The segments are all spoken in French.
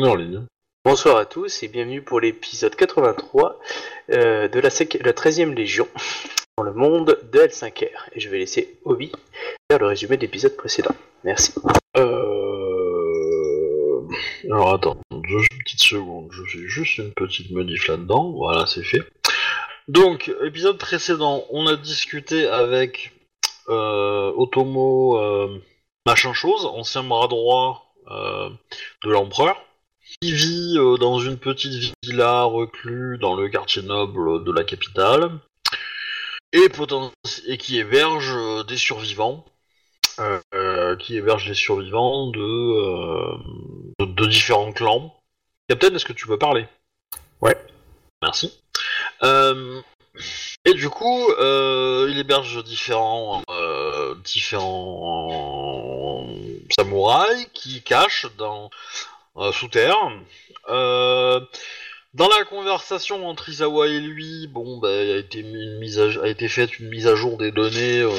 On est en ligne. Bonsoir à tous et bienvenue pour l'épisode 83 euh, de la, sec- la 13e Légion dans le monde de L5R. Et je vais laisser Obi faire le résumé de l'épisode précédent. Merci. Euh... Alors attends, deux petites secondes, je fais juste une petite modif là-dedans, voilà c'est fait. Donc, épisode précédent, on a discuté avec euh, Otomo machin chose, ancien bras droit de l'empereur, qui vit euh, dans une petite villa reclue dans le quartier noble de la capitale, et, et qui héberge euh, des survivants euh, euh, qui héberge les survivants de, euh, de, de différents clans. Captain, est-ce que tu peux parler? Ouais. Merci. Euh, et du coup, euh, il héberge différents, euh, différents samouraïs qui cachent dans euh, sous terre. Euh, dans la conversation entre Izawa et lui, bon, bah, a été une mise a été faite une mise à jour des données. euh,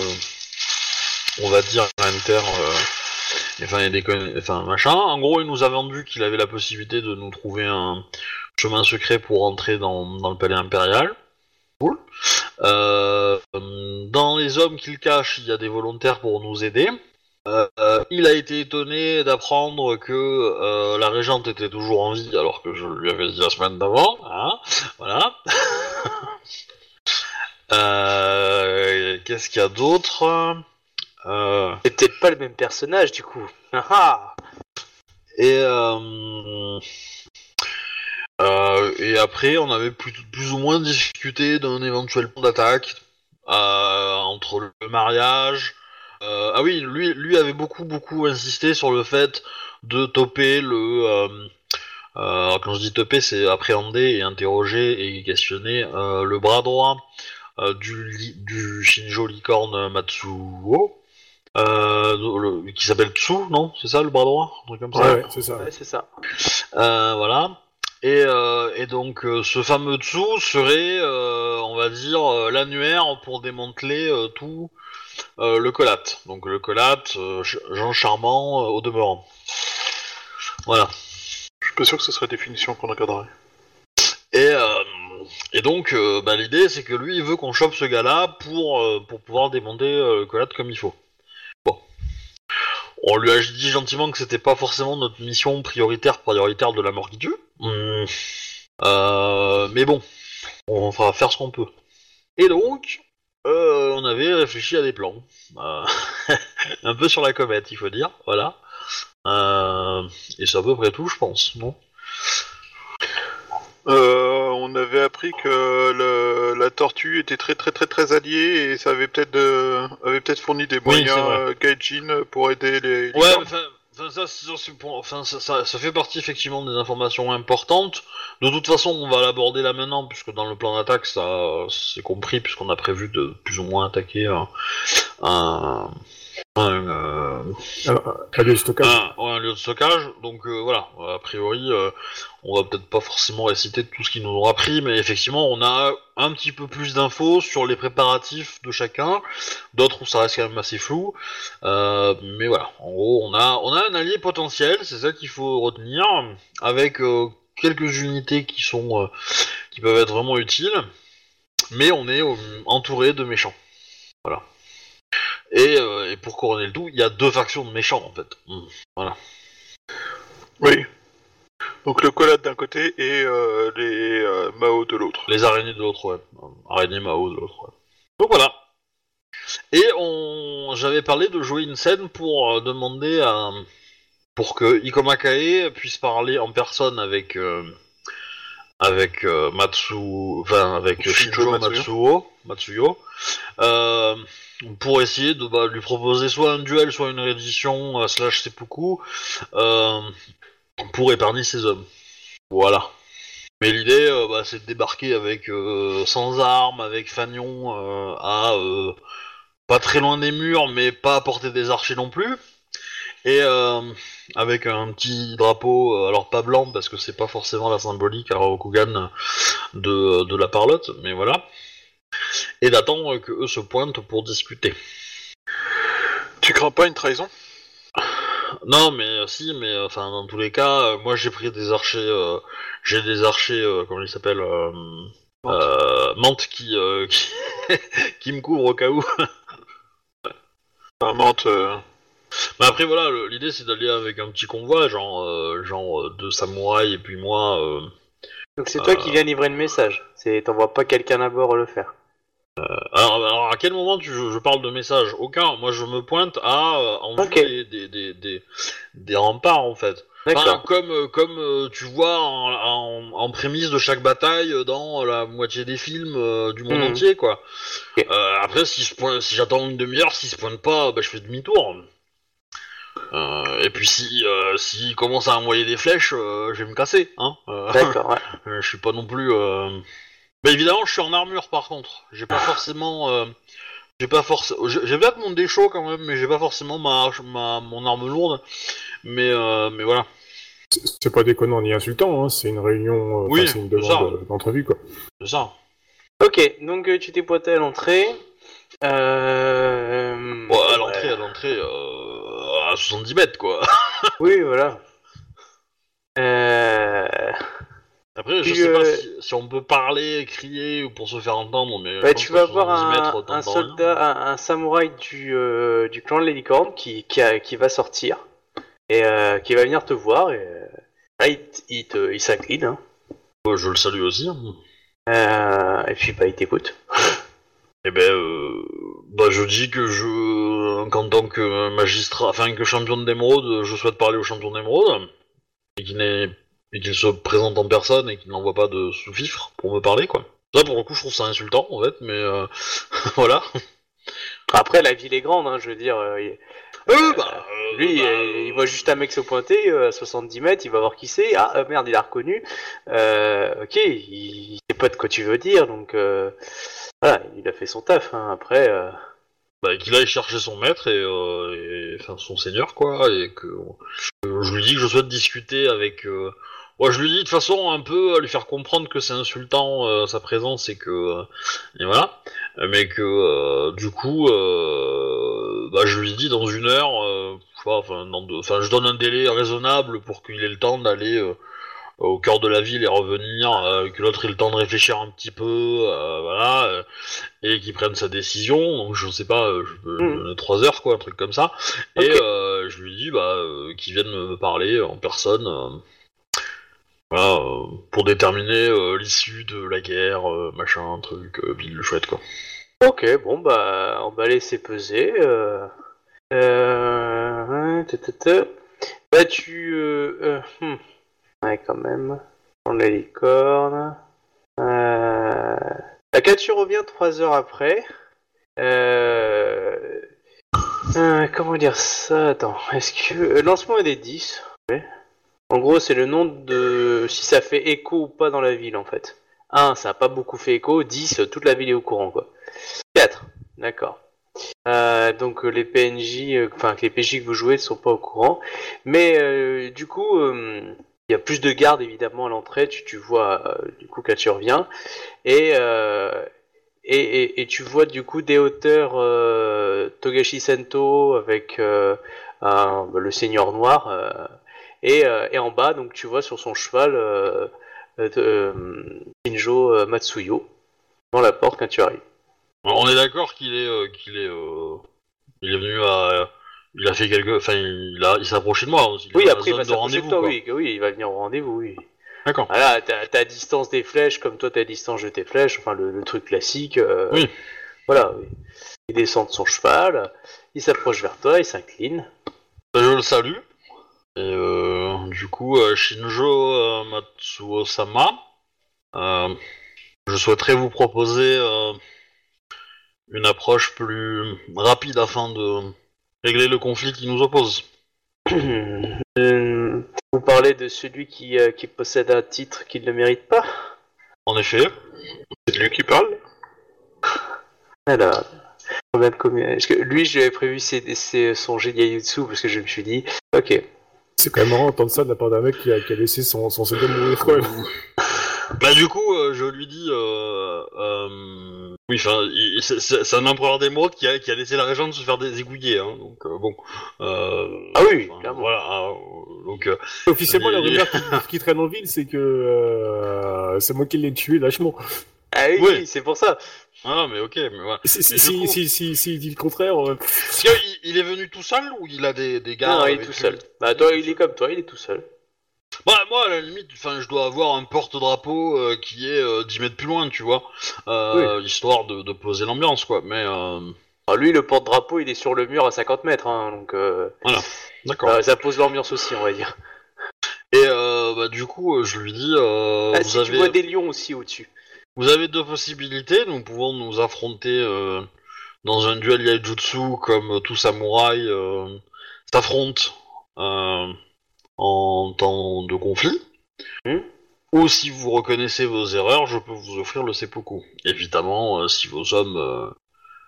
on va dire inter euh, enfin, il con- enfin machin en gros il nous a vendu qu'il avait la possibilité de nous trouver un chemin secret pour entrer dans, le palais impérial cool Euh, dans les hommes qu'il cache il y a des volontaires pour nous aider Euh, euh, il a été étonné d'apprendre que euh, la régente était toujours en vie alors que je lui avais dit la semaine d'avant hein, voilà Euh, qu'est-ce qu'il y a d'autre? C'est peut-être pas le même personnage du coup. Ah ah et, et après, on avait plus, plus ou moins discuté d'un éventuel plan d'attaque entre le mariage. Euh, ah oui, lui, lui avait beaucoup, beaucoup insisté sur le fait de toper le. euh, euh, alors quand je dis toper, c'est appréhender et interroger et questionner euh, le bras droit euh, du, du Shinjo Licorne Matsuo. Euh, le- qui s'appelle Tsu, non? C'est ça le bras droit? Un truc comme ça? Ouais, ouais, c'est ça. Ouais, c'est ça. euh, voilà. Et, euh, et donc euh, ce fameux Tsu serait, euh, on va dire, euh, l'annuaire pour démanteler euh, tout euh, le colat. Donc le colat, euh, Jean Charmant euh, au demeurant. Voilà. Je suis pas sûr que ce serait la définition qu'on encadrerait. Et, euh, et donc euh, bah, l'idée c'est que lui il veut qu'on chope ce gars-là pour, euh, pour pouvoir démonter euh, le colat comme il faut. Bon. On lui a dit gentiment que c'était pas forcément notre mission prioritaire prioritaire de la mort qui tue. Hmm. Euh, mais bon, on va faire ce qu'on peut. Et donc, euh, on avait réfléchi à des plans. Euh, un peu sur la comète, il faut dire. Voilà. Euh, et c'est à peu près tout, je pense, non? Euh, on avait appris que le- la tortue était très très très très alliée et ça avait peut-être avait peut-être fourni des moyens c'est vrai. euh, Gaijin pour aider les. les Ouais, gens. mais enfin, ça, ça, ça- ça fait partie effectivement des informations importantes. De toute façon, on va l'aborder là maintenant, puisque dans le plan d'attaque, ça, euh, c'est compris, puisqu'on a prévu de plus ou moins attaquer un, un, un, un lieu de stockage. un- ouais, un lieu de stockage. Donc euh, voilà, a priori, euh, on va peut-être pas forcément réciter tout ce qu'ils nous ont appris, mais effectivement, on a un petit peu plus d'infos sur les préparatifs de chacun. D'autres où ça reste quand même assez flou. Euh, mais voilà, en gros, on a, on a un allié potentiel, c'est ça qu'il faut retenir, avec euh, quelques unités qui sont, euh, qui peuvent être vraiment utiles, mais on est entouré de méchants. Voilà. Et, euh, et pour couronner le tout, il y a deux factions de méchants en fait. Mm. Oui. Donc le collate d'un côté et euh, les euh, Mao de l'autre. Les araignées de l'autre, ouais. Araignées Mao de l'autre, ouais. Donc voilà. Et on, j'avais parlé de jouer une scène pour euh, demander à, pour que Ikoma Kae puisse parler en personne avec, avec euh, Matsu, enfin avec Matsuyo. Matsuo, Matsuyo, euh, pour essayer de bah, lui proposer soit un duel, soit une reddition euh, slash seppuku, pour épargner ses hommes. Voilà. Mais l'idée, euh, bah, c'est de débarquer avec sans armes, avec euh, à pas très loin des murs, mais pas à portée des archers non plus. Et euh, avec un petit drapeau, euh, alors pas blanc parce que c'est pas forcément la symbolique à Rokugan de, de la parlotte, mais voilà. Et d'attendre que eux se pointent pour discuter. Tu crains pas une trahison? Non, mais euh, si, mais euh, enfin dans tous les cas, euh, moi j'ai pris des archers, euh, j'ai des archers, euh, comment ils s'appellent, euh, Mantes. euh, Mantes qui, euh, qui, qui me couvrent au cas où. Un menthe. Mais après voilà, l'idée c'est d'aller avec un petit convoi, genre, euh, genre euh, deux samouraïs et puis moi. euh, Donc c'est toi qui viens livrer le message. T'envoies pas quelqu'un à bord le faire. Alors, alors, à quel moment tu, je, je parle de message? Aucun. Moi je me pointe à en vue Ok. des, des, des, remparts en fait. Enfin, comme comme tu vois en, en, en prémisse de chaque bataille dans la moitié des films euh, du monde Mhm. entier, quoi. Euh, après, si je si j'attends une demi-heure, s'il se pointe pas, bah, je fais demi-tour. Euh, et puis si euh, s'il commence à envoyer des flèches, euh, je vais me casser, hein. Euh, D'accord. Ouais. euh, je suis pas non plus. Euh... Bah évidemment, je suis en armure par contre. J'ai pas forcément. euh, J'ai pas forcément. J'ai peut-être mon déchaud quand même, mais j'ai pas forcément ma, ma mon arme lourde. Mais euh, mais voilà. C'est- pas déconnant ni insultant, hein, c'est une réunion, euh, Oui, c'est une demande d'entrevue, quoi. C'est ça. Ok. Donc tu t'es pointé à l'entrée. Euh... Bon, à l'entrée, à l'entrée, euh, à 70 mètres quoi. Oui, voilà. Euh... Après, je sais euh, pas si, si on peut parler, crier ou pour se faire entendre, mais. je Bah, tu vas voir 70 un, mètres, soldat, un, un samouraï du, euh, du clan de la licorne qui, qui, a- qui va sortir et euh, qui va venir te voir. Et, euh, là, il, il, te- il s'incline. hein. Ouais, je le salue aussi. hein. Euh, et puis bah, il t'écoute. Eh ben, euh, bah, je dis que je, qu'en tant que magistrat, enfin que champion d'émeraude, je souhaite parler au champion d'émeraude et qu'il n'est, et qu'il se présente en personne et qu'il n'envoie pas de sous-fifre pour me parler, quoi. Ça, pour le coup, je trouve ça insultant, en fait, mais euh, voilà. Après, la ville est grande, hein, je veux dire. euh, Euh, bah, lui, bah, il voit juste un mec se pointer à 70 mètres, il va voir qui c'est. Ah merde, il a reconnu. Ok, il, il sait pas de quoi tu veux dire, donc voilà, il a fait son taf. hein. Après, bah, qu'il aille chercher son maître et, euh, enfin son seigneur quoi et que que je lui dis que je souhaite discuter avec euh, ouais, je lui dis de façon un peu à lui faire comprendre que c'est insultant euh, sa présence et que euh, et voilà. Mais que euh, du coup euh, bah, je lui dis dans une heure euh, enfin, je donne un délai raisonnable pour qu'il ait le temps d'aller euh, au cœur de la ville et revenir, euh, que l'autre ait le temps de réfléchir un petit peu, euh, voilà, euh, et qu'il prenne sa décision. Donc je sais pas, je donner trois heures, quoi, un truc comme ça. Et je lui dis bah qu'il vienne me parler en personne, voilà, pour déterminer l'issue de la guerre, machin, truc, bile chouette quoi. Ok, bon bah on va laisser peser. Euh... Euh... Bah tu... Hmm. Ouais quand même. On la licorne. Euh... La capture revient trois heures après. Euh... euh, comment dire ça? Attends, est-ce que... euh, Lance-moi des 10. Ouais. En gros c'est le nom de... Si ça fait écho ou pas dans la ville en fait. 1, ça a pas beaucoup fait écho. 10, toute la ville est au courant quoi. 4, d'accord. Donc les PNJ, enfin les PJ que vous jouez ne sont pas au courant. Mais du coup, il y a plus de gardes évidemment à l'entrée. Tu, tu vois euh, du coup quand tu reviens. Et, euh, et, tu vois du coup des hauteurs euh, Togashi Sento avec euh, bah, le Seigneur Noir. et, en bas, donc tu vois sur son cheval Shinjo Matsuyo dans la porte quand tu arrives. On est d'accord qu'il est, qu'il il est venu à, il a fait quelque, enfin il a, il s'est approché de moi. Il est Oui, après il va s'approcher de toi, oui, oui, il va venir au rendez-vous, oui. D'accord. Voilà, t'as distance des flèches, comme toi t'as à distance de tes flèches, enfin le, le truc classique. euh, Oui. Voilà, oui. Il descend de son cheval, il s'approche vers toi, il s'incline. Je le salue. Et euh, du coup, euh, Shinjo euh, Matsuo-sama, euh, je souhaiterais vous proposer euh, une approche plus rapide afin de régler le conflit qui nous oppose. Euh, Vous parlez de celui qui, euh, qui possède un titre qu'il ne mérite pas En effet, C'est lui qui parle Alors, combien de combien Parce que lui, j'avais prévu c'est c'est son parce que je me suis dit, ok. C'est quand même marrant d'entendre ça de la part d'un mec qui a, qui a laissé son, son second mourir quand même. bah du coup, euh, je lui dis, euh, euh, Oui, enfin, il- c'est- c'est c'est un empereur d'émeraude qui a, qui a laissé la régente se faire déségouiller, hein, donc euh, bon. Euh, Ah oui, enfin, clairement. Voilà, euh, donc euh, Officiellement, la rumeur qui, qui traîne en ville, c'est que euh, c'est moi qui l'ai tué lâchement. Ah oui, Oui. c'est pour ça. ah mais ok, mais voilà. Si, si, si, coup- si, si, si il dit le contraire, euh, Est-ce qu'il il est venu tout seul ou il a des, des gars non, non, il est tout seul. Bah, toi, il est comme toi, il est tout seul. Bah, moi, à la limite, enfin, je dois avoir un porte-drapeau euh, qui est euh, 10 mètres plus loin, tu vois, euh, histoire de, de poser l'ambiance, quoi. Mais euh, Alors, lui, le porte-drapeau, il est sur le mur à 50 mètres, hein, donc euh, d'accord. ça, ça pose l'ambiance aussi, on va dire. Et euh, bah, du coup, je lui dis, euh, ah, vous, si tu vois des lions aussi au-dessus. vous avez deux possibilités. Nous pouvons nous affronter euh, dans un duel yaijutsu comme tout samouraï euh, s'affronte euh, en temps de conflit. Hmm. Ou si vous reconnaissez vos erreurs, je peux vous offrir le seppuku. Évidemment, euh, si vos hommes euh,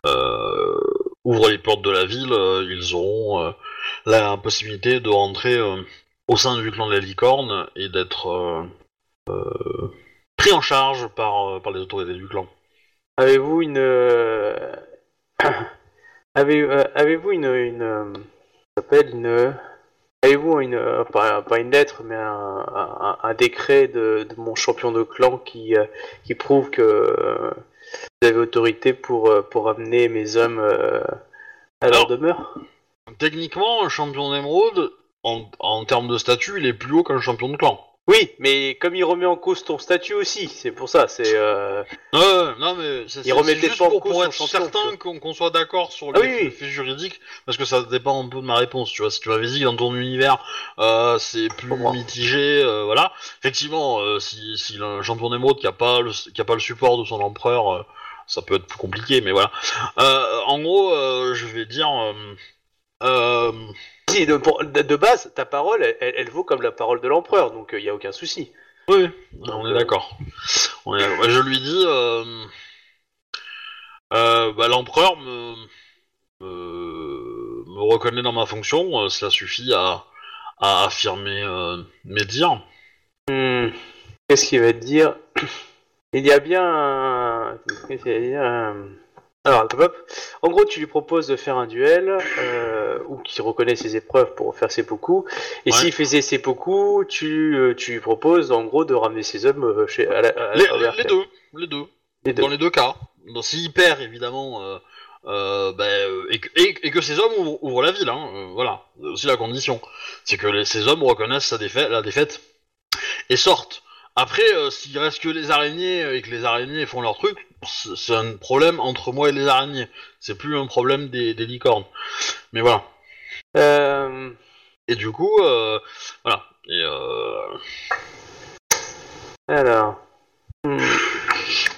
euh, ouvrent les portes de la ville, ils auront la possibilité de rentrer au sein du clan de la licorne et d'être pris en charge par, par les autorités du clan. Avez-vous une. Avez, euh, avez-vous une. une euh, s'appelle une. Avez-vous une. euh, pas, pas une lettre, mais un, un- un décret de, de mon champion de clan qui, euh, qui prouve que euh, vous avez autorité pour, pour amener mes hommes à leur Alors- demeure Techniquement, un champion d'émeraude, en, en termes de statut, il est plus haut qu'un champion de clan. Oui, mais comme il remet en cause ton statut aussi, c'est pour ça, c'est. euh, non mais c'est Il remet c'est juste pour, être certain qu'on qu'on soit d'accord sur Ah les oui, oui. faits juridiques, parce que ça dépend un peu de ma réponse, tu vois. Si tu m'avais dit que dans ton univers, euh, c'est plus mitigé, euh, voilà. Effectivement, euh, si, si un champion d'émeraude qui a pas le qui a pas le support de son empereur, ça peut être plus compliqué, mais voilà. En gros, je vais dire. Euh, euh, Si, de, base, ta parole, elle, elle vaut comme la parole de l'empereur, donc il n'y a aucun souci. Oui, on est euh, d'accord. Est. Je lui dis, euh, euh, bah, l'empereur me, me, me reconnaît dans ma fonction, euh, cela suffit à, à affirmer euh, mes dires. Hmm, Qu'est-ce qu'il va te dire? Il y a bien un... Qu'est-ce qu'il va dire? un- Alors, en gros, tu lui proposes de faire un duel, euh, ou qu'il reconnaît ses épreuves pour faire ses pokus, et Ouais. s'il faisait ses pokus, tu, euh, tu lui proposes, en gros, de ramener ses hommes euh, chez... À la, à- Les, la- deux, les deux. Les deux. Dans les deux cas. Donc, S'il perd, évidemment, euh, euh, bah, euh, et, que, et- et que ces hommes ouvrent, ouvrent la ville, hein, voilà. C'est aussi la condition. C'est que les- ces hommes reconnaissent sa défaite, la défaite et sortent. Après, euh, s'il reste que les araignées et que les araignées font leur truc, c'est un problème entre moi et les araignées. C'est plus un problème des, des licornes. Mais voilà. Euh, Et du coup, euh, voilà. Et Alors... Hmm.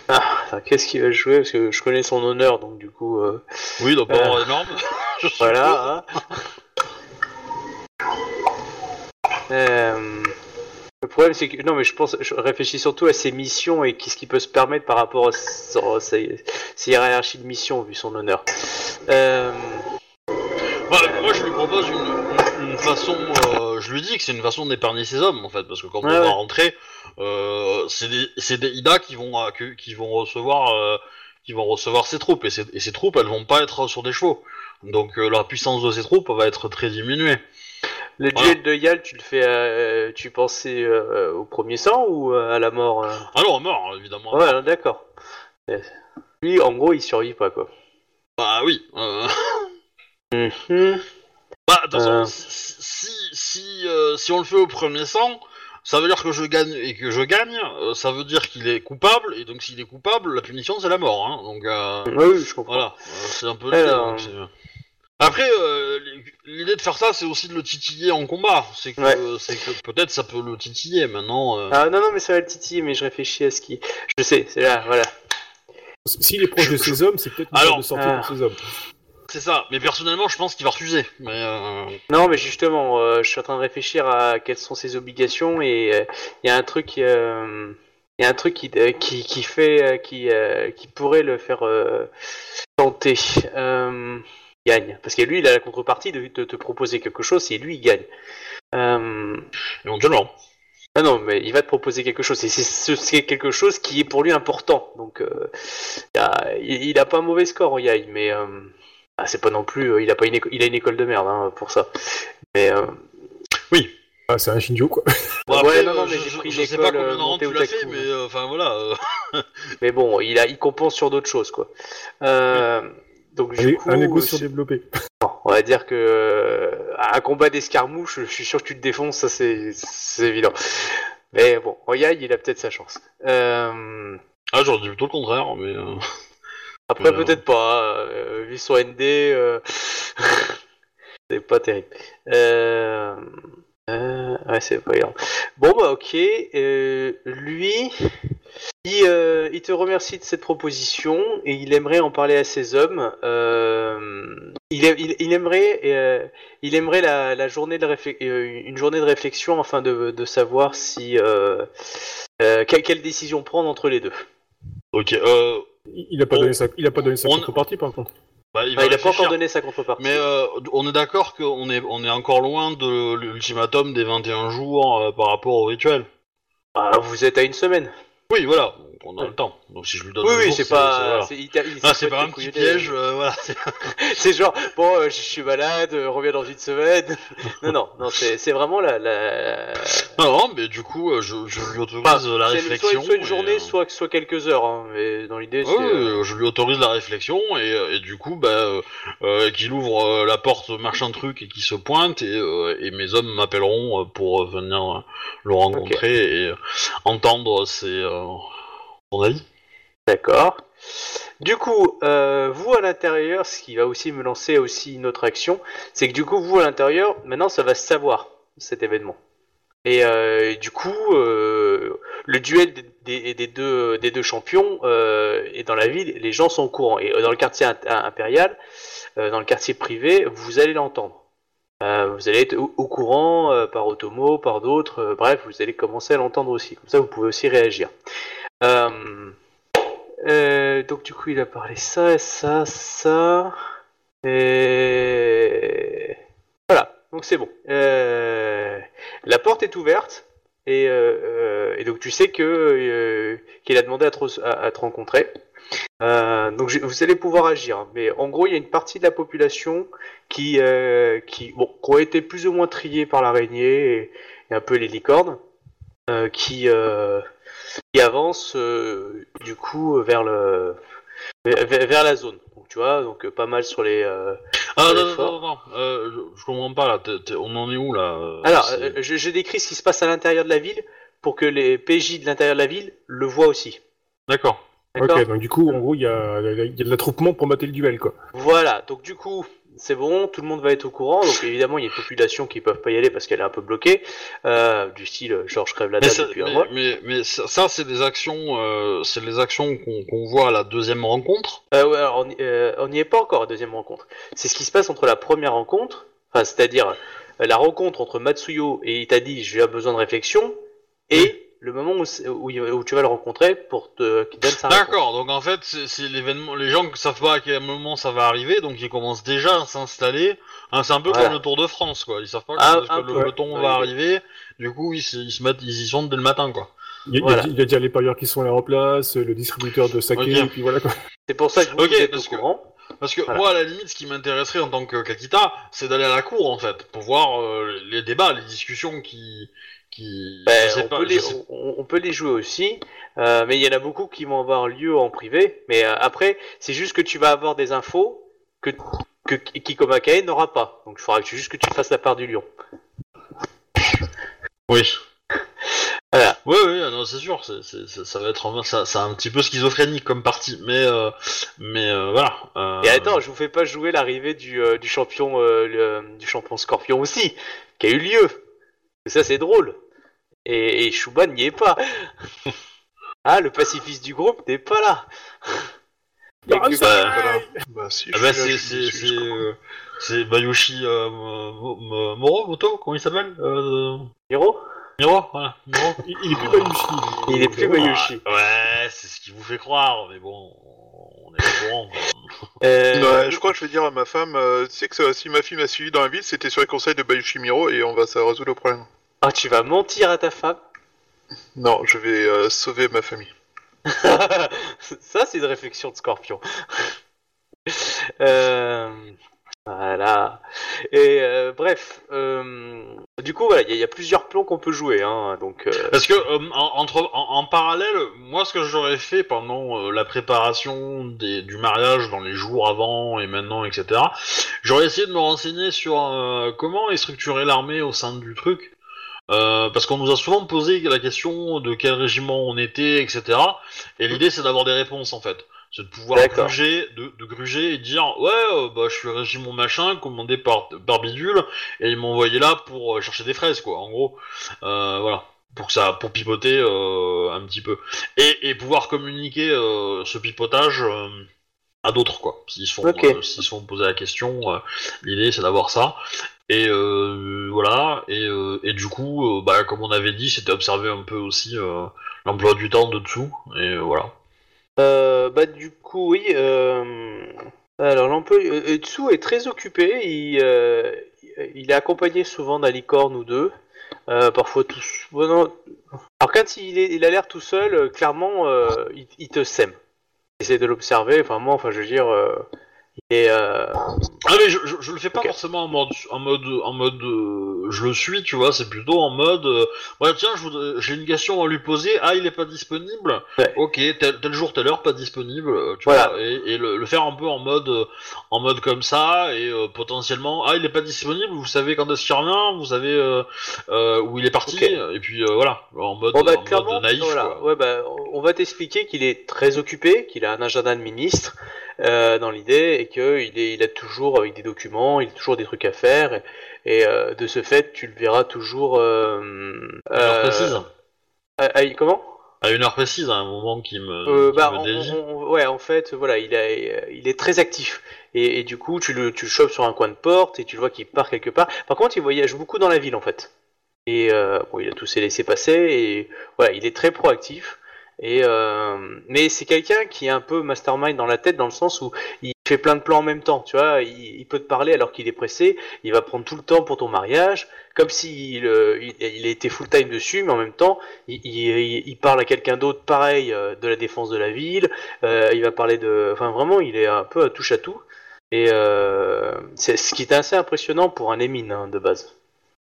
Ah, qu'est-ce qu'il va jouer? Parce que je connais son honneur, donc du coup... oui, donc pas énorme. Voilà. hein. Le problème, c'est que non, mais je pense, je réfléchis surtout à ses missions et qu'est-ce qu'il peut se permettre par rapport à ses hiérarchies de mission vu son honneur. Euh, Ouais, moi, je lui propose une, façon. euh, je lui dis que c'est une façon d'épargner ses hommes, en fait, parce que quand Ouais, on va rentrer, euh, c'est des, des Ida qui vont, qui vont recevoir, qui vont recevoir ses troupes, et ces, et ces troupes, elles vont pas être sur des chevaux. Donc, la puissance de ces troupes va être très diminuée. Le duel de Yal, tu le fais, euh, tu pensais euh, au premier sang ou euh, à la mort euh Ah non, mort, évidemment. Ouais, d'accord. Euh, Lui, en gros, il survit pas quoi. Bah oui. euh, Mhm. Bah, de toute façon, Euh. si, si, si, euh, si on le fait au premier sang, ça veut dire que je gagne et que je gagne, euh, ça veut dire qu'il est coupable, et donc s'il est coupable, la punition c'est la mort. Hein, donc euh, Oui, oui, je comprends. voilà, euh, c'est un peu l'idée. Alors. donc c'est- Après, euh, l'idée de faire ça, c'est aussi de le titiller en combat. C'est que, Ouais. c'est que peut-être ça peut le titiller maintenant. euh. Ah non, non, mais ça va le titiller, mais je réfléchis à ce qui. Je sais, c'est là, voilà. S'il est proche de ses hommes, c'est peut-être une Alors, de sortie ah. pour ses hommes. C'est ça. Mais personnellement, je pense qu'il va refuser. Mais euh, Non, mais justement, euh, je suis en train de réfléchir à quelles sont ses obligations et euh, il y a un truc, euh, il y a un truc qui, qui, qui fait, qui, qui pourrait le faire euh, tenter. Gagne, parce que lui, il a la contrepartie de, de te proposer quelque chose et lui, il gagne. Euh, éventuellement. Ah non, mais il va te proposer quelque chose. Et c'est ce- c'est quelque chose qui est pour lui important. Donc, euh, il, a, il- a pas un mauvais score, Yai, mais euh, ah, c'est pas non plus. euh, il a pas une, éco- il a une école de merde hein, pour ça. Mais euh, Ah, c'est un Shinjo, quoi. Bon, Ouais, après, non, non, euh, mais je, j'ai pris je une sais pas école, combien de rangs montée tu au l'as fait, mais euh, enfin voilà. euh, mais bon, il a, il compense sur d'autres choses, quoi. Euh, donc Un, du coup, un égo euh, surdéveloppé. on va dire que euh, un combat d'escarmouche, je suis sûr que tu te défonces, ça c'est évident. Mais bon, Yai, il a peut-être sa chance. Euh, Ah, j'aurais dit plutôt le contraire, mais. euh, Après, peut-être pas. Euh, vu son ND, euh, c'est pas terrible. Euh... euh, Ouais, c'est pas grave. Bon, bah, ok. Euh, lui, il, euh, il te remercie de cette proposition et il aimerait en parler à ses hommes. Euh, il, a- il- il aimerait, euh, il aimerait la, la journée de euh, une journée de réflexion afin de, de savoir si euh, euh, quelle, quelle décision prendre entre les deux. Ok. Euh, Il il a pas On- donné sa, il a pas donné sa on- contrepartie, par contre. bah, il Ah, va il a pas encore donné sa contrepartie. Mais euh, on est d'accord qu'on est, on est encore loin de l'ultimatum des 21 jours euh, par rapport au rituel. Ah, vous êtes à une semaine. Oui, voilà, donc on a Ouais. le temps. Donc si je lui donne Oui, oui, c'est pas. c'est- Ah, c'est pas un petit piège, euh, voilà. c'est- genre, bon, euh, je suis malade, euh, reviens dans une semaine. non, non, non, c'est vraiment la. la... Non, non, mais du coup, euh, je, je lui autorise euh, la réflexion. Soit, soit une journée, euh, soit, soit quelques heures. Hein, mais dans l'idée, ouais, euh, je lui autorise la réflexion et, euh, et du coup, bah, euh, euh, qu'il ouvre euh, la porte machin truc et qu'il se pointe et, euh, et mes hommes m'appelleront euh, pour euh, venir euh, le rencontrer et euh, entendre ses, D'accord. Du coup, euh, vous à l'intérieur, ce qui va aussi me lancer aussi une autre action, c'est que du coup, vous à l'intérieur, maintenant, ça va se savoir cet événement. Et euh, du coup, euh, le duel des, deux, des deux champions est dans la ville, les gens sont au courant. Et dans le quartier impérial, dans le quartier privé, vous allez l'entendre. Vous allez être au, au courant par Otomo, par d'autres, bref, vous allez commencer à l'entendre aussi. Comme ça, vous pouvez aussi réagir. Euh, euh, donc du coup, il a parlé ça, ça, ça. Et voilà. Donc c'est bon. Euh, la porte est ouverte et, donc tu sais que qu'il a demandé à te, rencontrer. Donc vous allez pouvoir agir. hein. Mais en gros, il y a une partie de la population qui qui bon, qui ont été plus ou moins triés par l'araignée et, et un peu les licornes, qui qui avance euh, du coup vers le vers, vers la zone. Donc tu vois, donc pas mal sur les. euh, Ah Ouais, non, non, fort. non, non, euh, je, je comprends pas là. t'es- t'es- on en est où là euh, Alors, euh, je, je décris ce qui se passe à l'intérieur de la ville pour que les PJ de l'intérieur de la ville le voient aussi. D'accord. Ok, donc du coup, en gros, il y a, il y a de l'attroupement pour mater le duel, quoi. Voilà, donc du coup, c'est bon, tout le monde va être au courant. Donc évidemment, il y a une population qui peuvent pas y aller parce qu'elle est un peu bloquée. Euh, du style, Georges crève la Mais, dalle ça, depuis un mais, mois. mais, mais ça, ça, c'est des actions, euh, c'est les actions qu'on qu'on voit à la deuxième rencontre? Euh, ouais, alors, on euh, on n'y est pas encore à la deuxième rencontre. C'est ce qui se passe entre la première rencontre, enfin, c'est-à-dire euh, la rencontre entre Matsuyo et Itadi, j'ai besoin de réflexion, et le moment où, où, tu vas le rencontrer pour te, qu'il donne sa. D'accord. Donc en fait, c'est l'événement. Les gens ne savent pas à quel moment ça va arriver, donc ils commencent déjà à s'installer. Hein, c'est un peu Voilà. comme le Tour de France, quoi. Ils savent pas Ah, quand le peloton ouais. va arriver. Du coup, ils, se- ils se mettent, ils y sont dès le matin, quoi. Il y a, il y a- Voilà. il y a déjà les parieurs qui sont là en place, le distributeur de saké, et puis voilà, quoi. C'est pour ça que vous, Ok, vous êtes parce au que- courant. Parce que Voilà. moi, à la limite, ce qui m'intéresserait en tant que Kakita, c'est d'aller à la cour, en fait, pour voir euh, les débats, les discussions qui, qui. Ben, sais on, pas, peut les, sais- on, on peut les jouer aussi, euh, mais il y en a beaucoup qui vont avoir lieu en privé. Mais euh, après, c'est juste que tu vas avoir des infos que, que Kikomakae n'aura pas. Donc il faudra que tu, juste que tu fasses la part du lion. Oui. Voilà. Oui, oui, ah non, c'est sûr, c'est, c'est- c'est- ça va être un- ça, un petit peu schizophrénique comme partie, mais, euh, mais euh, voilà. euh, Et attends, je vous fais pas jouer l'arrivée du, euh, du champion euh, le- du champion Scorpion aussi, qui a eu lieu. Ça c'est drôle. Et, et Shuban n'y est pas. Ah, le pacifiste du groupe n'est pas là. A que- bah, Bah si, ah bah, c'est, euh, Bayushi euh, Mo- Mo- Moro, Moto, comment il s'appelle euh, Hiro Miro, voilà. Miro. Il, il est plus Bayushi. Il est plus Bayushi. Ouais, c'est ce qui vous fait croire, mais bon, on est au courant. Euh, je crois que je vais dire à ma femme, euh, tu sais que si ma fille m'a suivi dans la ville, c'était sur les conseils de Bayushi Miro et on va ça résoudre le problème. Ah, tu vas mentir à ta femme Non, je vais euh, sauver ma famille. Ça, c'est une réflexion de Scorpion. Euh, Voilà. Et euh, bref, euh, du coup, voilà, il y, a- il y a plusieurs plans qu'on peut jouer. Hein, donc, euh, Parce que euh, en, entre, en, en parallèle, moi ce que j'aurais fait pendant euh, la préparation des, du mariage dans les jours avant et maintenant, etc., j'aurais essayé de me renseigner sur euh, comment est structurée l'armée au sein du truc. Euh, parce qu'on nous a souvent posé la question de quel régiment on était, etc. Et l'idée c'est d'avoir des réponses en fait. C'est de pouvoir gruger, de, de gruger et dire ouais euh, bah je suis régiment machin commandé par, par bidule et ils m'ont envoyé là pour euh, chercher des fraises quoi en gros. Euh, voilà pour que ça pour pipoter un petit peu et, et pouvoir communiquer ce pipotage à d'autres quoi s'ils se font euh, s'ils se font poser la question euh, l'idée c'est d'avoir ça et euh, voilà et, euh, et du coup euh, bah comme on avait dit c'était observer un peu aussi euh, l'emploi du temps de dessous et euh, voilà bah, du coup, oui. alors, l'emploi Tsu est très occupé. Il, il est accompagné souvent d'un licorne ou deux. euh, parfois tout. bon, non. Alors, quand il, est, il a l'air tout seul, clairement, euh, il, il te sème. Essaye de l'observer. Enfin, moi, enfin, je veux dire. Est. euh, Ah mais je, je, je le fais pas forcément en mode en mode en mode euh, je le suis tu vois c'est plutôt en mode euh, ouais tiens j'ai une question à lui poser ah il est pas disponible Ouais. ok tel, tel jour telle heure pas disponible euh, tu Voilà. vois et, et le, le faire un peu en mode euh, en mode comme ça et euh, potentiellement ah il est pas disponible vous savez quand est-ce qu'il revient vous savez euh, euh, où il est parti et puis euh, voilà en mode, Bon bah en mode naïf voilà. quoi. Ouais, bah, on va t'expliquer qu'il est très occupé, qu'il a un agenda de ministre euh, dans l'idée et qu'il est, il a toujours avec des documents, il a toujours des trucs à faire et, et, euh, de ce fait tu le verras toujours. Euh, Une heure précise ah, comment? À une heure précise à un moment qui me, qui bah, me dévie. on- ouais, en fait, voilà, il, a, il est très actif. Et, et du coup, tu le, tu le chopes sur un coin de porte et tu le vois qu'il part quelque part. Par contre, il voyage beaucoup dans la ville, en fait. Et bon, il a tout s'est laissé passer et voilà, il est très proactif. Euh, mais c'est quelqu'un qui est un peu mastermind dans la tête, dans le sens où il fait plein de plans en même temps. Tu vois, il, peut te parler alors qu'il est pressé. Il va prendre tout le temps pour ton mariage, comme s'il euh, il, il était full time dessus, mais en même temps, il, parle à quelqu'un d'autre, pareil, euh, de la défense de la ville. Il va parler de, enfin vraiment, il est un peu à touche à tout. Et c'est ce qui est assez impressionnant pour un émine hein, de base.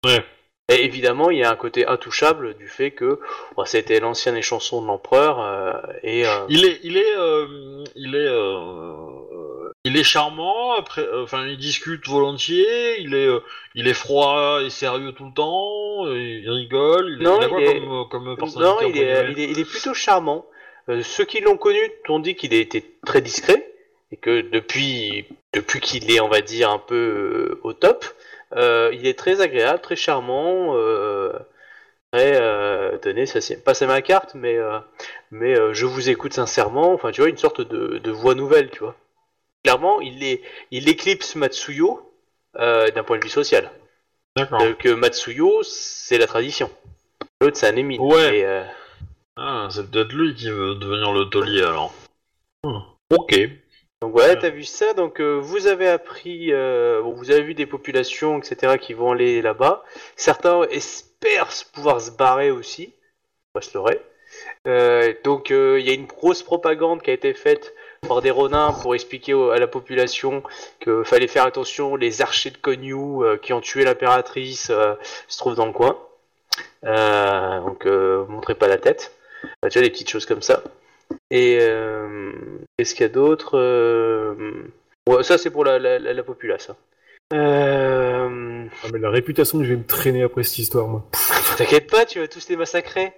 Ouais. Et évidemment, il y a un côté intouchable du fait que bon, c'était l'ancienne échanson de l'empereur euh, et euh, Il est, il est, euh, il est, euh, il est charmant. Après, euh, enfin, il discute volontiers. Il est, euh, il est froid et sérieux tout le temps. Il rigole. Il, Non, il a quoi il est- comme, comme personnalité non, il est, il est, il est plutôt charmant. Ceux qui l'ont connu t'ont dit qu'il a été très discret et que depuis, depuis qu'il est, on va dire, un peu au top, il est très agréable, très charmant. Euh, euh, tenez, ça c'est pas ma carte, mais euh, mais euh, je vous écoute sincèrement. Enfin, tu vois, une sorte de, de voix nouvelle, tu vois. Clairement, il est, il éclipse Matsuyo euh, d'un point de vue social. D'accord. Euh, que Matsuyo, c'est la tradition. L'autre, c'est un émine. Ouais. Et, euh, Ah, c'est peut-être lui qui veut devenir le taulier alors. Hmm. Ok. Donc voilà, Ouais. t'as vu ça. Donc euh, vous avez appris, euh, bon, vous avez vu des populations, etc., qui vont aller là-bas. Certains espèrent pouvoir se barrer aussi. On va se leurrer. Euh, donc il y a une grosse propagande qui a été faite par des ronins pour expliquer à la population que fallait faire attention. Les archers de Konyu qui ont tué l'impératrice se trouvent dans le coin. Donc montrez pas la tête. Bah, tu vois des petites choses comme ça. Et euh, qu'est-ce qu'il y a d'autre euh, ouais, Ça, c'est pour la, la, la, la populace. hein. Euh, Ah, mais la réputation que je vais me traîner après cette histoire, moi. T'inquiète pas, tu vas tous les massacrer.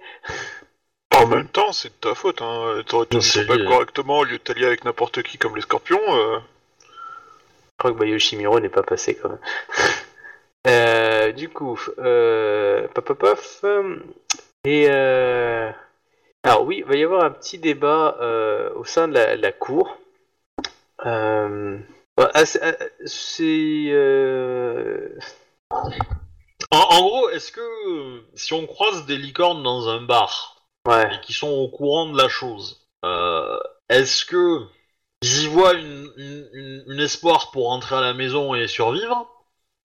En même temps, c'est de ta faute. Hein. T'aurais tenu lié. correctement au lieu de t'allier avec n'importe qui comme les scorpions. euh. Je crois que bah, Yoshimiro n'est pas passé quand même. Euh, du coup, euh, pop, pop, pop, euh, et euh, alors oui, il va y avoir un petit débat euh, au sein de la, la cour. Euh, ah, c'est ah, euh, En, en gros, est-ce que si on croise des licornes dans un bar ouais. et qui sont au courant de la chose, est-ce que ils y voient une, une, une- une espoir pour rentrer à la maison et survivre?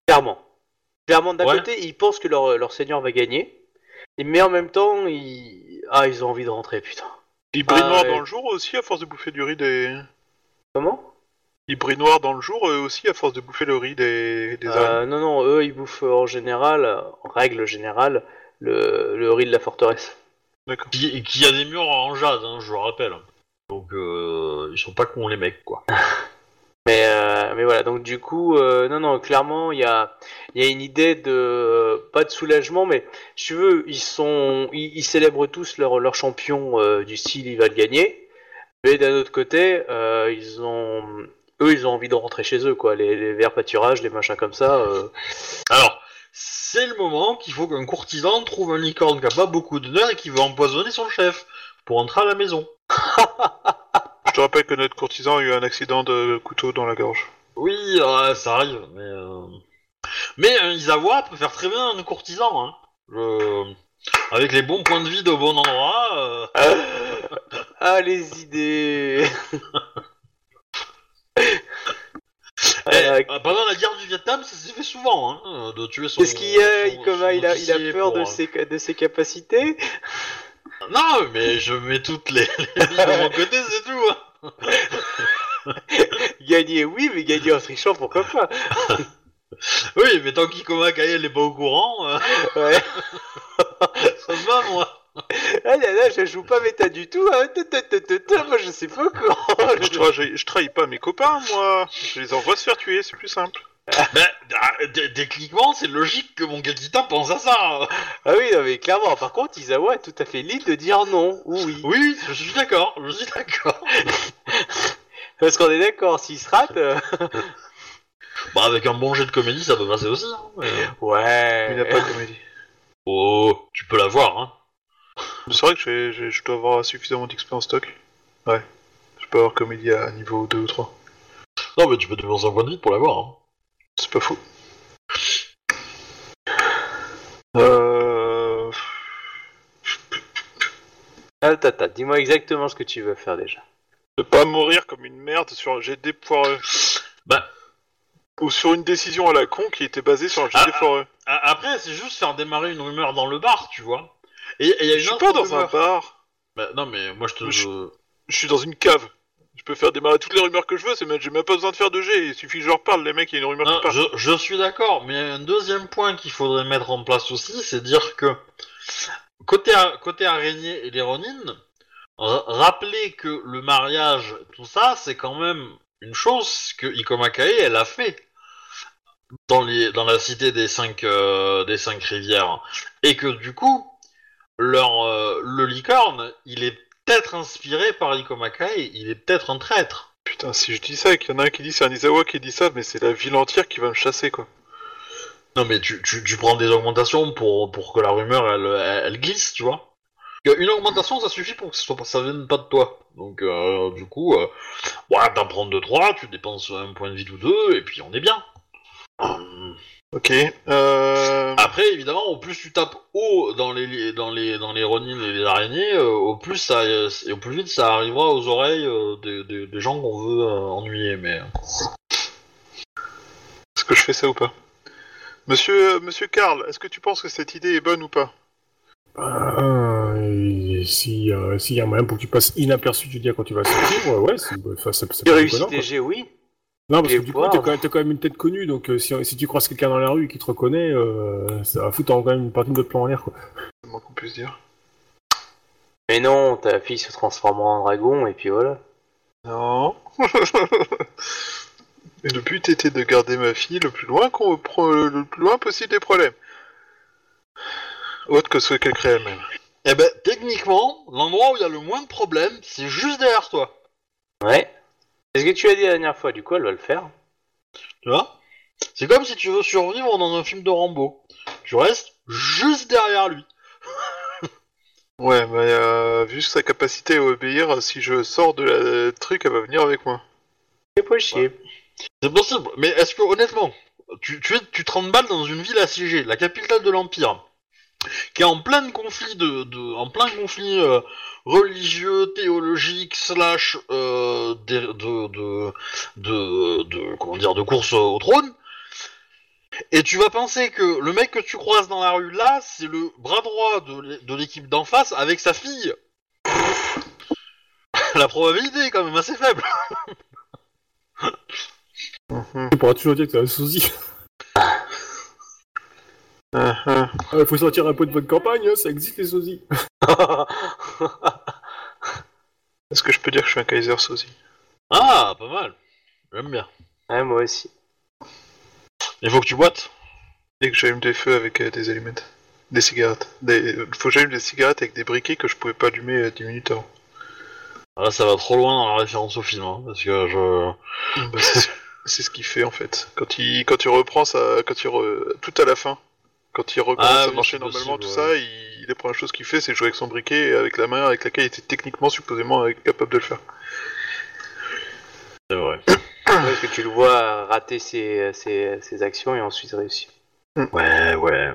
Clairement. Clairement, d'un Ouais. côté, ils pensent que leur, leur seigneur va gagner. Mais en même temps, ils... Ah, ils ont envie de rentrer, putain. Il brille Ah, noir ouais. dans le jour aussi à force de bouffer du riz des. Comment? Il brille noir dans le jour eux aussi à force de bouffer le riz des, des araignées. Euh, Non, non, eux, ils bouffent en général, en règle générale, le, le riz de la forteresse. D'accord. Qui, qui a des murs en jade, hein, je le rappelle. Donc euh, ils sont pas cons les mecs quoi. Mais, euh, mais voilà, donc du coup, euh, non, non, clairement, il y a, il y a une idée de, pas de soulagement, mais si tu veux, ils sont, ils, ils célèbrent tous leur, leur champion euh, du style, il va le gagner. Mais d'un autre côté, euh, ils ont, eux, ils ont envie de rentrer chez eux, quoi, les, les verts pâturages, les machins comme ça. euh. Alors, c'est le moment qu'il faut qu'un courtisan trouve un licorne qui a pas beaucoup d'honneur et qui veut empoisonner son chef pour entrer à la maison. Je te rappelle que notre courtisan a eu un accident de couteau dans la gorge. Oui, euh, ça arrive, mais euh... mais un Isawa peut faire très bien un courtisan. Hein. Je- Avec les bons points de vie au bon endroit. euh, Ah, les idées eh, Euh, euh, pendant la guerre du Vietnam, ça s'est fait souvent, hein, de tuer son. Qu'est-ce qu'il y a, son- Ikoma il a, il a officier peur pour, de euh, ses, de ses capacités? Non, mais je mets toutes les, les billes de mon côté, c'est tout. hein. Gagner, oui, mais gagner en trichant, pourquoi pas Oui, mais tant qu'Ikoma Kael n'est pas au courant, euh, Ouais. ça me va, moi. Ah là là, je joue pas méta du tout. Hein. Moi, je sais pas. Je, tra- je trahis pas mes copains, moi. Je les envoie se faire tuer, c'est plus simple. Ah, t- techniquement, c'est logique que mon Kakita pense à ça. Ah oui, non, mais clairement. Par contre, Isawa est tout à fait libre de dire non ou oui. Oui, je suis d'accord, je suis d'accord. Parce qu'on est d'accord, s'il se rate. euh, Bah, avec un bon jet de comédie, ça peut passer aussi. Hein, mais- Ouais. Il n'a pas de comédie. Oh, tu peux l'avoir, hein. C'est vrai que je dois avoir suffisamment d'XP en stock. Ouais. Je peux avoir comédie à niveau 2 ou 3. Non, mais tu peux dépenser un point de vie pour l'avoir. Hein. C'est pas faux. Euh... Attends, attends, dis-moi exactement ce que tu veux faire déjà. De pas mourir comme une merde sur un dés foireux. Bah. Ou sur une décision à la con qui était basée sur un jet de Ah, dés foireux. A- Après, c'est juste faire démarrer une rumeur dans le bar, tu vois. Et et il y a une Je suis autre pas dans rumeur. un bar. Bah, non, mais moi, je te... Je- Je suis dans une cave. Je peux faire démarrer toutes les rumeurs que je veux, c'est même- j'ai même pas besoin de faire de jet, il suffit que je leur parle, les mecs, il y a une rumeur Non, qui part. je, je suis d'accord, mais un deuxième point qu'il faudrait mettre en place aussi, c'est dire que côté, a- côté araignée et les Ronin, ra- rappeler que le mariage, tout ça, c'est quand même une chose que Ikoma Kae, elle a fait dans, les, dans la cité des cinq, euh, des cinq rivières. Et que du coup, leur, euh, le licorne, il est peut-être inspiré par Ikoma Kae, il est peut-être un traître. Putain, si je dis ça et qu'il y en a un qui dit c'est un Isawa qui dit ça, mais c'est la ville entière qui va me chasser, quoi. Non, mais tu, tu, tu prends des augmentations pour, pour que la rumeur elle, elle, elle glisse, tu vois. Une augmentation ça suffit pour que ça vienne pas de toi. Donc, euh, du coup, euh, ouais, t'en prends 2-3, tu dépenses un point de vie ou deux, et puis on est bien. Hum. Ok, euh... Après, évidemment, au plus tu tapes haut dans les, dans les, dans les Ronin et les araignées, euh, au, plus ça, et au plus vite ça arrivera aux oreilles euh, des, des- des gens qu'on veut euh, ennuyer. Mais Est-ce que je fais ça ou pas? Monsieur, euh, Monsieur Karl, est-ce que tu penses que cette idée est bonne ou pas? Ah, si, euh, s'il y a moyen pour que tu passes inaperçu, tu dis quand tu vas sortir, ouais, ouais, c'est, bah, ça, ça, ça Tu peut être oui. Non, parce que du coup, t'es quand, quand même une tête connue, donc euh, si, si tu croises quelqu'un dans la rue qui te reconnaît, euh, ça va foutre en- quand même une partie de notre plan en l'air, quoi. C'est moins qu'on puisse dire. Mais non, ta fille se transformera en dragon et puis voilà. Non. Et le but était de garder ma fille le plus loin qu'on le plus loin possible des problèmes. Autre que ce qu'elle crée elle-même. eh ben, techniquement, l'endroit où il y a le moins de problèmes, c'est juste derrière toi. Ouais. C'est ce que tu as dit la dernière fois, du coup elle va le faire. Tu vois? C'est comme si tu veux survivre dans un film de Rambo. Tu restes juste derrière lui. Ouais, mais euh, vu sa capacité à obéir, si je sors de la truc, elle va venir avec moi. C'est chier. C'est possible, mais est-ce que honnêtement, tu, tu, es, tu te remballes dans une ville assiégée, la capitale de l'Empire, qui est en plein conflit de, de en plein conflit euh, religieux, théologique, slash euh, de, de, de, de, comment dire, de course au trône, Et tu vas penser que le mec que tu croises dans la rue là, c'est le bras droit de l'é- de l'équipe d'en face avec sa fille. la probabilité est quand même assez faible. Tu pourras toujours dire que t'as un sosie. Mhm. Il faut sortir un peu de votre campagne, hein, ça existe les sosies. Est-ce que je peux dire que je suis un Kaiser Sozy Ah, pas mal. J'aime bien. ouais, moi aussi. Il faut que tu boites. Dès que j'allume des feux avec euh, des allumettes. Des cigarettes. Des... euh, Faut que j'allume des cigarettes avec des briquets que je pouvais pas allumer euh, 10 minutes avant. Ah, Là, ça va trop loin dans la référence au film, hein, parce que je. Bah, c'est c'est ce qu'il fait en fait. Quand il, quand il reprend ça, quand il re- tout à la fin, quand il recommence Ah à oui, marcher normalement, possible, tout ouais. ça, il, la première chose qu'il fait, c'est jouer avec son briquet avec la main avec laquelle il était techniquement supposément capable de le faire. C'est vrai. Ouais, que tu le vois rater ses, ses, ses actions et ensuite réussir. Ouais, ouais.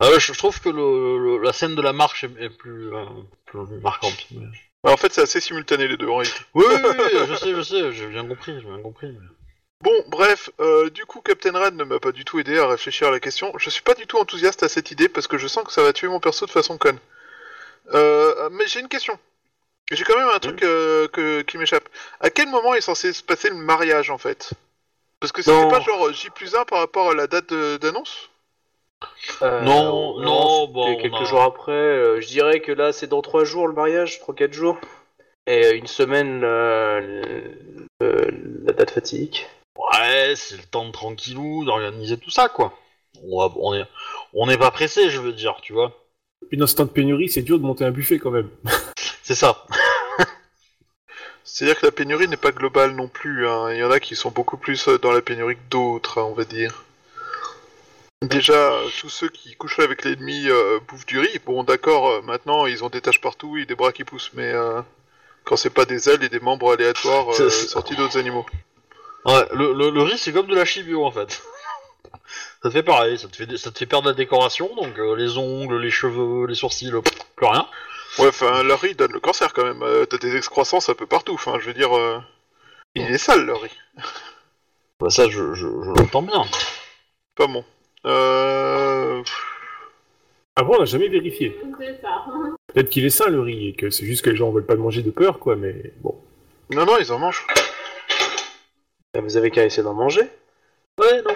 Ah ouais, je, trouve que le, le- la scène de la marche est, est plus, euh, plus marquante. mais- en fait, c'est assez simultané les deux en réalité. Oui, oui, oui, je sais, je sais, j'ai bien compris, j'ai bien compris. mais- Bon, bref, euh, du coup, Captain Red ne m'a pas du tout aidé à réfléchir à la question. Je suis pas du tout enthousiaste à cette idée parce que je sens que ça va tuer mon perso de façon conne. Euh, mais j'ai une question. J'ai quand même un truc euh, que, qui m'échappe. À quel moment est censé se passer le mariage en fait? Parce que c'était Non. pas genre J plus 1 par rapport à la date de- d'annonce? Euh, Non, non, c'était bon, quelques on a- jours après, euh, je dirais que là c'est dans 3 jours le mariage, 3-4 jours. Et euh, une semaine euh, le- le- la date fatidique. Ouais, c'est le temps de tranquillou, d'organiser tout ça, quoi. On, va- on est, on n'est pas pressé, je veux dire, tu vois. Puis dans ce temps de pénurie, c'est dur de monter un buffet quand même. C'est ça. C'est-à-dire que la pénurie n'est pas globale non plus. hein. Il y en a qui sont beaucoup plus euh, dans la pénurie que d'autres, hein, on va dire. Déjà, euh, tous ceux qui couchent avec l'ennemi euh, bouffent du riz. Bon, d'accord, euh, maintenant ils ont des taches partout et des bras qui poussent, mais euh, quand c'est pas des ailes et des membres aléatoires euh, C'est- c'est- sortis d'autres animaux. Ouais, le, le, le riz, c'est comme de la chibio, en fait. Ça te fait pareil, ça te fait, ça te fait perdre la décoration, donc euh, les ongles, les cheveux, les sourcils, plus rien. Ouais, enfin, le riz donne le cancer quand même. Euh, T'as des excroissances un peu partout. Enfin, je veux dire, euh, il est sale le riz. Bah ça, je, je, je l'entends bien. Pas bon. Euh... Après, on n'a jamais vérifié. C'est ça. Peut-être qu'il est sain le riz et que c'est juste que les gens veulent pas le manger de peur, quoi, mais bon. Non, non, ils en mangent. Bah, Vous avez qu'à essayer d'en manger. Ouais, non.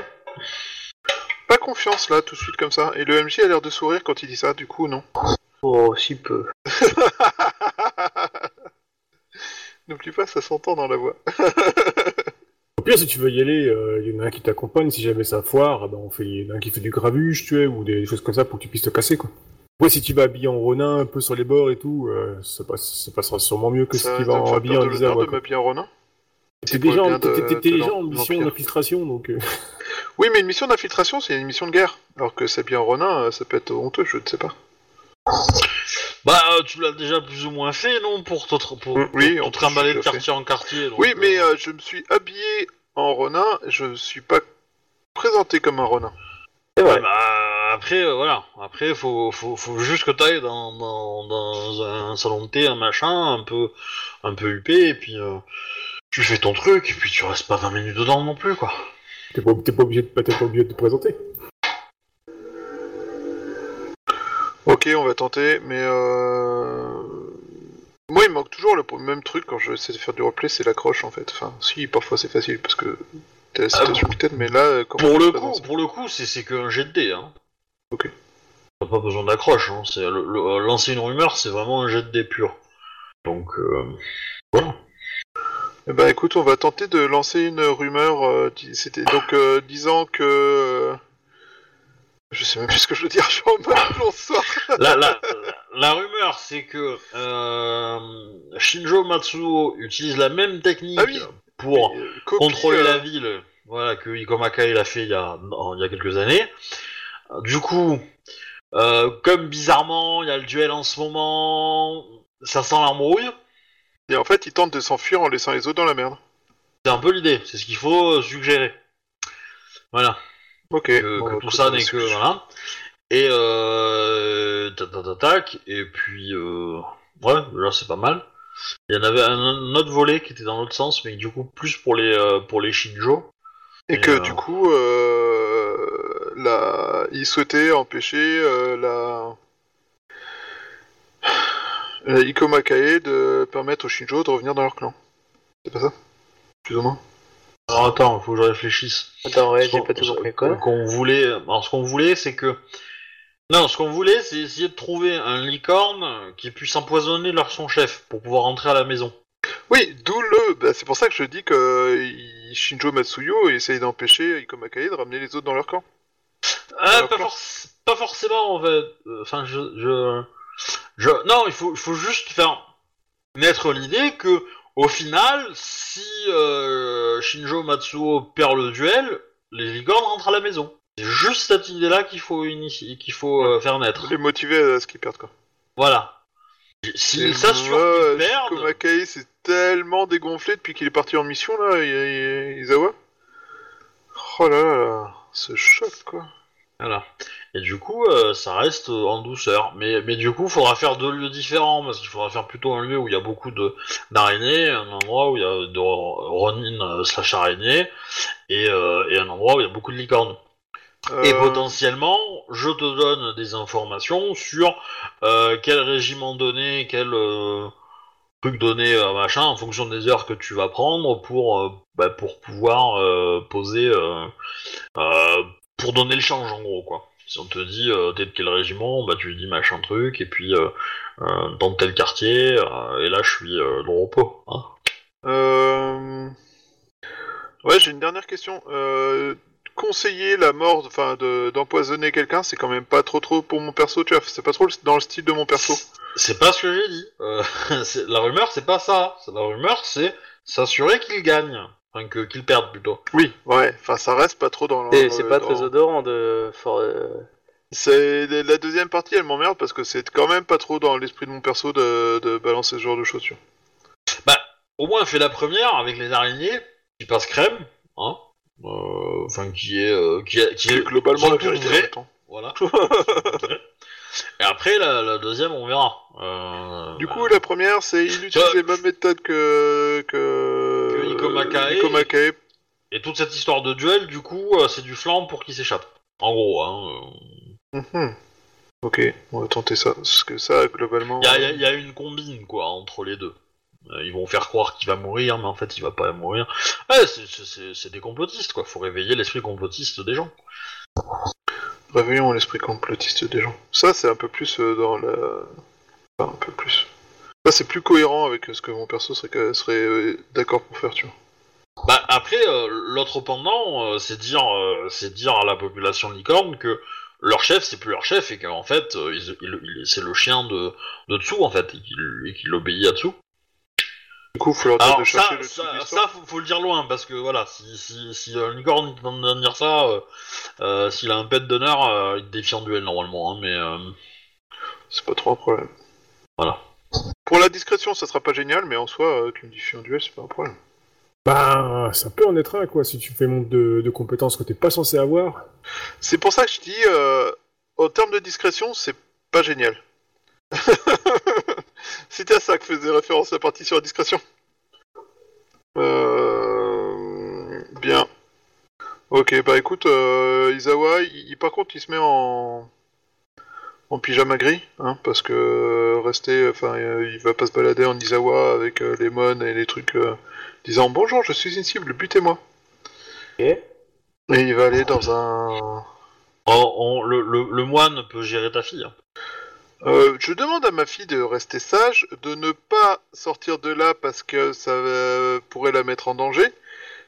Pas confiance là, tout de suite comme ça. Et le MJ a l'air de sourire quand il dit ça, du coup, non. Oh, si peu. N'oublie pas, ça s'entend dans la voix. Au pire, si tu veux y aller, euh, il y en a un qui t'accompagne. Si jamais ça foire, ah ben, on fait, il y en a un qui fait du gravuge, tu sais, ou des choses comme ça pour que tu puisses te casser, quoi. Ouais, si tu vas habillé en ronin, un peu sur les bords et tout, euh, ça, passe, ça passera sûrement mieux que si tu vas en habillé en ouais, de m'habiller en Ronin. T'es déjà, en- déjà en mission d'infiltration, donc... euh, Oui, mais une mission d'infiltration, c'est une mission de guerre. Alors que s'habiller en Ronin, euh, ça peut être honteux, je ne sais pas. Bah, euh, tu l'as déjà plus ou moins fait, non Pour te, pour, Mm, oui, te trimballer de fait. quartier en quartier. donc, Oui, mais euh, je me suis habillé en Ronin, je ne suis pas présenté comme un Ronin. C'est ouais, bah, après, euh, voilà. Après, faut, faut, faut juste que t'ailles dans, dans, dans un salon de thé, un machin, un peu, un peu huppé, et puis euh, tu fais ton truc, et puis tu restes pas 20 minutes dedans non plus, quoi. T'es pas, t'es pas obligé de, t'es pas obligé de te présenter. Ok, on va tenter, mais euh... Moi, il manque toujours le même truc quand je essaie de faire du replay, c'est l'accroche en fait. Enfin, si, parfois c'est facile parce que t'as la situation qui t'aide, mais là, euh, comment Pour le coup, pour le coup, c'est c'est qu'un jet de dés, hein. Ok. T'as pas besoin d'accroche, hein. C'est le- le- lancer une rumeur, c'est vraiment un jet de dés pur. Donc, euh, voilà. Ben écoute, on va tenter de lancer une rumeur. euh, C'était donc euh, disant que. euh, Je sais même plus ce que je veux dire, je suis en mode bonsoir. La, la, la rumeur, c'est que euh, Shinjo Matsuo utilise la même technique Ah oui. pour copie, contrôler euh, la ville, voilà, que Ikomaka il a fait il y a, il y a quelques années. Du coup, euh, comme bizarrement, il y a le duel en ce moment, ça sent l'embrouille. Et en fait, il tente de s'enfuir en laissant les autres dans la merde. C'est un peu l'idée, c'est ce qu'il faut euh, suggérer. Voilà, Ok. que, bon, que tout ça n'est que voilà. Et euh, tac, et puis euh, ouais, là c'est pas mal. Il y en avait un, autre volet qui était dans l'autre sens, mais du coup plus pour les euh, pour les Shinjo. Et Et, que euh, du coup, euh, la... il souhaitait empêcher la... Makae de permettre aux Shinjo de revenir dans leur clan. C'est pas ça Plus ou moins Alors attends, faut que je réfléchisse. Attends, ouais, j'ai pas ce compris quoi. qu'on voulait, alors ce qu'on voulait, c'est que non, ce qu'on voulait, c'est essayer de trouver un licorne qui puisse empoisonner leur son chef pour pouvoir rentrer à la maison. Oui, d'où le... bah, c'est pour ça que je dis que il- Shinjo Matsuyo essaye d'empêcher Iko Makae de ramener les autres dans leur camp. Ah, pas, quoi forc- pas forcément en fait. Euh, Enfin, je, je, je, non, il faut, il faut juste faire naître l'idée que, au final, si euh, Shinjo Matsuo perd le duel, les licornes rentrent à la maison. C'est juste cette idée-là qu'il faut initier, qu'il faut euh, faire naître. Les motiver à ce qu'ils perdent quoi. Voilà. S'ils s'assurent qu'ils perdent, s'est tellement dégonflé depuis qu'il est parti en mission là, I- I- Izawa. Oh là là, là, ce choc quoi. Voilà. Et du coup, euh, ça reste euh, en douceur. Mais, mais du coup, il faudra faire deux lieux différents, parce qu'il faudra faire plutôt un lieu où il y a beaucoup de d'araignées, un endroit où il y a de Ronin euh, slash araignées, et, et un endroit où il y a beaucoup de licornes. Et potentiellement, je te donne des informations sur quel régiment donné, quel truc donné, euh, machin, en fonction des heures que tu vas prendre pour, bah, pour pouvoir poser, pour donner le change en gros quoi. Si on te dit euh, t'es de quel régiment, bah tu dis machin truc, et puis euh, euh, dans tel quartier, euh, et là je suis euh, dans le repos. Hein. Euh... Ouais, j'ai une dernière question. Euh, conseiller la mort, enfin, de- d'empoisonner quelqu'un, c'est quand même pas trop trop pour mon perso, tu vois. C'est pas trop dans le style de mon perso. C'est pas ce que j'ai dit. Euh, la rumeur c'est pas ça. La rumeur c'est s'assurer qu'il gagne. Enfin que qu'il perde plutôt. Oui, ouais. Enfin, ça reste pas trop dans. le- C'est c'est pas dans- très odorant de. for- euh, C'est la deuxième partie, elle m'emmerde parce que c'est quand même pas trop dans l'esprit de mon perso de, de balancer ce genre de vois. Bah, au moins fait la première avec les araignées, qui passe crème, hein. Euh, Enfin qui est euh, qui est qui est globalement la vérité. Voilà. Et après la, la deuxième on verra. Euh, Du bah, coup, la première, c'est il utilise les mêmes méthodes que que, Que Iko Makae. Iko Makae. Et toute cette histoire de duel, du coup, euh, c'est du flanc pour qu'il s'échappe. En gros, hein. euh. Mhm. Ok, on va tenter ça. Parce que ça, globalement. Il y a, y une combine, quoi, entre les deux. Euh, ils vont faire croire qu'il va mourir, mais en fait, il va pas mourir. Ouais, c'est- c'est c'est- c'est des complotistes, quoi. Faut réveiller l'esprit complotiste des gens. Réveillons l'esprit complotiste des gens. Ça, c'est un peu plus euh, dans la. Enfin, un peu plus. Ça, c'est plus cohérent avec ce que mon perso serait, serait euh, d'accord pour faire, tu vois. Bah, après, euh, l'autre pendant, euh, c'est dire, euh, c'est dire à la population licorne que leur chef, c'est plus leur chef, et qu'en fait, ils- c'est le chien de, de dessous, en fait, et qu'il et qu'il obéit à dessous. Du coup, faut leur dire de chercher ça, le ça, ça, faut, faut le dire loin parce que voilà, si si si un licorne il tente de dire ça, s'il a un pet d'honneur, il te défie en duel normalement, hein, mais C'est pas trop un problème. voilà. Pour la discrétion, ça sera pas génial, mais en soi, euh, tu me dis en duel, c'est pas un problème. Bah, ça peut en être un, quoi, si tu fais montre de, de compétences que t'es pas censé avoir. C'est pour ça que je dis, euh, en termes de discrétion, c'est pas génial. C'était à ça que faisait référence la partie sur la discrétion. Euh... Bien. Ok, bah écoute, euh, Izawa, il- par contre, il se met en en pyjama gris, hein, parce que euh, rester, enfin, euh, il va pas se balader en Izawa avec euh, les mônes et les trucs, euh, disant bonjour, je suis une cible, butez-moi. Et il va aller dans un On- on- le, le, le moine peut gérer ta fille. hein. Euh, je demande à ma fille de rester sage, de ne pas sortir de là parce que ça euh, pourrait la mettre en danger.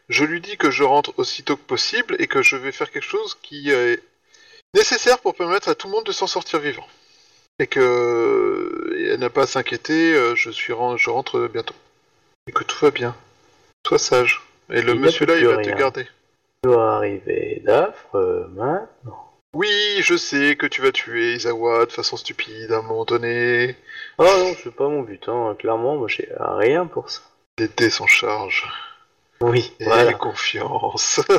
Je lui dis que je rentre aussitôt que possible et que je vais faire quelque chose qui est nécessaire pour permettre à tout le monde de s'en sortir vivant. Et que et elle n'a pas à s'inquiéter, euh, je, suis ren- je rentre bientôt. Et que tout va bien. Sois sage. Et le Il n'y a monsieur là, plus il va rien. te garder. doit arriver d'affreux maintenant. Oui, je sais que tu vas tuer Isawa de façon stupide à un moment donné. Oh non, c'est pas mon but, hein. clairement, moi j'ai rien pour ça. Les dés s'en chargent. Oui, Et voilà. confiance.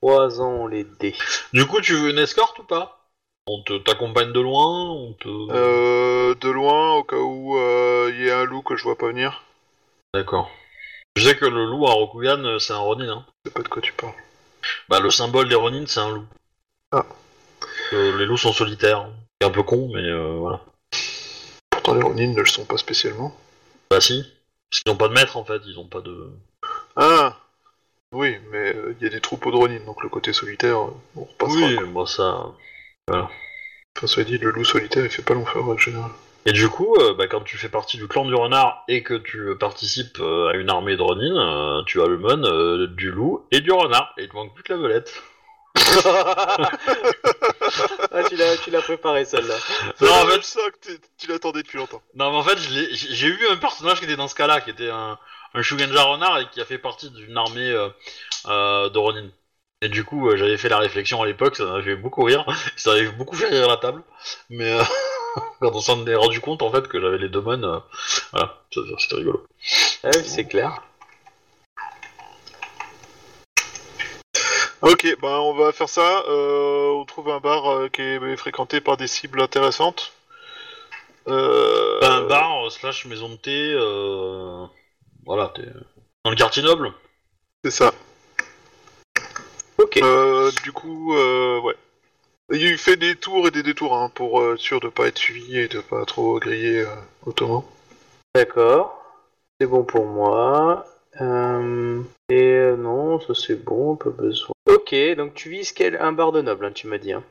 Trois ans les dés. Du coup, tu veux une escorte ou pas? On te t'accompagne de loin, on te. euh, de loin, au cas où euh, il y a un loup que je vois pas venir. D'accord. Je sais que le loup à Rokugan, euh, c'est un Ronin. Hein. Je sais pas de quoi tu parles. Bah, le symbole des Ronin, c'est un loup. Euh, les loups sont solitaires. C'est un peu con, mais euh, voilà. Pourtant, les Ronin ne le sont pas spécialement. Bah si. Parce qu'ils n'ont pas de maître en fait, ils ont pas de. Ah Oui, mais euh, il y a des troupeaux de Ronin, donc le côté solitaire, euh, on repassera. Oui, quoi. moi ça. Enfin, ça dit, le loup solitaire, il fait pas long feu en général. Et du coup, euh, bah, quand tu fais partie du clan du renard et que tu participes euh, à une armée de Ronin, euh, tu as le mon euh, du loup et du renard. Et il te manque plus que la velette. ah, tu l'as, tu l'as préparé celle-là. Non, en fait, ça que tu l'attendais depuis longtemps. non, mais en fait, je l'ai- j'ai j'ai eu un personnage qui était dans ce cas-là, qui était un, un Shugenja renard et qui a fait partie d'une armée euh, euh, de Ronin. Et du coup, euh, j'avais fait la réflexion à l'époque, ça m'avait fait beaucoup rire, ça avait beaucoup fait rire la table. Mais euh, quand on s'en est rendu compte, en fait, que j'avais les deux mon, euh, voilà, c'était rigolo. Ah oui, c'est clair. Ok, bah on va faire ça. Euh, on trouve un bar euh, qui est fréquenté par des cibles intéressantes. Euh, Un bar euh, slash maison de thé, euh, voilà, t'es dans le quartier noble. C'est ça. Ok. Euh, du coup, euh, ouais. Il fait des tours et des détours hein, pour euh, être sûr de pas être suivi et de pas trop griller euh, Ottoman. D'accord. C'est bon pour moi. Euh, et euh, non, ça c'est bon, pas besoin. Ok, donc tu vises quel un bar de noble, hein, tu m'as dit. Hein.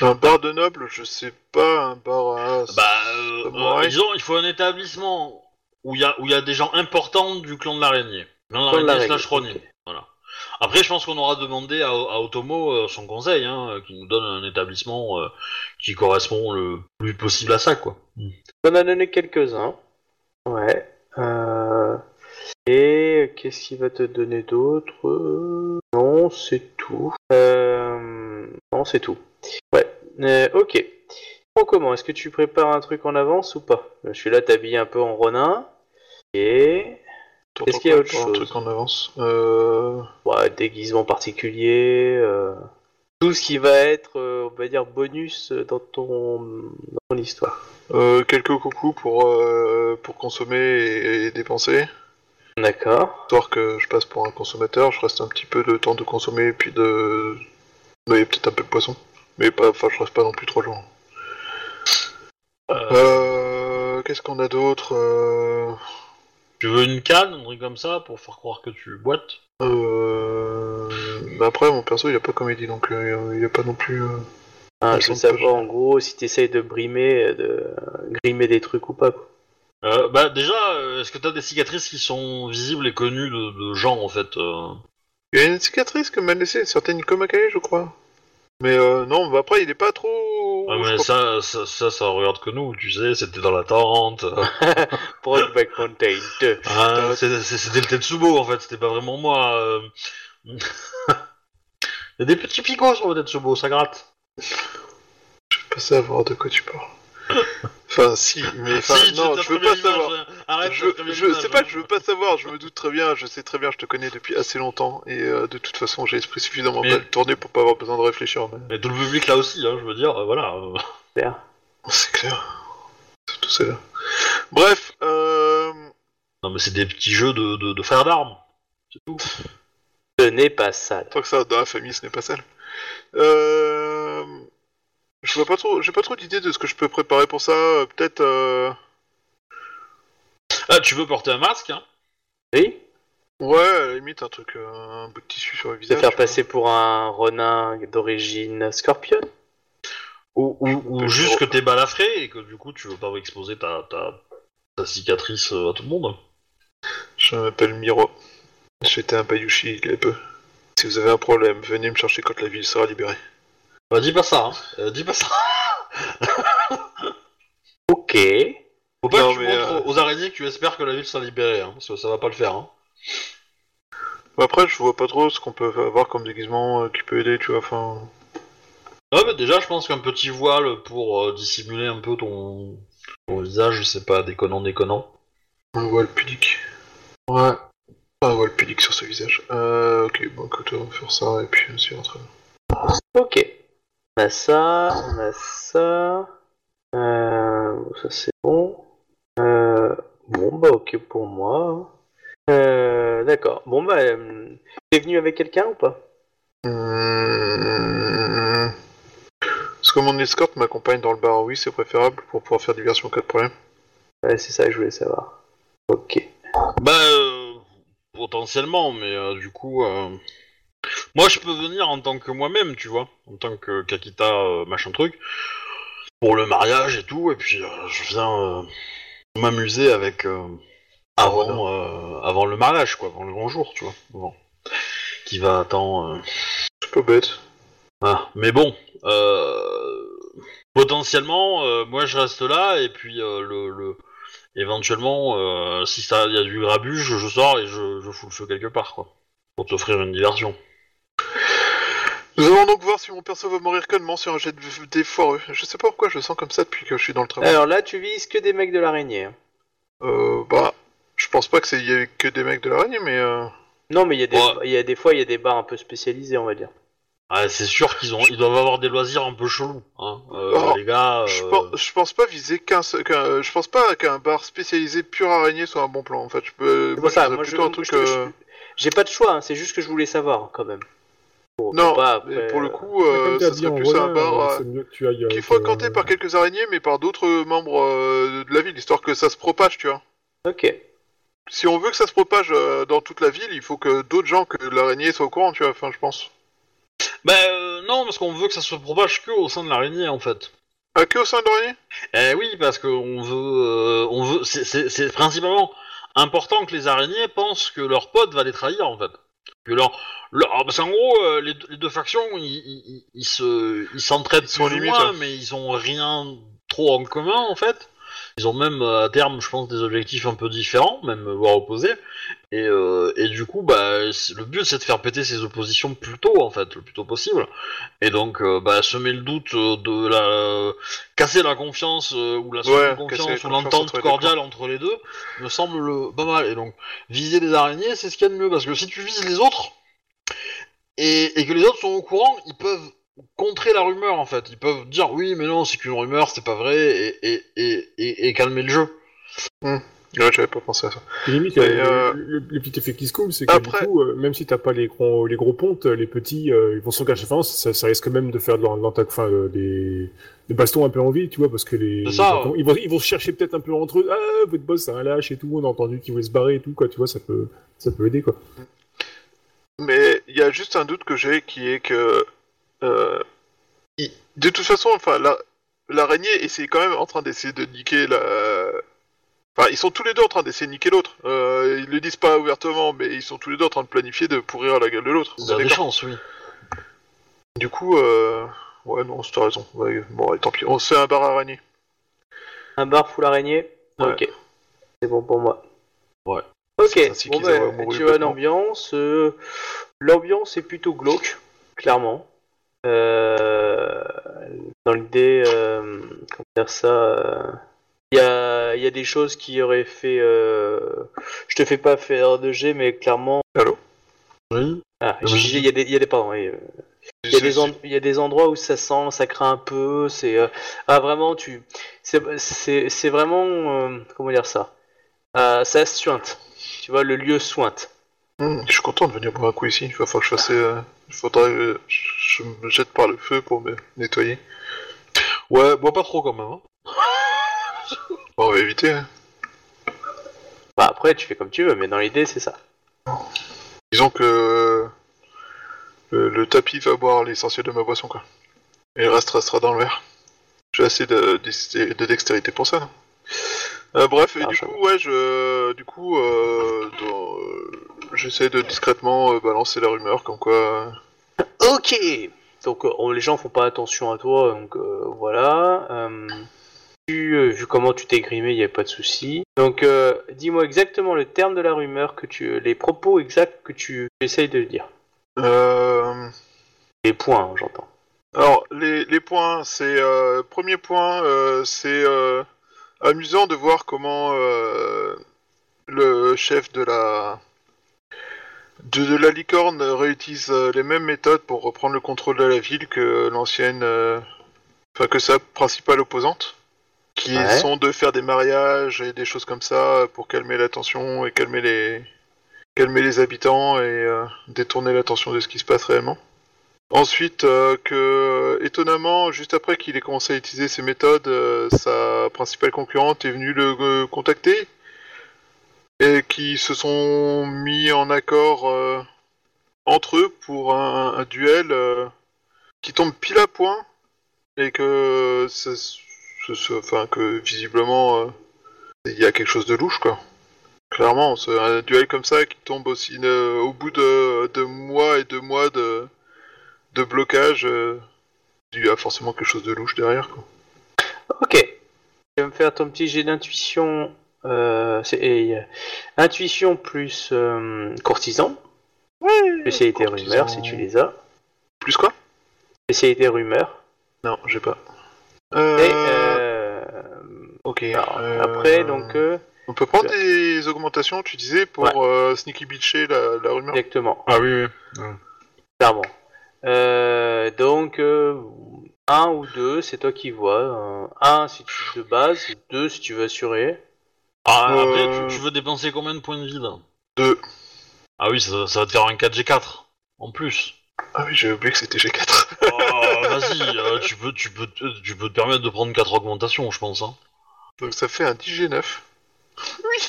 Un bar de noble, je sais pas, un bar à... Bah, euh, euh, disons, il faut un établissement où il y a où il y a des gens importants du clan de l'araignée, clan de l'araignée l'araignée, slash Ronin. ok. Voilà. Après, je pense qu'on aura demandé à, à Otomo euh, son conseil, hein, euh, qui nous donne un établissement euh, qui correspond le plus possible à ça, quoi. On en a donné quelques-uns. Ouais. Euh, Et qu'est-ce qu'il va te donner d'autre? Euh, Non, c'est tout. Euh, Non, c'est tout. Ouais. Euh, ok. Bon, comment? Est-ce que tu prépares un truc en avance ou pas? Je suis là, t'habillé un peu en ronin. Et Est-ce qu'il y a autre un chose truc en avance euh... ouais, déguisement particulier. euh, Tout ce qui va être, euh, on va dire, bonus dans ton, dans ton histoire. Quelques coucous pour, pour consommer et, et dépenser. D'accord. Histoire que je passe pour un consommateur, je reste un petit peu de temps de consommer puis de... noyer peut-être un peu de poisson. Mais pas, enfin, je reste pas non plus trop. Euh, Qu'est-ce qu'on a d'autre. Tu veux une canne, un truc comme ça, pour faire croire que tu boites Euh... bah après, mon perso, il a pas comédie, donc euh, il a pas non plus... euh, Hein, je veux savoir en gros si t'essayes de brimer, de grimer des trucs ou pas. quoi. euh, Bah déjà, euh, est-ce que t'as des cicatrices qui sont visibles et connues de, de gens, en fait euh Il y a une cicatrice que m'a laissé, certaine Komakale, je crois. Mais euh, non, bah après, il est pas trop... Ouais, je mais ça, ça, ça, ça regarde que nous, tu sais, c'était dans la tente. Brokeback Mountain 2. Ah, c'est- c'est- c'était le Tetsubo en fait, c'était pas vraiment moi. euh. Il y a des petits picots sur le Tetsubo, ça gratte. pas savoir de quoi tu parles. Enfin, si, mais enfin, Si, non, je veux pas savoir. hein. Arrête, Je, je c'est pas hein. que je veux pas savoir, je me doute très bien, je sais très bien, je te connais depuis assez longtemps et euh, de toute façon j'ai l'esprit suffisamment Mais- mal tourné pour pas avoir besoin de réfléchir. Mais... Mais tout le public là aussi, hein, je veux dire, euh, voilà. euh. C'est clair. C'est là. Bref, euh... Non mais c'est des petits jeux de, de, de frères d'armes, c'est tout. Ce n'est pas sale. tant que ça dans la famille ce n'est pas sale. Euh... Je vois pas trop, j'ai pas trop d'idées de ce que je peux préparer pour ça. euh, Peut-être. Euh... Ah, tu veux porter un masque, hein? Oui Ouais, à la limite un truc, euh, un bout de tissu sur le Te visage. faire tu vois. passer pour un renin d'origine scorpion? Ou, ou, ou peux juste que t'es balafré et que du coup tu veux pas exposer ta, ta, ta cicatrice euh, à tout le monde. Je m'appelle Miro. J'étais un Bayushi il y a peu. Si vous avez un problème, venez me chercher quand la ville sera libérée. Bah dis pas ça, hein. Euh, dis pas ça. Ok. Faut pas Non, que tu mais, montres euh, aux araignées que tu espères que la ville soit libérée, hein, parce que ça va pas le faire. Hein. Après, je vois pas trop ce qu'on peut avoir comme déguisement euh, qui peut aider, tu vois. Enfin, Ouais, mais déjà, je pense qu'un petit voile pour euh, dissimuler un peu ton, ton visage, je sais pas, déconnant, déconnant. un voile pudique. Ouais. Un voile pudique sur ce visage. Euh, ok, bon, écoute, on va faire ça et puis on très bien. Ok. On a ça, on a ça. Euh, ça c'est bon. Euh, bon bah ok pour moi. Euh, D'accord. Bon bah, euh, t'es venu avec quelqu'un ou pas? Hum, Parce que mon escorte m'accompagne dans le bar, oui, c'est préférable pour pouvoir faire diversion cas de problème. Ouais, c'est ça que je voulais savoir. Ok. Bah, euh, potentiellement, mais euh, du coup, euh, moi je peux venir en tant que moi-même, tu vois, en tant que Kakita euh, machin truc, pour le mariage et tout, et puis euh, je viens euh, m'amuser avec avant, avant le mariage, quoi, avant le grand jour, tu vois, bon. qui va attendre. C'est pas bête. Ah, mais bon, potentiellement, moi je reste là et puis le, le- éventuellement, euh, si ça y a du grabuge, je sors et je, je fous le feu quelque part, quoi, pour t'offrir une diversion. Nous allons donc voir si mon perso va mourir connement sur un jet de dés foireux. Je sais pas pourquoi je sens comme ça depuis que je suis dans le travail. Alors là, tu vises que des mecs de l'araignée. hein. Euh, bah, je pense pas que c'est y ait que des mecs de l'araignée, mais euh... Non, mais il y, a des- Ouais. il y a des fois, il y a des bars un peu spécialisés, on va dire. Ah, c'est sûr qu'ils ont, ils doivent avoir des loisirs un peu chelous, hein, euh, Oh, les gars. je, euh, pense, je pense pas viser qu'un, seul- qu'un- euh, je pense pas qu'un bar spécialisé pure araignée soit un bon plan. En fait, je peux, C'est pour ça, je moi, je, plutôt un truc. je- euh, j'ai pas de choix, hein, c'est juste que je voulais savoir, quand même. Pour- Non, pour pas après, pour le euh, coup, euh, ça serait plus un bar euh, euh, c'est mieux que tu ailles qui est fréquenté euh, par quelques araignées, mais par d'autres membres euh, de la ville, histoire que ça se propage, tu vois. Ok. Si on veut que ça se propage euh, dans toute la ville, il faut que d'autres gens que l'araignée soient au courant, tu vois. Enfin, je pense. Bah euh, non, parce qu'on veut que ça se propage que au sein de l'araignée, en fait. Ah, que au sein de l'araignée? Eh oui, parce qu'on veut, euh, on veut, c'est- c'est c'est principalement important que les araignées pensent que leur pote va les trahir en fait. Leur, leur ah, parce qu'en gros, euh, les, deux- les deux factions, ils, ils, ils se, ils s'entraident Ils sont plus ou limites, moins, ouais. mais ils ont rien trop en commun en fait. Ils ont même euh, à terme, je pense, des objectifs un peu différents, même euh, voire opposés. Et, euh, et du coup, bah, le but c'est de faire péter ces oppositions plus tôt en fait, le plus tôt possible. Et donc, euh, bah, semer le doute euh, de la, casser la confiance euh, ou la Ouais, confiance ou l'entente cordiale entre les deux me semble le, pas mal. Et donc, viser les araignées, c'est ce qu'il y a de mieux parce que si tu vises les autres et, et que les autres sont au courant, ils peuvent contrer la rumeur en fait. Ils peuvent dire oui, mais non, c'est qu'une rumeur, c'est pas vrai, et, et, et, et, et calmer le jeu. Ouais, j'avais pas pensé à ça. Et limite, euh, euh, le, le petit effet qui se coule, c'est que Après- du coup, euh, même si t'as pas les gros, les gros pontes, les petits, euh, ils vont s'engager. Enfin, ça, ça risque même de faire de l'attaque, enfin, euh, des, des bastons un peu en vie, tu vois, parce que les, C'est ça, les- ouais. ils, vont, ils vont se chercher peut-être un peu entre eux. Ah, votre boss, c'est un lâche et tout. On a entendu qu'il voulait se barrer et tout, quoi. Tu vois, ça peut, ça peut aider, quoi. Mais il y a juste un doute que j'ai qui est que. Euh, il- de toute façon, enfin, la- l'araignée essaie quand même en train d'essayer de niquer la. Enfin, ils sont tous les deux en train d'essayer de niquer l'autre. Euh, ils le disent pas ouvertement, mais ils sont tous les deux en train de planifier de pourrir à la gueule de l'autre. Il y a des chances, oui. Du coup, euh... ouais, non, t'as raison. Ouais, bon, allez, tant pis. On se fait un bar araignée. Un bar full araignée Ouais. Ok. C'est bon pour moi. Ouais. Ok, C'est bon ben, tu vois bêtement. l'ambiance. euh, l'ambiance est plutôt glauque, clairement. Euh, dans l'idée, euh, comment dire ça euh, Il y, a, il y a des choses qui auraient fait. euh, je te fais pas faire de G, mais clairement. Oui. Ah, Oui. il y a des, il y a des, pardon, oui, euh, il y, a des en- il y a des endroits où ça sent, ça craint un peu. C'est euh, ah vraiment tu, c'est vraiment euh, comment dire ça. Euh, ça suinte. Tu vois le lieu suinte. Hum, je suis content de venir boire un coup ici. Il va falloir que je fasse. Euh, Il faudrait que je me jette par le feu pour me nettoyer. Ouais, bois pas trop quand même. Hein. Bon, on va éviter. hein. Bah après tu fais comme tu veux, mais dans l'idée c'est ça. Disons que euh, le, le tapis va boire l'essentiel de ma boisson, quoi. Et le reste restera dans le verre. J'ai assez de, de- de dextérité pour ça. non? Euh, bref, et Ah, du coup, ouais, je, du coup, euh, dans- euh, j'essaie de discrètement euh, balancer la rumeur, comme quoi. Ok. Donc euh, les gens font pas attention à toi, donc euh, voilà. Euh, tu, euh, vu comment tu t'es grimé, il y a pas de souci. Donc euh, dis-moi exactement le terme de la rumeur que tu, les propos exacts que tu essayes de dire. Euh, Les points, hein, j'entends. Alors, les, les points, c'est... Euh, premier point, euh, c'est euh, amusant de voir comment euh, le chef de la... De, de la licorne réutilise euh, les mêmes méthodes pour reprendre le contrôle de la ville que l'ancienne... euh, Enfin, que sa principale opposante. Qui Ouais. sont de faire des mariages et des choses comme ça pour calmer la tension et calmer les... Calmer les habitants et euh, détourner l'attention de ce qui se passe réellement. Ensuite, euh, que étonnamment, juste après qu'il ait commencé à utiliser ces méthodes, euh, sa principale concurrente est venue le euh, contacter et qui se sont mis en accord euh, entre eux pour un, duel euh, qui tombe pile à point et que, enfin que visiblement euh, il y a quelque chose de louche quoi. Clairement, un duel comme ça qui tombe aussi au bout de, mois et de mois de, de blocage, il y a forcément quelque chose de louche derrière. Quoi. Ok. Tu vas me faire ton petit jet d'intuition. Euh, c'est euh, intuition plus euh, courtisan. Spécialité courtisan. rumeur si tu les as. Plus quoi? Spécialité rumeur. Non, j'ai pas. Et Euh, ok. alors, euh, après donc euh, On peut prendre des augmentations, tu disais, pour Ouais. euh, sneaky bitcher la, la rumeur? exactement. Ah oui, oui. Clairement. Euh, donc, euh, un ou deux, c'est toi qui vois. Un si tu de base, deux si tu veux assurer. Ah, Euh, après, tu, tu veux dépenser combien de points de vide Deux. Ah oui, ça, ça va te faire un 4G4 en plus. Ah oui, j'ai oublié que c'était G4. Oh, Vas-y, euh, tu, peux, tu, peux, te- tu peux te permettre de prendre 4 augmentations, je pense. Hein. Donc ça fait un 10G9.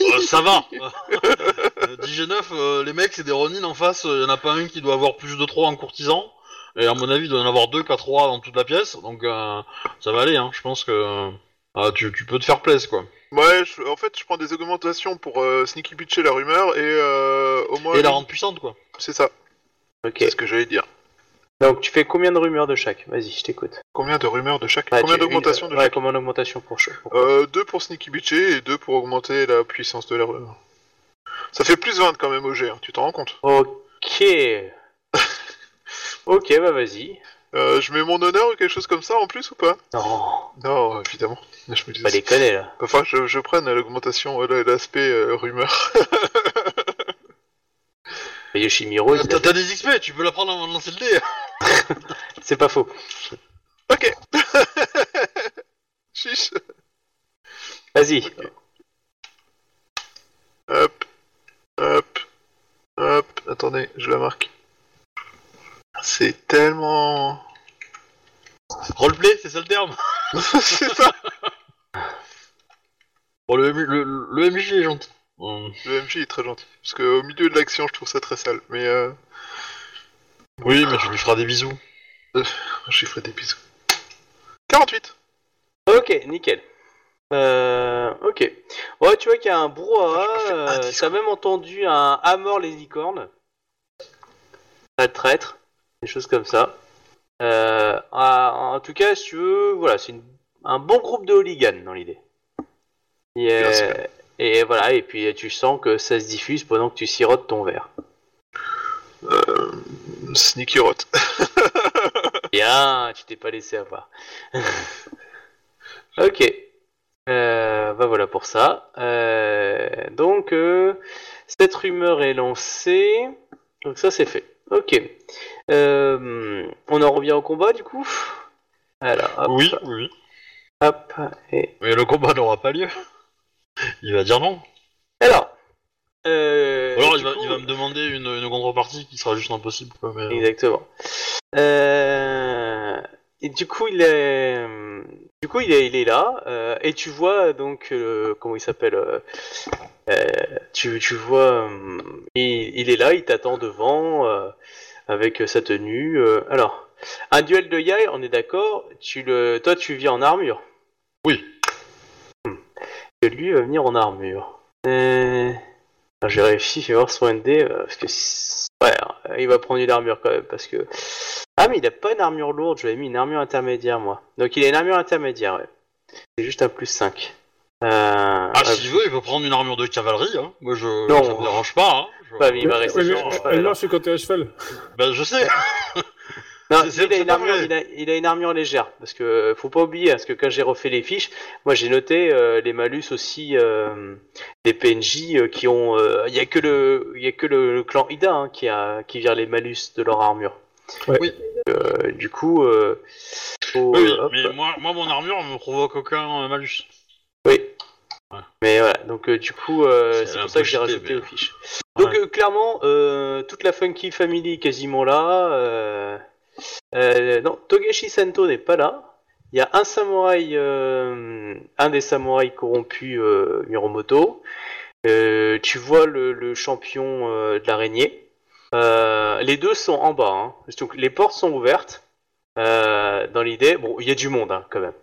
Euh, ça va Euh, 10G9, euh, les mecs, c'est des Ronin en face, il y en a pas un qui doit avoir plus de 3 en courtisan. Et à mon avis, il doit y en avoir 2 qu'à 3 dans toute la pièce. Donc euh, ça va aller, hein. je pense que euh, tu, tu peux te faire plaisir, quoi. Ouais, je- en fait, je prends des augmentations pour euh, sneaky bitcher la rumeur et euh, au moins. Et la rendre puissante, quoi. C'est ça, Ok. c'est ce que j'allais dire. Donc, tu fais combien de rumeurs de chaque? Vas-y, je t'écoute. Combien de rumeurs de chaque? Ah, Combien tu- d'augmentations une- de Ouais, chaque? combien d'augmentation pour chaque? Pour- euh, Deux pour sneaky bitcher et deux pour augmenter la puissance de la rumeur. Ça fait plus 20 quand même au G, hein, tu t'en rends compte? Ok. ok, bah vas-y. euh, Je mets mon honneur ou quelque chose comme ça en plus ou pas? Non, Non, évidemment. Je me disais. pas déconner là. Enfin, je, je prenne l'augmentation, euh, l'aspect euh, rumeur. Mais Yoshimiro, il- T'as t'as des XP, tu peux la prendre avant de lancer le dé. c'est pas faux. ok. Chiche. Vas-y. Hop, hop, hop. Attendez, je la marque. C'est tellement. Roleplay, c'est ça le terme. c'est ça. Bon, le, le, le MJ est gentil. Hum. Le MJ est très gentil. Parce qu'au milieu de l'action, je trouve ça très sale. Mais euh, Oui, mais tu lui feras des bisous. je lui ferai des bisous. 48. Ok, nickel. Euh, ok. Ouais, tu vois qu'il y a un brouhaha. Ah, euh. T'as même entendu un Hammer les licornes. Un traître. Des choses comme ça. Euh, en en tout cas, si tu veux, voilà, c'est un bon groupe de hooligans dans l'idée. Et, euh, et voilà, et puis tu sens que ça se diffuse pendant que tu sirotes ton verre. Euh, sneaky rot. Bien, tu t'es pas laissé avoir. ok. Euh, bah voilà pour ça. Euh, donc, euh, cette rumeur est lancée. Donc ça c'est fait. Ok. Euh, on en revient au combat du coup Alors, hop, Oui, oui. hop, et... Mais le combat n'aura pas lieu. Il va dire non. Alors, euh, Ou alors il va, coup- il va me demander une, une contrepartie qui sera juste impossible. Quoi, mais... Exactement. Euh, et du coup, il est, du coup, il est, il est là, euh, et tu vois donc euh, comment il s'appelle. euh, euh, tu, tu vois, euh, il, il est là, il t'attend devant euh, avec sa tenue. euh. alors, un duel de Yai, on est d'accord. Tu le, toi, tu vis en armure. Oui. Et lui va venir en armure. Euh... Alors, J'ai réussi, je vais voir son ND, euh, parce que ouais, euh, il va prendre une armure quand même, parce que ah mais il a pas une armure lourde, je lui ai mis une armure intermédiaire moi. Donc il a une armure intermédiaire, ouais. C'est juste un plus 5. Euh... Ah, ah, s'il veut, il peut prendre une armure de cavalerie. Hein. Moi, je, Non. ça me dérange pas. Hein. Je... Bah, mais il va rester ouais, sur mais marche quand t'es à cheval. Bah, je sais. Non, il, a une armure, il, a, il a une armure légère, parce que faut pas oublier, parce que quand j'ai refait les fiches, moi j'ai noté euh, les malus aussi euh, des PNJ euh, qui ont, euh, il y a que le, il y a que le, le clan Ida hein, qui a, qui vire les malus de leur armure. Ouais. Oui. Euh, du coup, euh, faut, Oui, mais moi, moi, mon armure me provoque aucun euh, malus. Oui. Ouais. Mais voilà, donc euh, du coup, euh, C'est pour ça que j'ai rajouté mais- aux fiches. Donc Ouais. euh, clairement, euh, toute la Funky Family est quasiment là. Euh, non, Togeshi Sento n'est pas là. Il y a un samouraï, euh, un des samouraïs corrompus, euh, Miromoto. Tu vois le, champion de l'araignée. Les deux sont en bas. Hein. Donc les portes sont ouvertes. Dans l'idée, bon, il y a du monde hein, quand même.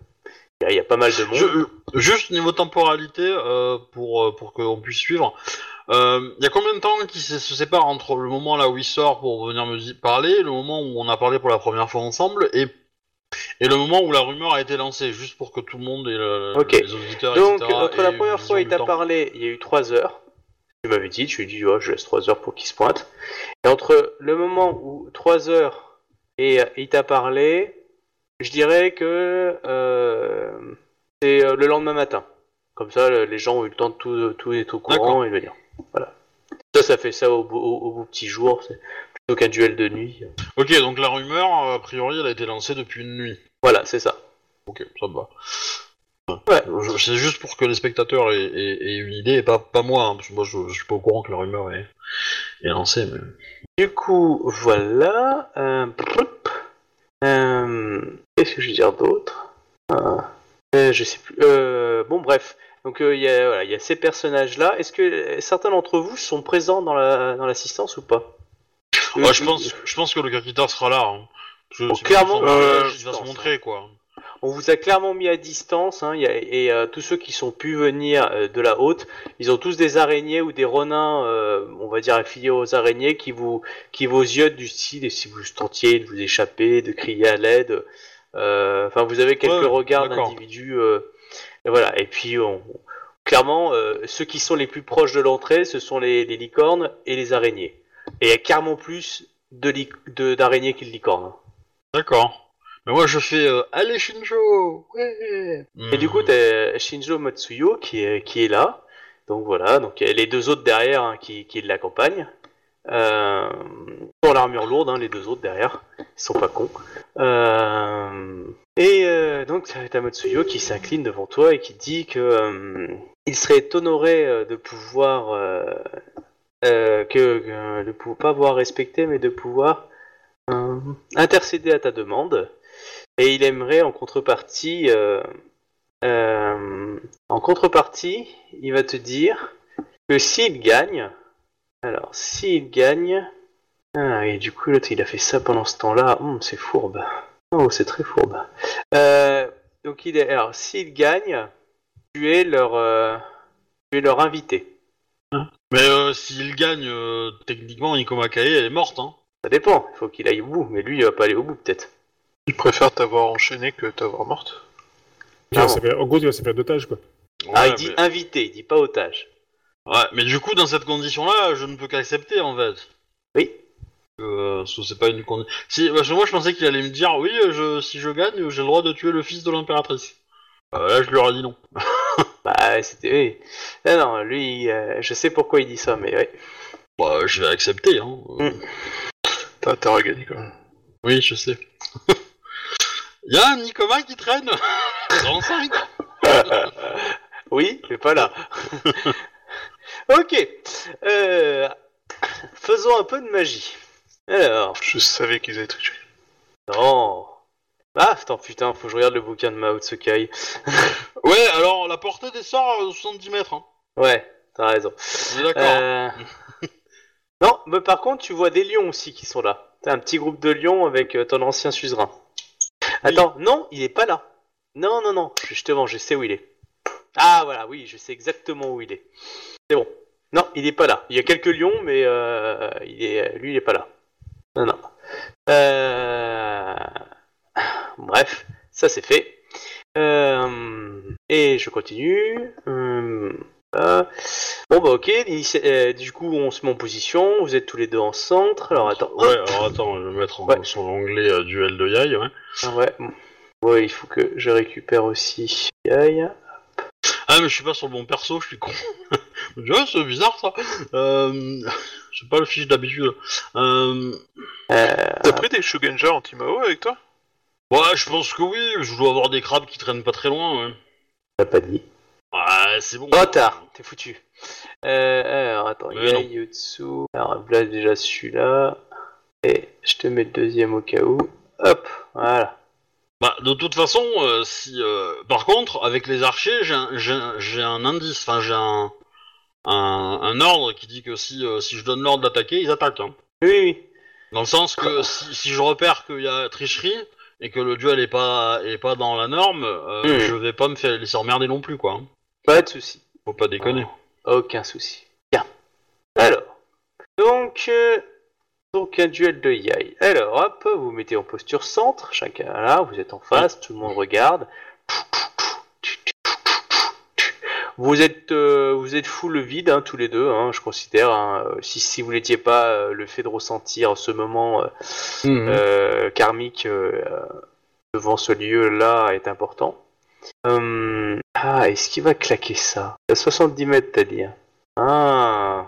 Il y, a- pas mal de monde. Juste niveau temporalité, pour, pour qu'on puisse suivre, euh, il y a combien de temps qui se, se sépare entre le moment là où il sort pour venir me parler, le moment où on a parlé pour la première fois ensemble, et, et le moment où la rumeur a été lancée, juste pour que tout le monde et le- Ok. les auditeurs, Donc, etc., entre la première fois, il vision t'a parlé, il y a eu 3 heures. Tu m'avais dit, tu lui dis, oh, je laisse 3 heures pour qu'il se pointe. Et entre le moment où 3 heures et euh, il t'a parlé, je dirais que euh, c'est le lendemain matin. Comme ça, le- les gens ont eu le temps de tout, tout être au courant et venir. Voilà. Ça, ça fait ça au, beau- au, beau petit jour, c'est plutôt qu'un duel de nuit. Ok, donc la rumeur, a priori, elle a été lancée depuis une nuit. Voilà, c'est ça. Ok, ça me va. Ouais. Je- C'est juste pour que les spectateurs aient, aient- aient une idée, et pas, pas moi, hein, parce que moi je, je suis pas au courant que la rumeur est, est lancée. Mais... Du coup, voilà. Euh. Euh, Qu'est-ce que je veux dire d'autre? Ah, euh, Je sais plus. Euh, bon, bref. Donc, euh, il y, a, voilà, il y a ces personnages-là. Est-ce que euh, certains d'entre vous sont présents dans la dans l'assistance ou pas? Ouais, je, pense, je pense que le Kakita sera là. Hein. Bon, c'est clairement, euh, il va se montrer quoi. On vous a clairement mis à distance, hein, il y a- et euh, tous ceux qui sont pu venir euh, de la haute, ils ont tous des araignées ou des renins, euh, on va dire affiliés aux araignées, qui vous qui vous yeux du style, et si vous tentiez de vous échapper, de crier à l'aide, euh, enfin vous avez quelques Ouais, regards d'individus, euh, et voilà. Et puis on- clairement, euh, ceux qui sont les plus proches de l'entrée, ce sont les, les licornes et les araignées. Et il y a carrément plus de li- de- d'araignées que de licornes. D'accord. Mais moi je fais euh, Allez Shinjo Ouais Et du coup, t'as Shinjo Matsuyo qui est, qui est là. Donc voilà, donc les deux autres derrière hein, qui, qui l'accompagnent. Euh, pour l'armure lourde, hein, les deux autres derrière. Ils sont pas cons. Euh, et euh, donc t'as Matsuyo qui s'incline devant toi et qui dit que euh, il serait honoré euh, de pouvoir que, que- de pas pouvoir respecter, mais de pouvoir intercéder à ta demande. Et il aimerait en contrepartie, en contrepartie, il va te dire que s'il gagne, alors s'il gagne, ah et du coup l'autre il a fait ça pendant ce temps-là, Hum, c'est fourbe. Oh c'est très fourbe. Euh, donc il est, alors s'il gagne, tu es leur, euh, tu es leur invité. Mais euh, s'il gagne, euh, techniquement Kae elle est morte. Hein. Ça dépend, il faut qu'il aille au bout, mais lui il va pas aller au bout peut-être. Il préfère t'avoir enchaîné que t'avoir morte. Il va en gros, il va se faire d'otage, quoi. ah il dit mais... invité, il dit pas otage. Ouais, mais du coup dans cette condition-là, je ne peux qu'accepter en fait. Oui. Euh, parce que c'est pas une condition. Si, parce que moi je pensais qu'il allait me dire oui, euh, je, si je gagne, j'ai le droit de tuer le fils de l'impératrice. Euh, là je lui aurais dit non. Bah c'était, oui. Non, lui, euh, je sais pourquoi il dit ça, mais ouais. Bah, je vais accepter. Hein. Euh, Mm. T'as regagné quand même. Oui, je sais. Y'a un Nikoma qui traîne Dans 5 Oui, mais pas là. Ok. Euh, faisons un peu de magie. Alors, Je savais qu'ils avaient triché. non. Ah, attends, putain, faut que je regarde le bouquin de Mao Tsukai. Ouais, alors la portée des sorts à 70 mètres. Hein. Ouais, t'as raison. On est d'accord. Euh, non, mais par contre, tu vois des lions aussi qui sont là. T'as un petit groupe de lions avec euh, ton ancien suzerain. Attends, non, il est pas là. Non, non, non, justement, je sais où il est. Ah, voilà, oui, je sais exactement où il est. C'est bon. Non, il est pas là. Il y a quelques lions, mais euh, il est, lui, il est pas là. Non, non. Euh... Bref, ça c'est fait. Euh, Et je continue. Bon bah ok, du coup on se met en position, vous êtes tous les deux en centre, alors attends. Ouais, alors attends, je vais mettre en- Ouais. sur l'onglet duel de Yai, ouais. Ah ouais. il faut que je récupère aussi Yai. Ah, mais je suis pas sur le bon perso, je suis con. Je c'est bizarre ça. Euh... C'est pas le fiche d'habitude. Euh... Euh, T'as pris des Shugenja anti-Mao avec toi? Ouais, je pense que oui, je dois avoir des crabes qui traînent pas très loin, ouais. t'as pas dit. Ouais, c'est bon. Trop tard, t'es foutu. Euh, alors attends, Mais non. Yai, Yotsu. Alors là déjà celui-là. Et je te mets le deuxième au cas où. Hop, voilà. Bah, de toute façon, euh, si. euh, par contre, avec les archers, j'ai un, j'ai un- j'ai un indice, enfin, j'ai un, un, un ordre qui dit que si, euh, si je donne l'ordre d'attaquer, ils attaquent. hein. Oui, oui. Dans le sens que si, si je repère qu'il y a tricherie et que le duel est pas, est pas dans la norme, euh, Hmm. je vais pas me faire laisser emmerder non plus, quoi. hein. Pas de souci. Faut pas déconner. Aucun souci. Bien. Alors, donc, euh, donc un duel de yai. Alors, hop, vous vous mettez en posture centre, chacun là, vous êtes en face, tout le monde regarde. Vous êtes, euh, vous êtes full vide, hein, tous les deux, hein, je considère. hein. Euh, si, si vous n'étiez pas, euh, le fait de ressentir ce moment euh, Mhm. euh, karmique devant ce lieu-là est important. Ah, est-ce qu'il va claquer ça? À 70 mètres, t'as dit. hein. Ah.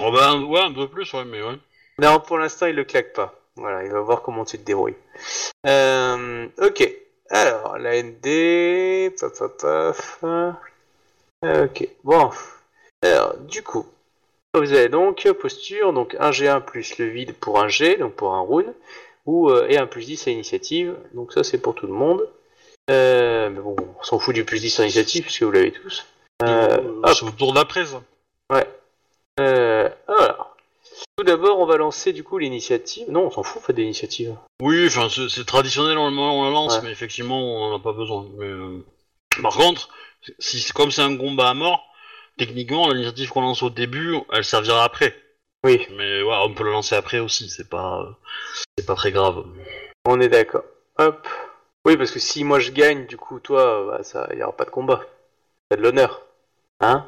Oh, bah, un- ouais, un peu plus, ouais, mais ouais. Non, pour l'instant, il le claque pas. Voilà, il va voir comment tu te débrouilles. Euh, ok. Alors, la ND. Paf, paf, paf. Euh, Ok. Bon. Alors, du coup, vous avez donc posture, donc 1 G1 plus le vide pour un G, donc pour un rune, ou, euh, et un plus 10 à initiative. Donc ça, c'est pour tout le monde. Euh, mais bon, on s'en fout du plus 10 à initiative, puisque vous l'avez tous. Euh, c'est au tour d'après, ça. Ouais. Euh, alors. Tout d'abord, on va lancer du coup l'initiative. Non, on s'en fout, fait l'initiative. Oui, enfin, c'est c'est traditionnel, on, on la lance, Ouais. mais effectivement, on en a pas besoin. Mais, euh, Par contre, si, comme c'est un combat à mort, techniquement, l'initiative qu'on lance au début, elle servira après. Oui, Mais ouais, on peut le lancer après aussi, c'est pas, euh, c'est pas très grave. on est d'accord. Hop. Oui, parce que si moi je gagne, du coup, toi, bah, ça, y aura pas de combat. T'as de l'honneur. Hein?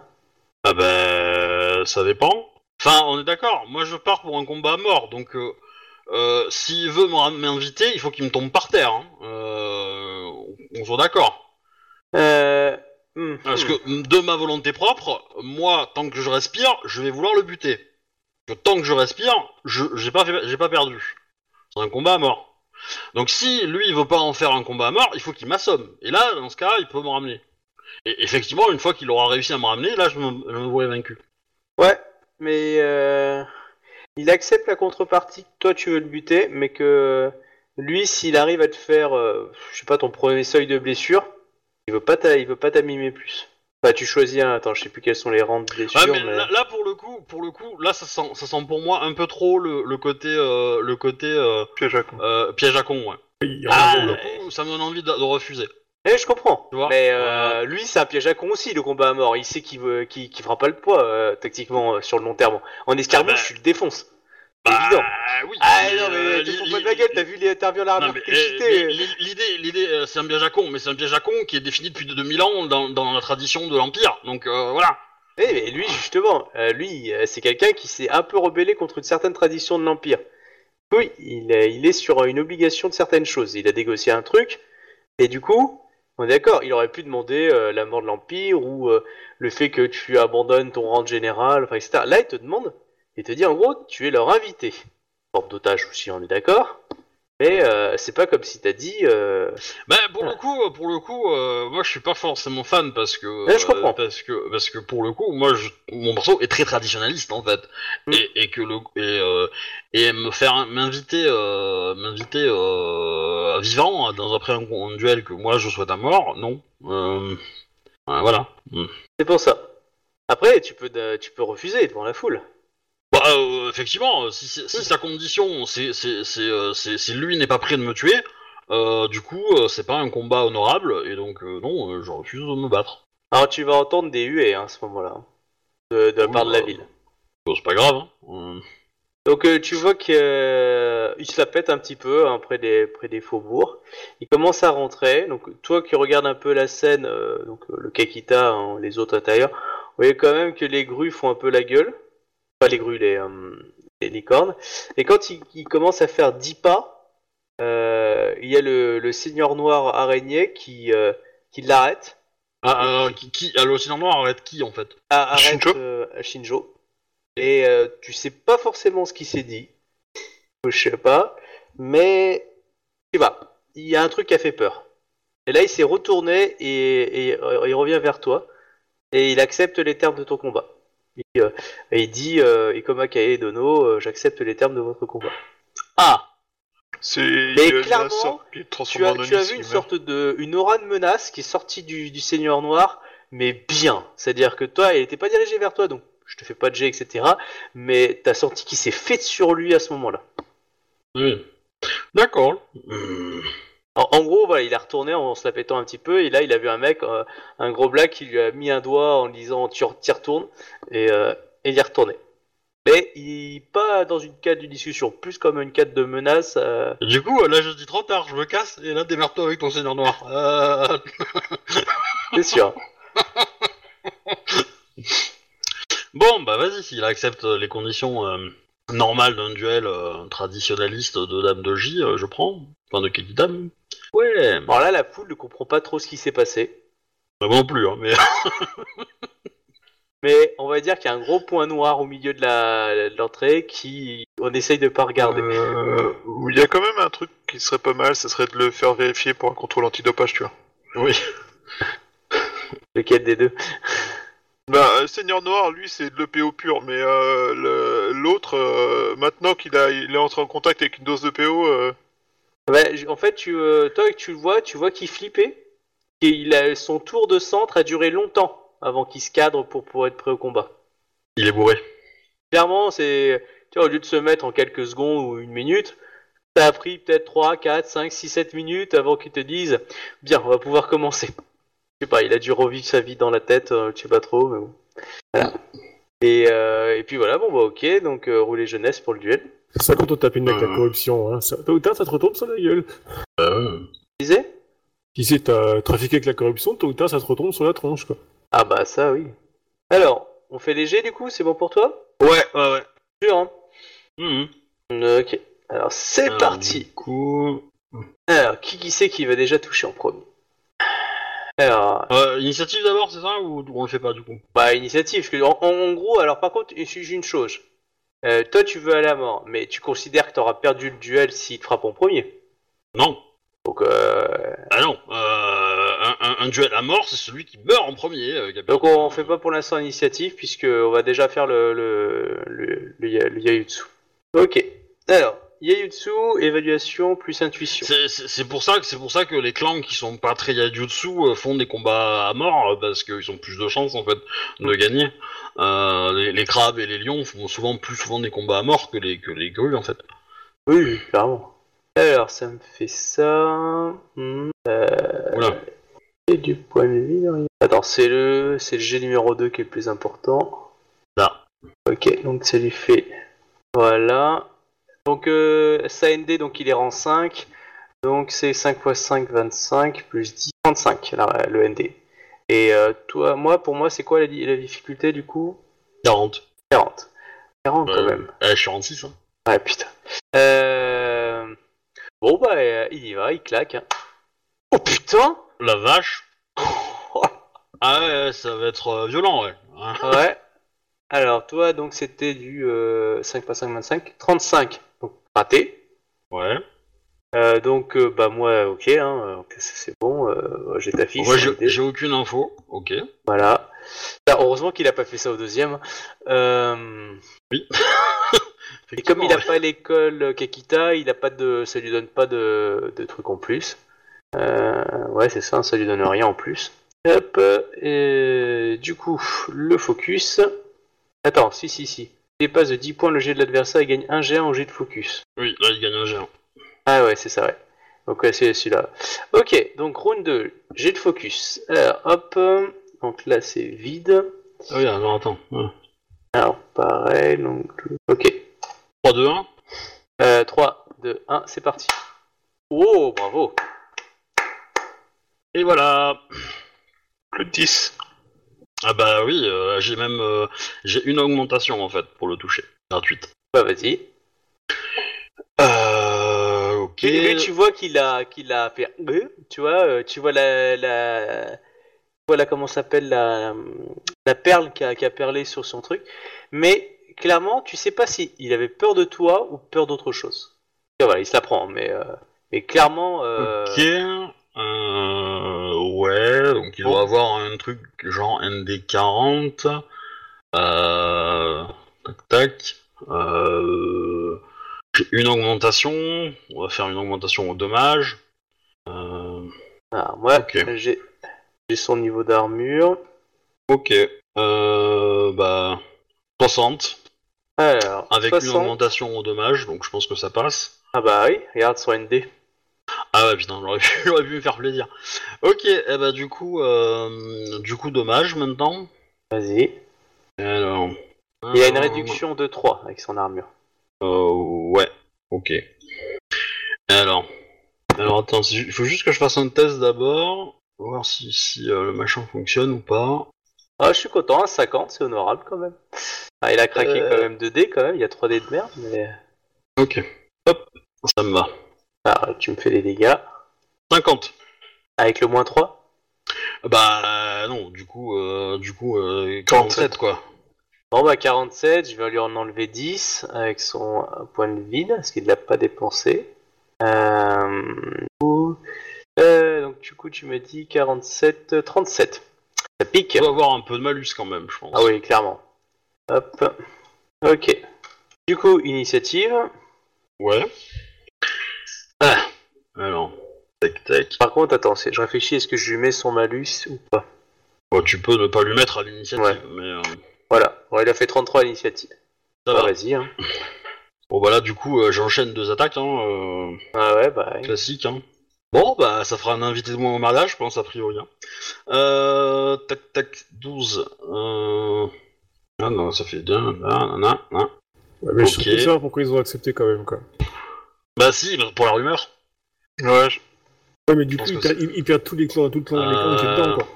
Ah ben, ça dépend. Enfin, on est d'accord. Moi, je pars pour un combat à mort, donc euh, euh, s'il veut me- m'inviter, il faut qu'il me tombe par terre. hein. Euh, on soit d'accord. Euh. hmm, Parce hmm. que de ma volonté propre, moi, tant que je respire, je vais vouloir le buter. Que tant que je respire, je j'ai pas fait- j'ai pas perdu. C'est un combat à mort. Donc si lui il veut pas en faire un combat à mort, il faut qu'il m'assomme. Et là, dans ce cas, il peut me ramener. Et effectivement, une fois qu'il aura réussi à me ramener, là, je me, je me vois vaincu. Ouais, mais euh, il accepte la contrepartie que toi tu veux le buter, mais que lui, s'il arrive à te faire, euh, je sais pas, ton premier seuil de blessure, il veut pas il veut pas t'amimer plus. Enfin, tu choisis un. Attends, je sais plus quels sont les rangs de blessure, Ouais, mais mais... là, là, pour le coup, pour le coup, là ça sent, ça sent pour moi un peu trop le, le côté, euh, le côté euh, Piège à con. euh, piège à con. Ouais. Il y en Ah, pour le coup, ça me donne envie de, de refuser. Eh, je comprends. Tu vois mais euh, lui, c'est un piège à con aussi, le combat à mort. Il sait qu'il veut, qu'il, qu'il fera pas le poids euh, tactiquement euh, sur le long terme. En escarmouche, bah, tu le défonces. C'est Bah, évident. oui. Ah mais, non, mais fous li- pas de li- gueule, t'as vu les interviews à l'armure mais, L'idée, l'idée, c'est un piège à con, mais c'est un piège à con qui est défini depuis 2000 ans dans, dans la tradition de l'Empire. Donc voilà. Eh, mais lui, justement, lui, c'est quelqu'un qui s'est un peu rebellé contre une certaine tradition de l'Empire. Oui, il est, il est sur une obligation de certaines choses. Il a négocié un truc, et du coup, on est d'accord, il aurait pu demander euh, la mort de l'Empire ou euh, le fait que tu abandonnes ton rang de général, enfin, etc. Là, il te demande, il te dit en gros, tu es leur invité. Porte d'otage aussi, on est d'accord. Mais euh, c'est pas comme si t'as dit. Euh... Ben pour le coup, pour le coup, euh, moi je suis pas forcément fan parce que je comprends. euh, parce que parce que pour le coup, moi je, mon perso est très traditionnaliste en fait Mm. et, et que le et, et me faire m'inviter m'inviter vivant dans après un, un duel que moi je souhaite à mort, non. Voilà. Mm. C'est pour ça. Après, tu peux, tu peux refuser devant la foule. Bah, euh, effectivement, euh, si, sa condition, c'est euh, c'est- si lui n'est pas prêt de me tuer, euh, du coup, c'est pas un combat honorable, et donc euh, non, je refuse de me battre. Alors tu vas entendre des huées hein, à ce moment-là, hein, de, de la Oui, part de la bah, ville. Bon, c'est pas grave. Hein. Donc euh, tu vois qu'il se la pète un petit peu hein, près des près des faubourgs. Il commence à rentrer. Donc toi qui regardes un peu la scène, euh, donc le Kakita, hein, les autres intérieurs, vous voyez quand même que les grues font un peu la gueule. Pas les grues, les, euh, les licornes. Et quand il, il commence à faire 10 pas, euh, il y a le, le seigneur noir araignée qui, euh, qui l'arrête. Ah, euh, qui, qui, ah, le Seigneur Noir arrête qui en fait? Ah, arrête Shinjo euh, à Shinjo. Et euh, tu sais pas forcément ce qui s'est dit. Je sais pas. Mais. Tu vois, il y a un truc qui a fait peur. Et là, il s'est retourné et, et, il revient vers toi. Et il accepte les termes de ton combat. Il, euh, et il dit euh, Ikoma Kae Dono, euh, j'accepte les termes de votre combat. Ah C'est Mais clairement, Tu as, tu as vu une sorte de une aura de menace qui est sortie du, du Seigneur Noir, mais bien. C'est-à-dire que toi, elle n'était pas dirigée vers toi, donc je te fais pas de jet, etc. Mais t'as senti qu'il s'est fait sur lui à ce moment-là. Oui. D'accord. Hmm. En, en gros, voilà, il a retourné en se la pétant un petit peu, et là, il a vu un mec, euh, un gros black, qui lui a mis un doigt en lui disant tu t'y retournes, et, euh, et il est retourné. Mais il pas dans une cadre de discussion, plus comme une cadre de menace. euh, Et Du coup, là, je dis trop tard, je me casse, et là, démerde-toi avec ton seigneur noir. Euh... c'est sûr. Bon, bah vas-y, s'il accepte les conditions euh, normales d'un duel euh, traditionnaliste de Dame de J, euh, je prends. Enfin, de Kekidam. Ouais. Alors là, la poule ne comprend pas trop ce qui s'est passé. Bah, moi non plus, hein, mais... Mais on va dire qu'il y a un gros point noir au milieu de la- de l'entrée qui on essaye de pas regarder. Euh, il y a quand même un truc qui serait pas mal, ce serait de le faire vérifier pour un contrôle antidopage, tu vois. oui. Lequel des deux? Bah, euh, Seigneur Noir, lui, c'est de l'EPO pur, mais euh, le- l'autre, euh, maintenant qu'il a, il est entré en contact avec une dose de PO, euh, Bah, En fait, tu, euh, toi, tu le vois, tu vois qu'il flippait. Et il a, son tour de centre a duré longtemps avant qu'il se cadre pour, pour être prêt au combat. Il est bourré. Clairement, c'est. Tu vois, au lieu de se mettre en quelques secondes ou une minute, ça a pris peut-être 3, 4, 5, 6, 7 minutes avant qu'ils te disent Bien, on va pouvoir commencer. Je sais pas, il a dû revivre sa vie dans la tête, euh, je sais pas trop, mais bon. Voilà. Et, euh, et puis voilà, bon bah ok, donc rouler jeunesse pour le duel. C'est ça quand on tape une avec la corruption. Hein. Ça, tôt ou tard, ça te retombe sur la gueule. Euh... Tu disais Si c'est t'as trafiqué avec la corruption, tôt ou tard, ça te retombe sur la tronche, quoi. Ah bah ça oui. Alors, on fait léger du coup, c'est bon pour toi? Ouais, ouais, ouais. Sûr, hein? Mhm. Ok. Alors c'est Alors, parti. Du coup... Alors, qui qui c'est qui va déjà toucher en premier? Alors, Euh, initiative d'abord, c'est ça, ou on le fait pas, du coup? bah initiative. en- en gros, alors par contre, il suffit une chose. Euh, toi, tu veux aller à la mort, mais tu considères que tu auras perdu le duel s'il te frappe en premier? Non. Donc, euh, Ah non. Euh, un, un- un duel à mort, c'est celui qui meurt en premier. euh, Gabriel. donc on, fait pas pour l'instant l'initiative puisque on va déjà faire le le, le, le le Yayutsu. Ok. Alors, Yayutsu, évaluation plus intuition. C'est- pour ça que c'est pour ça que les clans qui sont pas très yajutsu euh, font des combats à mort euh, parce qu'ils ont plus de chances en fait de gagner. Euh, les, les crabes et les lions font souvent plus souvent des combats à mort que les que les grues en fait. Oui, clairement. Alors, ça me fait ça. Hmm, euh, Voilà. Et du point de vue. de. Attends, c'est le, c'est le G numéro 2 qui est le plus important. Là. Ok, donc ça lui fait. Voilà. Donc, euh, SAND, donc il est rang 5. Donc c'est 5 x 5, 25, plus 10, 35, là, le ND. Et euh, toi, moi, pour moi, c'est quoi la, di- la difficulté du coup? 40. 40. 40 quand Ouais. même. Je suis en 6 hein. Ouais, putain. Euh... Bon, bah, euh, il y va, il claque. hein. Oh putain La vache. Ah ouais, ça va être euh, violent ouais. Ouais. Alors, toi, donc, c'était du euh, 5 x 5, 25. 35. Raté. Ouais. Euh, donc, euh, bah, moi, ok, hein, donc, c'est bon. euh, j'ai ta fiche. Moi j'ai aucune info. Ok. Voilà. Bah, heureusement qu'il a pas fait ça au deuxième. Euh... Et comme il a Effectivement, pas l'école Kakita, il a pas de, ça lui donne pas de, de trucs en plus. Euh, ouais, c'est ça, ça lui donne rien en plus. Hop, et du coup, le focus. Attends, si, si, si. Il dépasse de 10 points le jet de l'adversaire et gagne un G1 en jet de focus. Oui, là il gagne un géant. Ah ouais, c'est ça, ouais. Donc ouais, c'est celui-là. Ok, donc round 2, jet de focus. Alors, hop, donc là c'est vide. Ah oui, alors attends. Ouais. Alors, pareil, donc... Ok. 3, 2, 1. Euh, 3, 2, 1, c'est parti. Oh, bravo Et voilà. plus de 10. Ah bah oui, euh, j'ai même euh, j'ai une augmentation en fait pour le toucher, gratuite. Bah vas-y. Euh, ok. Lui, tu vois qu'il a, qu'il a fait... Tu vois, euh, tu vois la... la... Tu vois là, comment s'appelle la... la perle qui a, qui a perlé sur son truc. Mais clairement, tu sais pas si il avait peur de toi ou peur d'autre chose. Et voilà, il se la prend, mais... Mais clairement... Ok. Euh, ouais, donc il doit avoir un truc genre ND40. Euh, tac tac. Euh, Une augmentation, on va faire une augmentation au dommage. Euh, Ah, j'ai j'ai son niveau d'armure. ok, euh, bah 60 Alors, avec une 60. augmentation au dommage, donc je pense que ça passe. Ah bah oui, regarde sur ND. Ah ouais putain, j'aurais pu, j'aurais pu me faire plaisir. Ok, et bah du coup, euh, du coup dommage maintenant. Vas-y. Alors, Il a une réduction de 3 avec son armure. Euh, ouais, ok. Alors, alors attends, il faut juste que je fasse un test d'abord, voir si, si euh, le machin fonctionne ou pas. Ah, je suis content, à 50, c'est honorable quand même. Ah, il a craqué Euh. quand même 2 dés quand même, il y a 3 dés de merde, mais... Ok, hop, ça me va. Ah, tu me fais les dégâts. 50. Avec le moins 3 Bah euh, non, du coup, euh, du coup, euh, 47 quoi. Bon bah 47, je vais lui en enlever 10 avec son euh, point de vide, parce qu'il ne l'a pas dépensé. Euh, du coup, euh, donc du coup tu me dis 47, euh, 37. Ça pique On va avoir un peu de malus quand même, je pense. Ah oui, clairement. Hop. Ok. Du coup, initiative. Ouais. Ah, alors, tac tac. Par contre, attends, c'est- je réfléchis, est-ce que je lui mets son malus ou pas? Bon, tu peux ne pas lui mettre à l'initiative, Ouais. mais euh, Voilà, bon, il a fait 33 à l'initiative. ça Bah, va. vas-y, hein. Bon bah là, du coup, euh, j'enchaîne deux attaques, hein. euh, Ah ouais, bah... ouais. Classique, hein. Bon, bah, ça fera un invité de moins au mariage, je pense, a priori. hein. Euh, tac, tac, 12. Euh... Ah non, ça fait 2. Nan, nan, nan. Ouais, mais je Ok. suis savoir pourquoi ils ont accepté quand même, quoi. Bah si, pour la rumeur. Ouais, je- Ouais, mais du Je coup, ils perdent tous les clans, tout le clan, les clans qui est Euh, dedans, quoi.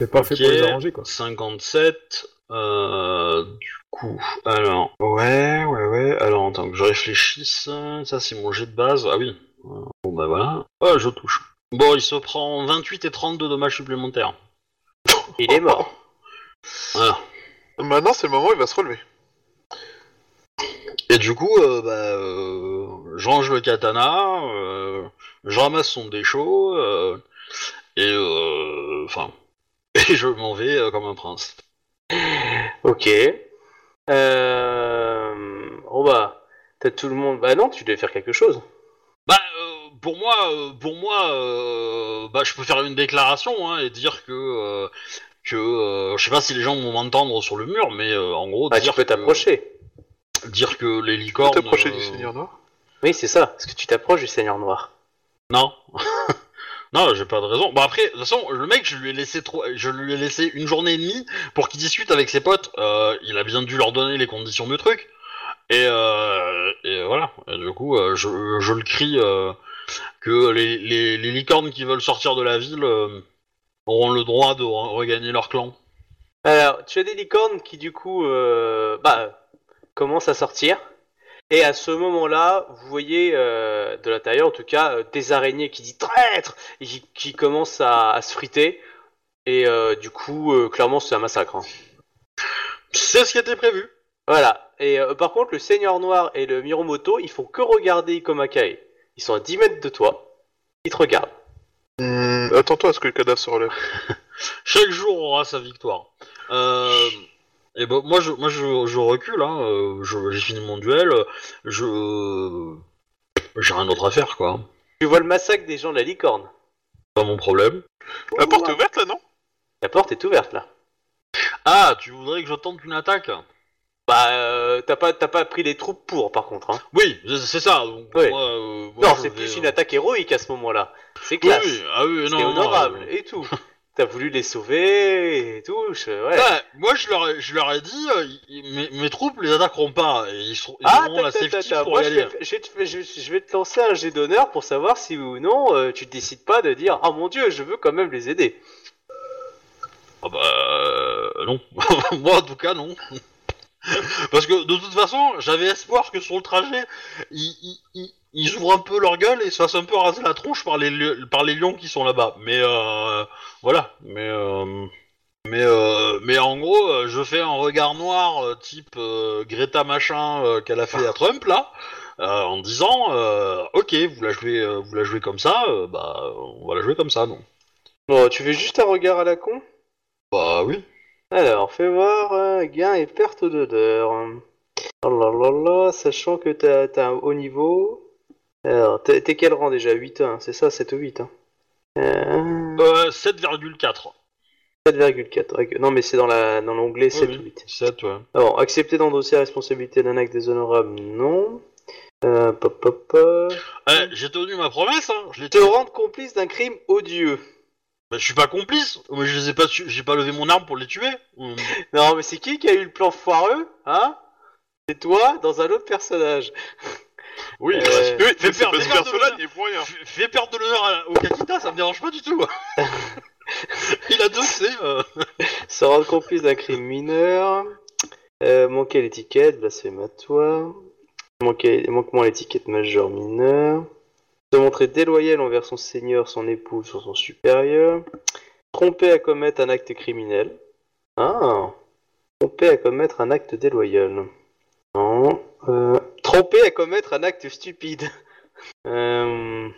C'est pas fait pour les arranger, quoi. 57. Euh, du coup, alors... Ouais, ouais, ouais. Alors, attends que je réfléchisse. Ça, c'est mon jet de base. Ah oui. Euh, Bon, bah voilà. Oh, je touche. Bon, il se prend 28 et 32 dommages supplémentaires. Il est mort. Voilà. Maintenant, c'est le moment où il va se relever. Et du coup, euh, bah, euh, je range le katana, euh, je ramasse son déchaud, euh, et euh, enfin, et je m'en vais euh, comme un prince. Ok. Euh... Bon bah, t'as tout le monde... Bah non, tu devais faire quelque chose. Bah, euh, pour moi, euh, pour moi, euh, bah, je peux faire une déclaration hein, et dire que euh, que euh, je sais pas si les gens vont m'entendre sur le mur, mais euh, en gros, Bah, tu dire peux que- t'approcher. dire que les Tu peux licornes. t'approcher euh, du Seigneur Noir. Oui, c'est ça, parce que tu t'approches du Seigneur Noir? Non. non, j'ai pas de raison. Bon après, de toute façon, le mec, je lui ai laissé trop, je lui ai laissé une journée et demie pour qu'il discute avec ses potes. Euh, il a bien dû leur donner les conditions du truc. Et, euh, et voilà. Et du coup, euh, je, je le crie que les, les, les licornes qui veulent sortir de la ville auront le droit de re- regagner leur clan. Alors, tu as des licornes qui du coup, bah, commencent à sortir. Et à ce moment-là, vous voyez euh, de l'intérieur, en tout cas, euh, des araignées qui disent traître et qui, qui commencent à, à se friter. Et euh, du coup, euh, clairement, c'est un massacre. hein. C'est ce qui était prévu. Voilà. Et euh, par contre, le Seigneur Noir et le Miromoto, ils font que regarder Ikomakae. Ils sont à 10 mètres de toi. Ils te regardent. Hmm, Attends-toi à ce que le cadavre se relève. Chaque jour aura sa victoire. Euh, et ben moi je moi je, je recule hein, euh, je- j'ai fini mon duel, je j'ai rien d'autre à faire quoi. Tu vois le massacre des gens de la licorne. Pas mon problème. La porte est ouverte là, non? La porte est ouverte là. Ah, tu voudrais que je tente une attaque? Bah, euh, t'as pas, t'as pas pris les troupes pour, par contre. Hein. Oui, c'est- c'est ça. Donc, Oui. moi, euh, moi, Non, je c'est vais, plus euh, une attaque héroïque à ce moment-là. C'est classe. oui, ah oui, c'est non, non, honorable euh, et tout. T'as voulu les sauver et tout. je- ouais. moi je leur ai, je leur ai dit, euh, mes, mes troupes les attaqueront pas et ils, seront, Ah, la safety pour Moi, y je aller. vais, je, vais te, je- je vais te lancer un jet d'honneur pour savoir si ou non euh, tu décides pas de dire Ah mon dieu, je veux quand même les aider. Ah bah euh, non. Moi en tout cas non. Parce que de toute façon, j'avais espoir que sur le trajet, ils, ils- ils- ils ouvrent un peu leur gueule et se fassent un peu raser la tronche par les, li- par les lions qui sont là-bas. Mais euh, voilà. Mais euh, mais euh, mais en gros, je fais un regard noir type Greta machin qu'elle a fait à Trump là. en disant, ok, vous la jouez, vous la jouez comme ça, bah, on va la jouer comme ça, non Bon, tu fais juste un regard à la con? Bah oui. Alors, fais voir euh, gain et perte d'odeur. Oh là là là, sachant que t'as as un haut niveau. Alors, t'es quel rang déjà? 8 hein, c'est ça 7 ou 8 hein euh, Euh, 7,4. 7,4. ok. Non, mais c'est dans la dans l'onglet 7 oui. ou 8. 7, ouais. Alors, accepter d'endosser la responsabilité d'un acte déshonorable, non. Euh, pop, pop, pop. Eh, j'ai tenu ma promesse, hein. Je Te rendre complice d'un crime odieux. Bah, je suis pas complice. Moi, je les ai pas tu- j'ai pas levé mon arme pour les tuer. Non, mais c'est qui qui a eu le plan foireux Hein? C'est toi dans un autre personnage. Oui, Euh, bah, Oui, fais c'est perdre- parce fais que perdre cela le- n'y est pour rien. fais- fais perdre de l'honneur à- au Kakita, ça me dérange pas du tout. Il a deux C. euh. Se rendre complice d'un crime mineur. Euh, manquer à l'étiquette, blasphématoire. Manquer, manquement à l'étiquette majeur mineur. Se montrer déloyal envers son seigneur, son épouse ou son supérieur. Tromper à commettre un acte criminel. Ah Tromper à commettre un acte déloyal. Non. Euh, tromper à commettre un acte stupide. Euh,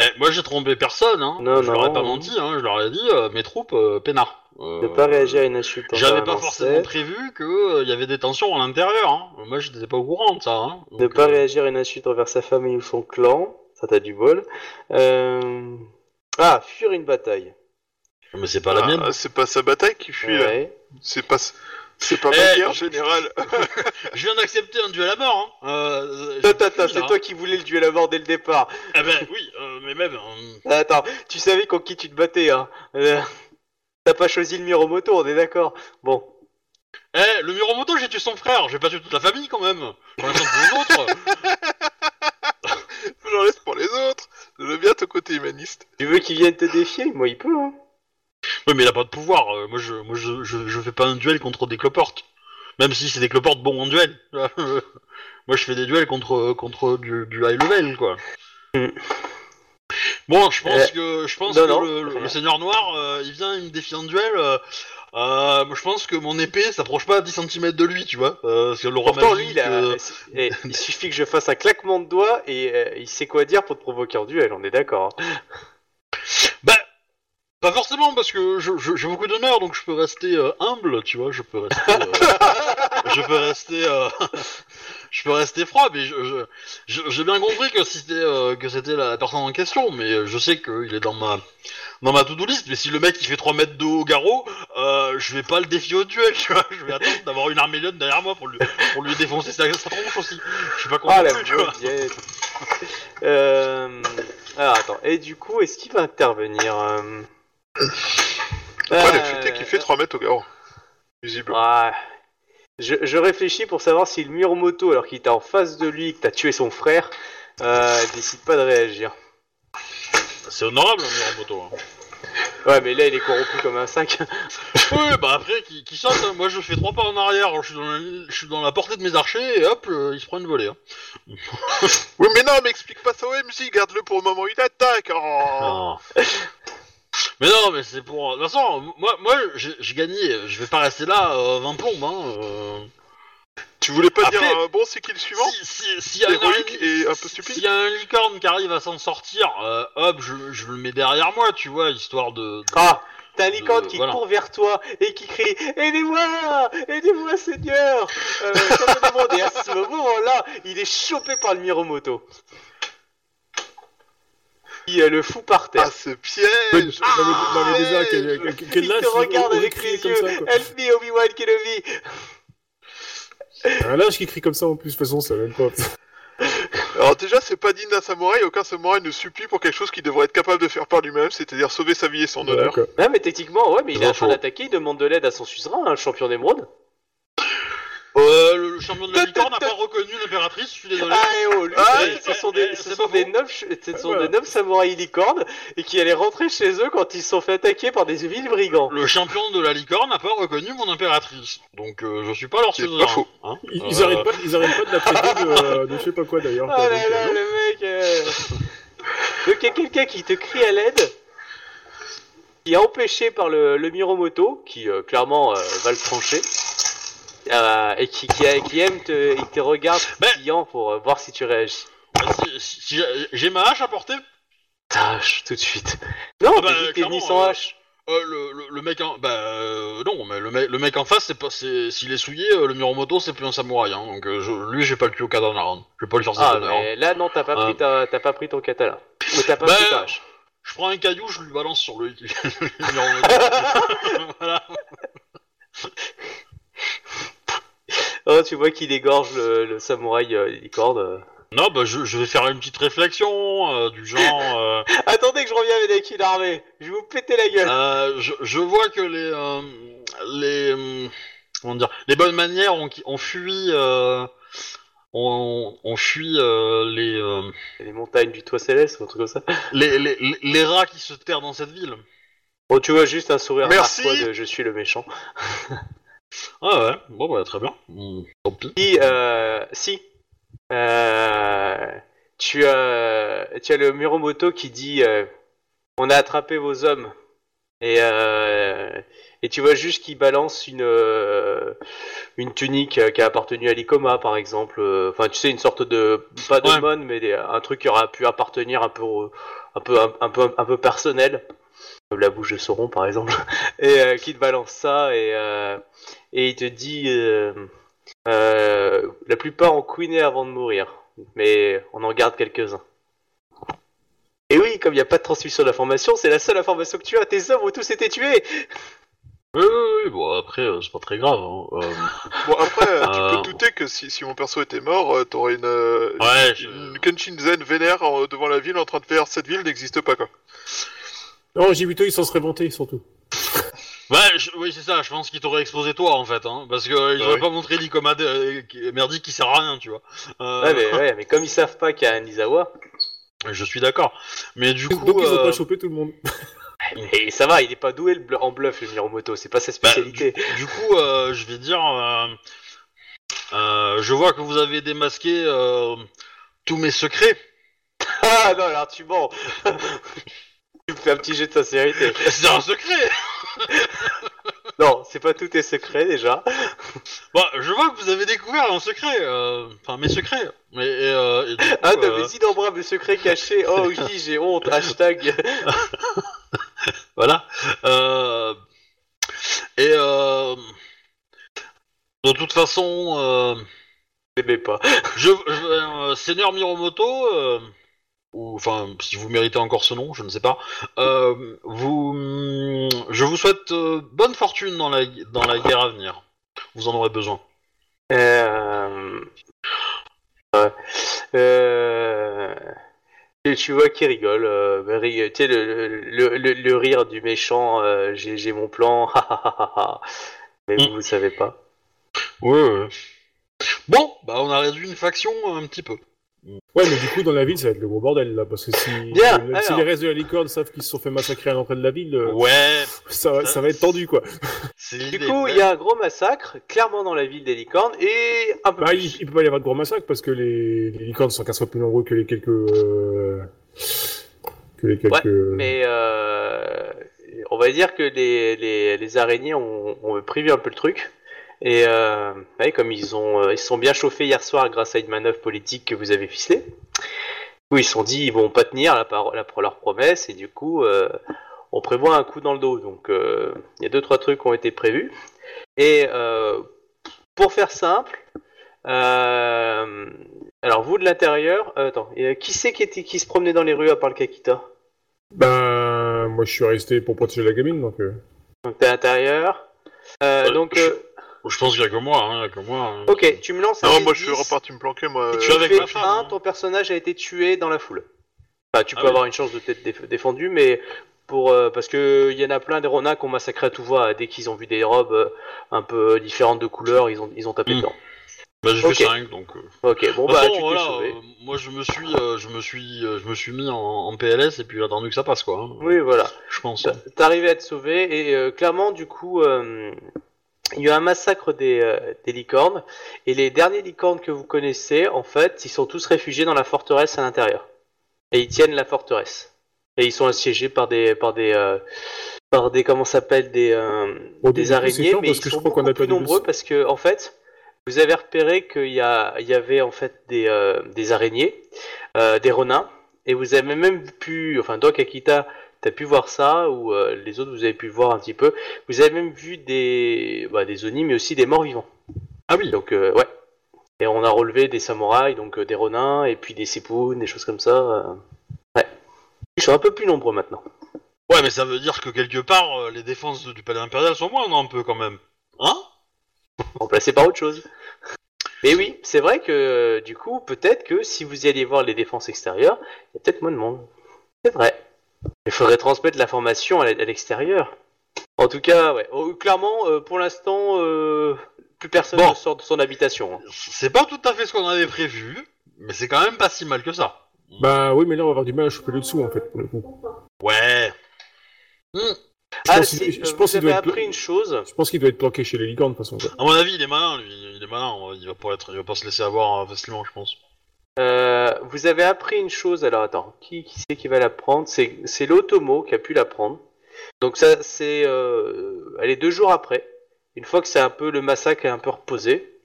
Eh, moi, j'ai trompé personne. Hein. Non, je leur ai non. pas menti. Hein. Je leur ai dit euh, mes troupes euh, peinards. Euh, ne pas réagir à une insulte. envers J'avais pas forcément prévu qu'il y avait des tensions à l'intérieur. Hein. Moi, j'étais pas au courant de ça. Hein. Ne pas réagir à une insulte envers sa famille ou son clan. Ça, t'as du bol. Euh... Ah, fuir une bataille. Mais c'est pas la mienne. Ah, c'est pas sa bataille qui fuit là. Ouais. C'est pas, c'est pas Eh, ma guerre générale. Je viens d'accepter un duel à mort. Hein. Euh, j'ai attends, c'est là, toi qui voulais le duel à mort dès le départ. hein. Eh ben oui, euh, mais même. euh, Attends, tu savais contre qui tu te battais, hein. Euh, T'as pas choisi le Miromoto, on est d'accord. Bon. Eh, le Muromoto, j'ai tué son frère. J'ai pas tué toute la famille quand même. J'en ai tué les autres. J'en laisse pour les autres. Je bien ton côté humaniste. Tu veux qu'il vienne te défier? Moi, il peut, hein. Oui, mais il a pas de pouvoir. euh, moi, je, moi je, je, je fais pas un duel contre des cloportes. Même si c'est des cloportes bons en duel. moi, je fais des duels contre, contre du, du high level, quoi. Hmm. Bon, je pense Euh, que, je pense non, que non, le, le- rien. le Seigneur Noir, euh, il vient, il me défie en duel. euh, euh, je pense que mon épée s'approche pas à 10 cm de lui, tu vois. Euh, parce que l'aura Pourtant, lui, il, a- euh, eh, il suffit que je fasse un claquement de doigts et euh, il sait quoi dire pour te provoquer en duel, on est d'accord. hein. Bah, pas forcément, parce que je- je- j'ai beaucoup d'honneur, donc je peux rester euh, humble, tu vois, je peux rester... euh, je peux rester... euh, je peux rester froid, mais je- je- je- j'ai bien compris que c'était euh, que c'était la personne en question, mais euh, je sais qu'il est dans ma dans ma to-do list, mais si le mec il fait 3 mètres de haut au garrot, euh, je vais pas le défier au duel, tu vois, je vais attendre d'avoir une armélienne derrière moi pour lui, pour lui défoncer sa, sa tronche aussi. Je suis pas content, Ah la tu vois. maudiette. euh... Alors attends, et du coup, est-ce qu'il va intervenir euh... Pourquoi euh, l'affûté qui fait 3 mètres au garrot? Visible. Ah, je, je réfléchis pour savoir si le Miromoto, alors qu'il était en face de lui, que t'as tué son frère, euh, décide pas de réagir. C'est honorable, un moto. Hein. Ouais, mais là, il est corrompu comme un 5. Oui, bah après, qui, qui saute, hein. moi je fais trois pas en arrière, je suis dans la, je suis dans la portée de mes archers, et hop, euh, il se prend une volée. Hein. Oui, mais non, mais explique pas ça au MJ, garde-le pour le moment où il attaque. Oh. Mais non, mais c'est pour... De toute façon, moi, moi j'ai j'ai gagné, je vais pas rester là euh, 20 plombes. Hein, euh. Tu voulais pas Après- dire euh, bon, c'est qui le suivant Si, si, y a un peu stupide S'il y a un licorne qui arrive à s'en sortir, euh, hop, je, je le mets derrière moi, tu vois, histoire de... de- Ah T'as un licorne qui voilà. court vers toi et qui crie Aidez-moi Aidez-moi, Seigneur euh, sauvez-moi Et à ce moment-là, il est chopé par le Miromoto. Il euh, le fout par terre. Ah, ce piège Ouais, non, non, mais déjà, piège. quel, quel, quel il lâche, te regarde on- on avec les comme yeux. ça. Help me, Obi-Wan Kenobi Un lâche qui crie comme ça en plus, de toute façon, ça va même pas. Alors déjà, c'est pas digne d'un samouraï, aucun samouraï ne supplie pour quelque chose qu'il devrait être capable de faire par lui-même, c'est-à-dire sauver sa vie et son honneur. Ouais, mais techniquement, ouais, mais il est en train d'attaquer, il demande de l'aide à son suzerain, hein, le champion d'émeraude. Euh, le, champion de la licorne n'a pas reconnu l'impératrice, je suis désolé. Ah, et oh, lui, Ah, eh, ce eh, sont eh, des, eh, ce sont des faux. nobles, ch- ce sont voilà. des nobles samouraïs licornes et qui allaient rentrer chez eux quand ils se sont fait attaquer par des villes brigands. Le champion de la licorne n'a pas reconnu mon impératrice, donc euh, je suis pas leur C'est suzerain. pas faux. hein. Ils, Euh, ils arrêtent pas, ils arrêtent pas de la traiter de, euh, de je sais pas quoi d'ailleurs. Oh quoi. là là, euh, le mec euh. Donc il y a quelqu'un qui te crie à l'aide, qui est empêché par le, le Miromoto, qui euh, clairement euh, va le trancher, euh, et qui, qui, qui aime te, il te regarde Ben- client pour euh, voir si tu réagis. si- si- si j'ai- j'ai ma hache à porter Tâche, tout de suite. Non, Ah bah, t'es dit que t'es venu clairement, sans euh, hache. Euh, le, le, le mec en... Bah euh, non, mais le, mec le mec en face, c'est pas, c'est, s'il est souillé, euh, le Miromoto, c'est plus un samouraï, hein, donc euh, je, lui, j'ai pas le cul au hein. je vais pas lui faire ça. Ah, mais là, non, t'as pas, Ah. pris ta- t'as pas pris ton katana. Ou t'as pas Bah, pris ta hache. Je prends un caillou, je lui balance sur le, le Miromoto. voilà. Oh, tu vois qu'il égorge le, le samouraï euh, licorne. euh. Non, bah je, je vais faire une petite réflexion euh, du genre. euh, Attendez que je reviens avec une armée. Je vais vous péter la gueule. Euh, je, je vois que les euh, les comment dire les bonnes manières ont, ont fui euh, ont, ont fui euh, les, euh, Les montagnes du toit céleste ou un truc comme ça. les, les les les rats qui se terrent dans cette ville. Bon, tu vois juste un sourire Merci. narquois de je suis le méchant. Ah ouais, bon bah très bien. Hmm, tant pis. Si, euh, si. Euh, tu as, tu as le Muromoto qui dit euh, on a attrapé vos hommes et euh, et tu vois juste qu'il balance une euh, une tunique euh, qui a appartenu à l'Ikoma par exemple. Euh, Enfin, tu sais une sorte de pas de Ouais. mon mais des- un truc qui aurait pu appartenir un peu un peu un, un peu un peu personnel. Comme la bouche de Sauron par exemple et euh, qui te balance ça et euh, et il te dit euh, euh, la plupart ont queené avant de mourir, mais on en garde quelques-uns. Et oui, comme il n'y a pas de transmission d'information, c'est la seule information que tu as. Tes hommes ont tous été tués. Oui, oui, oui, bon après euh, c'est pas très grave. hein. Euh, Bon, après, euh, tu peux te douter que si, si mon perso était mort, euh, t'aurais une, euh, ouais, je- une Kenshin Zen vénère devant la ville en train de faire cette ville n'existe pas, quoi. Non, Jibito, il s'en serait vanté, surtout. Ouais, je- oui, c'est ça, je pense qu'il t'aurait exposé toi en fait, hein, parce que euh, ils Ah auraient oui. pas montré l'Ikoma euh, qui- merdique qui sert à rien, tu vois. Euh, Ouais, mais, ouais, mais comme ils savent pas qu'il y a un Izawa, Je suis d'accord. Mais du coup. Donc ils ont euh, pas chopé tout le monde. et ça va, il est pas doué le en bluff le Miromoto, c'est pas sa bah, spécialité. du, du coup, euh, je vais dire. euh, euh, je vois que vous avez démasqué euh, tous mes secrets. Ah non, alors tu mens. tu me fais un petit jet de sincérité. C'est un secret Non, c'est pas tous tes secrets déjà. Bah, je vois que vous avez découvert un secret. euh, Enfin, mes secrets. Mais, et, euh, et du coup, Ah, euh, mes innombrables secrets cachés. Oh oui, j'ai honte. Hashtag. Voilà. Euh, et euh, de toute façon, euh, T'aimais pas. je, je- euh, Seigneur Miromoto, euh, ou enfin, si vous méritez encore ce nom, je ne sais pas. euh, vous, je vous souhaite euh, bonne fortune dans la dans la guerre à venir. Vous en aurez besoin. Euh... ouais. Euh... Tu, tu vois qu'il rigole. euh, ri- tu le, le, le, le rire du méchant. j'ai mon plan. Mais vous, vous savez pas. Ouais. ouais. Bon, bah on a réduit une faction un petit peu. Ouais, mais du coup, dans la ville, ça va être le gros bordel, là, parce que si, Bien, le- si les restes de la licorne savent qu'ils se sont fait massacrer à l'entrée de la ville, euh, Ouais. ça, va, ça va être tendu, quoi. Du coup, il y a un gros massacre, clairement dans la ville des licornes, et un peu Bah, plus. il, il peut pas y avoir de gros massacres, parce que les, les licornes sont 15 fois plus nombreux que les quelques... euh, que les quelques... Mais euh, on va dire que les, les, les araignées ont, ont prévu un peu le truc. Et euh, ouais, comme ils ont euh, ils se sont bien chauffés hier soir grâce à une manœuvre politique que vous avez ficelée, du coup, ils se sont dit ils vont pas tenir la, la, leur promesse et du coup euh, on prévoit un coup dans le dos. Donc euh, il y a deux trois trucs qui ont été prévus. Et euh, pour faire simple, euh, alors vous de l'intérieur, euh, attends, et, euh, qui c'est qui, était, qui se promenait dans les rues à part le Kakita? Ben, moi, je suis resté pour protéger la gamine, donc... euh, Donc t'es à l'intérieur. Euh, Ouais, donc, je- Je pense qu'il y a que moi, hein, il y a que moi. hein. ok, tu me lances un Non, moi je suis 10, reparti me planquer, moi. Je tu euh, avec fais ma femme, un, hein. ton personnage a été tué dans la foule. Enfin, tu Ah peux oui. avoir une chance de t'être déf- défendu, mais pour euh, parce que il y en a plein des renards qui ont massacré à tout va dès qu'ils ont vu des robes euh, un peu différentes de couleur, ils ont ils ont tapé Mm. dedans. Bah, j'ai Ok. fait 5, donc. euh. Ok, bon De toute bah façon, tu t'es voilà, sauvé. euh, moi je me suis, euh, je me suis, euh, je me suis mis en, en PLS et puis j'ai attendu que ça passe quoi. hein, Oui, voilà. Je pense. T'a- T'es arrivé à te sauver et euh, clairement du coup euh, il y a eu un massacre des, euh, des licornes. Et les derniers licornes que vous connaissez en fait ils sont tous réfugiés dans la forteresse à l'intérieur. Et ils tiennent la forteresse. Et ils sont assiégés par des par des euh, par des comment s'appelle des euh, Bon, des araignées. mais parce ils que je sont crois beaucoup plus nombreux parce que en fait vous avez repéré qu'il y a il y avait en fait des euh, des araignées euh, des renins et vous avez même pu enfin Doc Akita t'as pu voir ça, ou euh, les autres vous avez pu voir un petit peu. Vous avez même vu des, bah, des Oni, mais aussi des morts vivants. Ah oui. Donc euh, ouais. Et on a relevé des samouraïs, donc euh, des ronins, et puis des sipounes, des choses comme ça. Ouais. Ils sont un peu plus nombreux maintenant. Ouais, mais ça veut dire que quelque part, les défenses du palais impérial sont moindres un peu quand même. Hein? Remplacé par autre chose. Mais oui, c'est vrai que du coup, peut-être que si vous y alliez voir les défenses extérieures, il y a peut-être moins de monde. C'est vrai. Il faudrait transmettre l'information à l'extérieur. En tout cas, ouais. Oh, clairement, euh, pour l'instant, euh, plus personne Bon. ne sort de son habitation. hein. C'est pas tout à fait ce qu'on avait prévu, mais c'est quand même pas si mal que ça. Bah oui, mais là on va avoir du mal à choper le dessous en fait pour le coup. Ouais. Je Ah, pense si, je euh, pense vous qu'il doit avez être- appris une chose. Je pense qu'il doit être planqué chez les licornes de toute façon. quoi. À mon avis, il est malin, lui. Il est malin. Il va pas être, il va pas se laisser avoir euh, facilement, je pense. Euh, vous avez appris une chose, alors attends, qui, qui c'est qui va l'apprendre C'est l'Otomo qui a pu l'apprendre. Donc ça, c'est, euh, elle est deux jours après, une fois que c'est un peu le massacre est un peu reposé,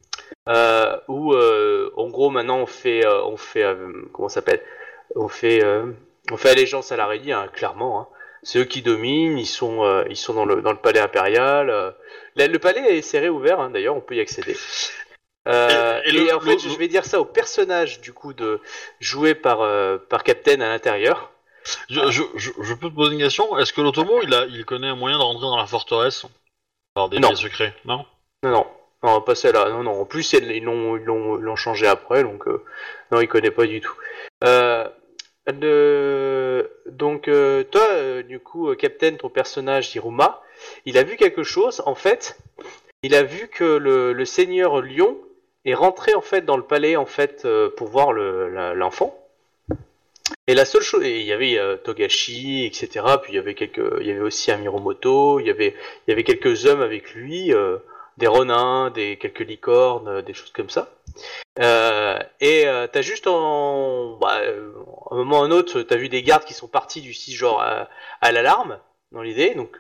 euh, où euh, en gros maintenant on fait, euh, on fait, comment ça s'appelle? On fait, on fait allégeance à la hein, clairement. Hein. C'est eux qui dominent, ils sont, ils sont dans le, dans le palais impérial. Le, le palais est serré ouvert, hein, d'ailleurs, on peut y accéder. Euh, Et- et, et le- en fait, le- je vais dire ça au personnage du coup de joué par euh, par Captain à l'intérieur. Je, je, je, je peux te poser une question Est-ce que l'Automo, il, a, il connaît un moyen de rentrer dans la forteresse par des Non. secrets Non? Non, non, non, pas celle-là. Non, non. En plus, ils l'ont ils l'ont ils l'ont changé après, donc euh, non, il connaît pas du tout. Le- Donc, toi, du coup, Captain, ton personnage, Hiruma, il a vu quelque chose. En fait, il a vu que le, le seigneur Lion est rentré en fait dans le palais en fait euh, pour voir l'enfant. Et la seule chose, il y avait euh, Togashi, etc. Puis il y avait quelques, il y avait aussi Amiromoto, il y avait, il y avait quelques hommes avec lui, euh, des renins, des quelques licornes, des choses comme ça. Et euh, t'as juste en, bah, un moment ou un autre, t'as vu des gardes qui sont partis du site genre à, à l'alarme dans l'idée, donc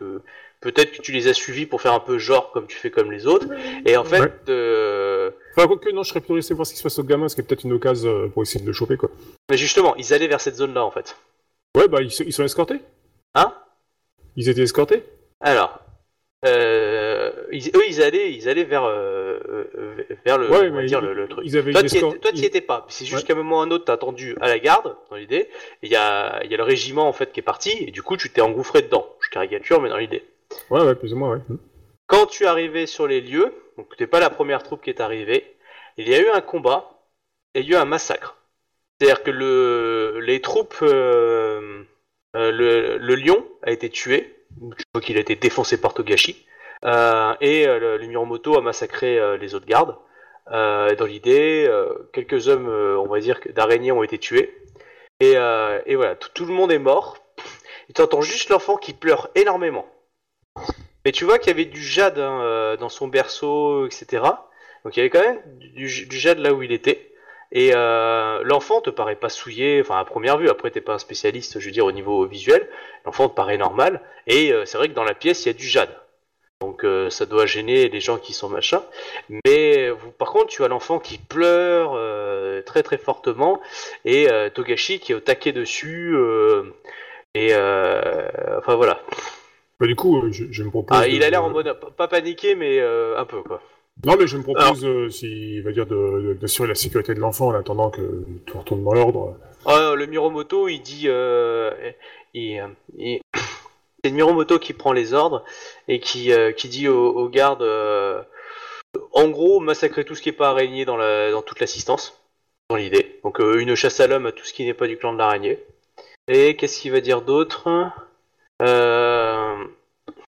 peut-être que tu les as suivis pour faire un peu genre comme tu fais comme les autres. Et en fait, Ouais. euh, Enfin, quoique, non, je serais plutôt resté voir ce qui se passe au gamin, ce qui est peut-être une occasion euh, pour essayer de le choper, quoi. mais justement, ils allaient vers cette zone-là en fait. Ouais, bah, ils, sont- ils sont escortés Hein? Ils étaient escortés Alors, euh, ils, eux, ils allaient, ils allaient vers, euh, vers le, Ouais, on va mais dire ils- le, le truc. Ils avaient Toi, escorte. étais- toi, t'y ils- étais pas. C'est juste Ouais. qu'à un moment ou à un autre, t'as attendu à la garde, dans l'idée. et Il y a, il y a le régiment, en fait, qui est parti, et du coup, tu t'es engouffré dedans. Je caricature, mais dans l'idée. Ouais, ouais, plus ou moins, ouais. Quand tu es arrivé sur les lieux, donc t'es pas la première troupe qui est arrivée, il y a eu un combat, et il y a eu un massacre. C'est-à-dire que le, les troupes, euh, euh, le, le lion a été tué, je crois qu'il a été défoncé par Togashi, euh, et le, le Miromoto a massacré euh, les autres gardes. Euh, dans l'idée, euh, quelques hommes, euh, on va dire, d'araignées ont été tués. Et, euh, et voilà, tout, tout le monde est mort. Et tu entends juste l'enfant qui pleure énormément. Mais tu vois qu'il y avait du jade hein, euh, dans son berceau, etc. Donc il y avait quand même du, jade là où il était. Et euh, l'enfant te paraît pas souillé, enfin à première vue, après t'es pas un spécialiste, je veux dire au niveau visuel, l'enfant te paraît normal, et euh, c'est vrai que dans la pièce il y a du jade. Donc ça doit gêner les gens qui sont machin. Mais par contre tu as l'enfant qui pleure très très fortement, et Togashi qui est au taquet dessus, et enfin voilà. Bah, du coup, je, je me propose. Ah, il a l'air en mode pas paniqué, mais euh, un peu quoi. Non, mais je me propose, euh, s'il va dire, d'assurer la sécurité de l'enfant en attendant que tout retourne dans l'ordre. Ah, le Miromoto, il dit, euh, il- il- c'est le Miromoto qui prend les ordres et qui, euh, qui dit aux, aux gardes, en gros, massacrer tout ce qui n'est pas araignée dans, la, dans toute l'assistance, dans l'idée. Donc une chasse à l'homme à tout ce qui n'est pas du clan de l'araignée. Et qu'est-ce qu'il va dire d'autre? Euh,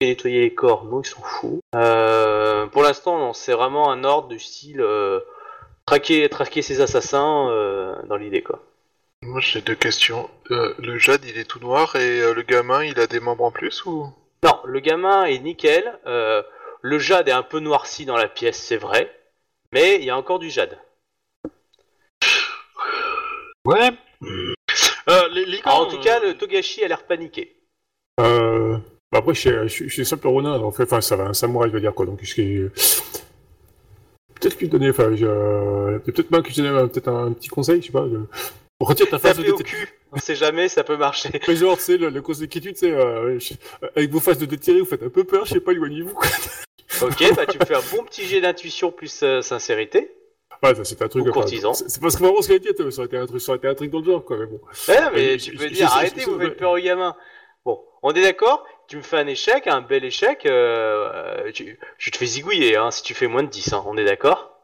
Nettoyer les corps, non, ils s'en foutent. Euh, pour l'instant, non, c'est vraiment un ordre du style euh, traquer, traquer ses assassins euh, dans l'idée, quoi. Moi j'ai deux questions. Le Jade il est tout noir et le gamin il a des membres en plus ou? Non, le gamin est nickel. le jade est un peu noirci dans la pièce, c'est vrai. Mais il y a encore du jade. Ouais. Euh, les, les Alors, en tout cas, le Togashi a l'air paniqué. Euh, bah après, je suis, simple ronin, donc, enfin, ça va, un samouraï, je veux dire, quoi. Donc, je Peut-être lui donner, enfin, je... peut-être moi que je donne un- peut-être un, petit conseil, je sais pas. je- Retire ta face de au cul, on sait jamais, ça peut marcher. Mais genre, c'est le, le cause d'inquiétude, c'est euh, je- avec vos faces de détiré, vous faites un peu peur, je sais pas, éloignez-vous. Ok, bah tu me fais un bon petit jet d'intuition plus euh, sincérité. Ouais, ça, c'est un truc. Ou enfin, courtisan. C'est c'est parce que vraiment ce qu'elle dit, ça aurait été un truc, ça aurait été un truc dans le genre, quoi. Mais bon. Ouais, mais tu peux dire arrêtez, vous faites peur aux gamins. On est d'accord? Tu me fais un échec, un bel échec, euh, euh, tu, je te fais zigouiller hein, si tu fais moins de 10, hein, on est d'accord?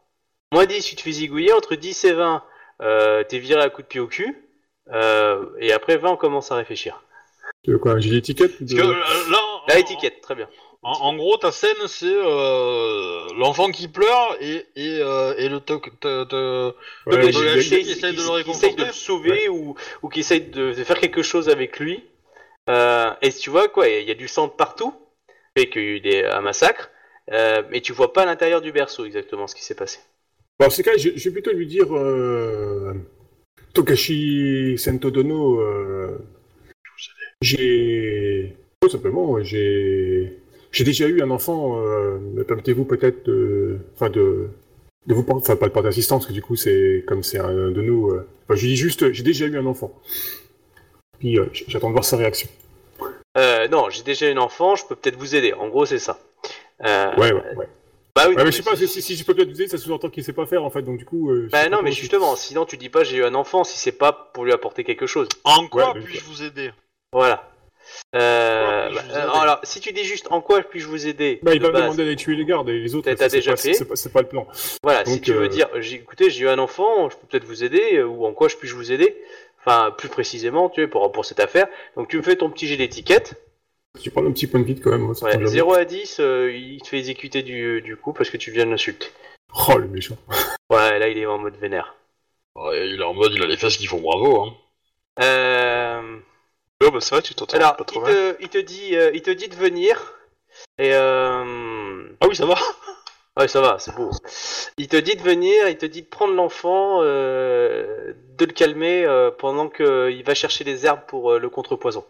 Moins 10, tu te fais zigouiller, entre 10 et 20, euh, t'es viré à coup de pied au cul, euh, et après 20, on commence à réfléchir. Tu veux quoi, j'ai l'étiquette de... Euh, là, La en- étiquette, très bien. En, en gros, ta scène, c'est euh, l'enfant qui pleure et, et, euh, et le toc. te- te- Ouais, le qui qui essaye de le qui réconforter. essaye de le sauver ou, ou qui essaye de, de faire quelque chose avec lui. Euh, et tu vois quoi, il y a du sang partout, fait qu'il y a un massacre, euh, mais tu vois pas à l'intérieur du berceau exactement ce qui s'est passé. Bon, dans ces cas, je, vais plutôt lui dire euh, Tokashi Sentodono. Euh, j'ai. Tout simplement, j'ai. J'ai déjà eu un enfant. Euh, me permettez-vous peut-être de. Enfin, de. De vous enfin pas de porter assistance, parce que du coup c'est comme c'est un de nous. euh, Enfin, je dis juste, j'ai déjà eu un enfant. Puis euh, j'attends de voir sa réaction. Euh, non, j'ai déjà une enfant, je peux peut-être vous aider. En gros, c'est ça. Euh, Ouais, ouais, ouais. Bah oui. Ouais, non, mais je sais pas, si- si, si je peux peut-être vous aider, ça sous-entend qu'il sait pas faire en fait, donc du coup. euh, Bah non, mais justement, sinon tu dis pas j'ai eu un enfant si c'est pas pour lui apporter quelque chose. En quoi Ouais, puis-je vous aider? Voilà. Euh, bah, euh, aider? alors, si tu dis juste en quoi puis-je vous aider Bah, il va me base, demander d'aller tuer les gardes et les autres. T'as- c'est déjà pas- fait C'est pas, c'est pas le plan. Voilà, si tu veux dire, écoutez, j'ai eu un enfant, je peux peut-être vous aider, ou en quoi je puis-je vous aider? Enfin, plus précisément, tu sais, pour, pour cette affaire. Donc tu me fais ton petit jet d'étiquette. Tu prends un petit point de vide quand même. moi, Ouais, prend jamais. 0 à 10, euh, il te fait exécuter du, du coup parce que tu viens de l'insulter. Oh le méchant. Ouais, là il est en mode vénère. Ouais, Il est en mode, il a les fesses qui font bravo. Hein. Euh... Oh, bah ça va, tu t'entends pas trop il te, il te dit, euh, il te dit de venir. Et euh... Ah oui, ça va. Ouais, ça va, c'est beau. Il te dit de venir, il te dit de prendre l'enfant, euh, de le calmer euh, pendant qu'il va chercher des herbes pour euh, le contrepoison.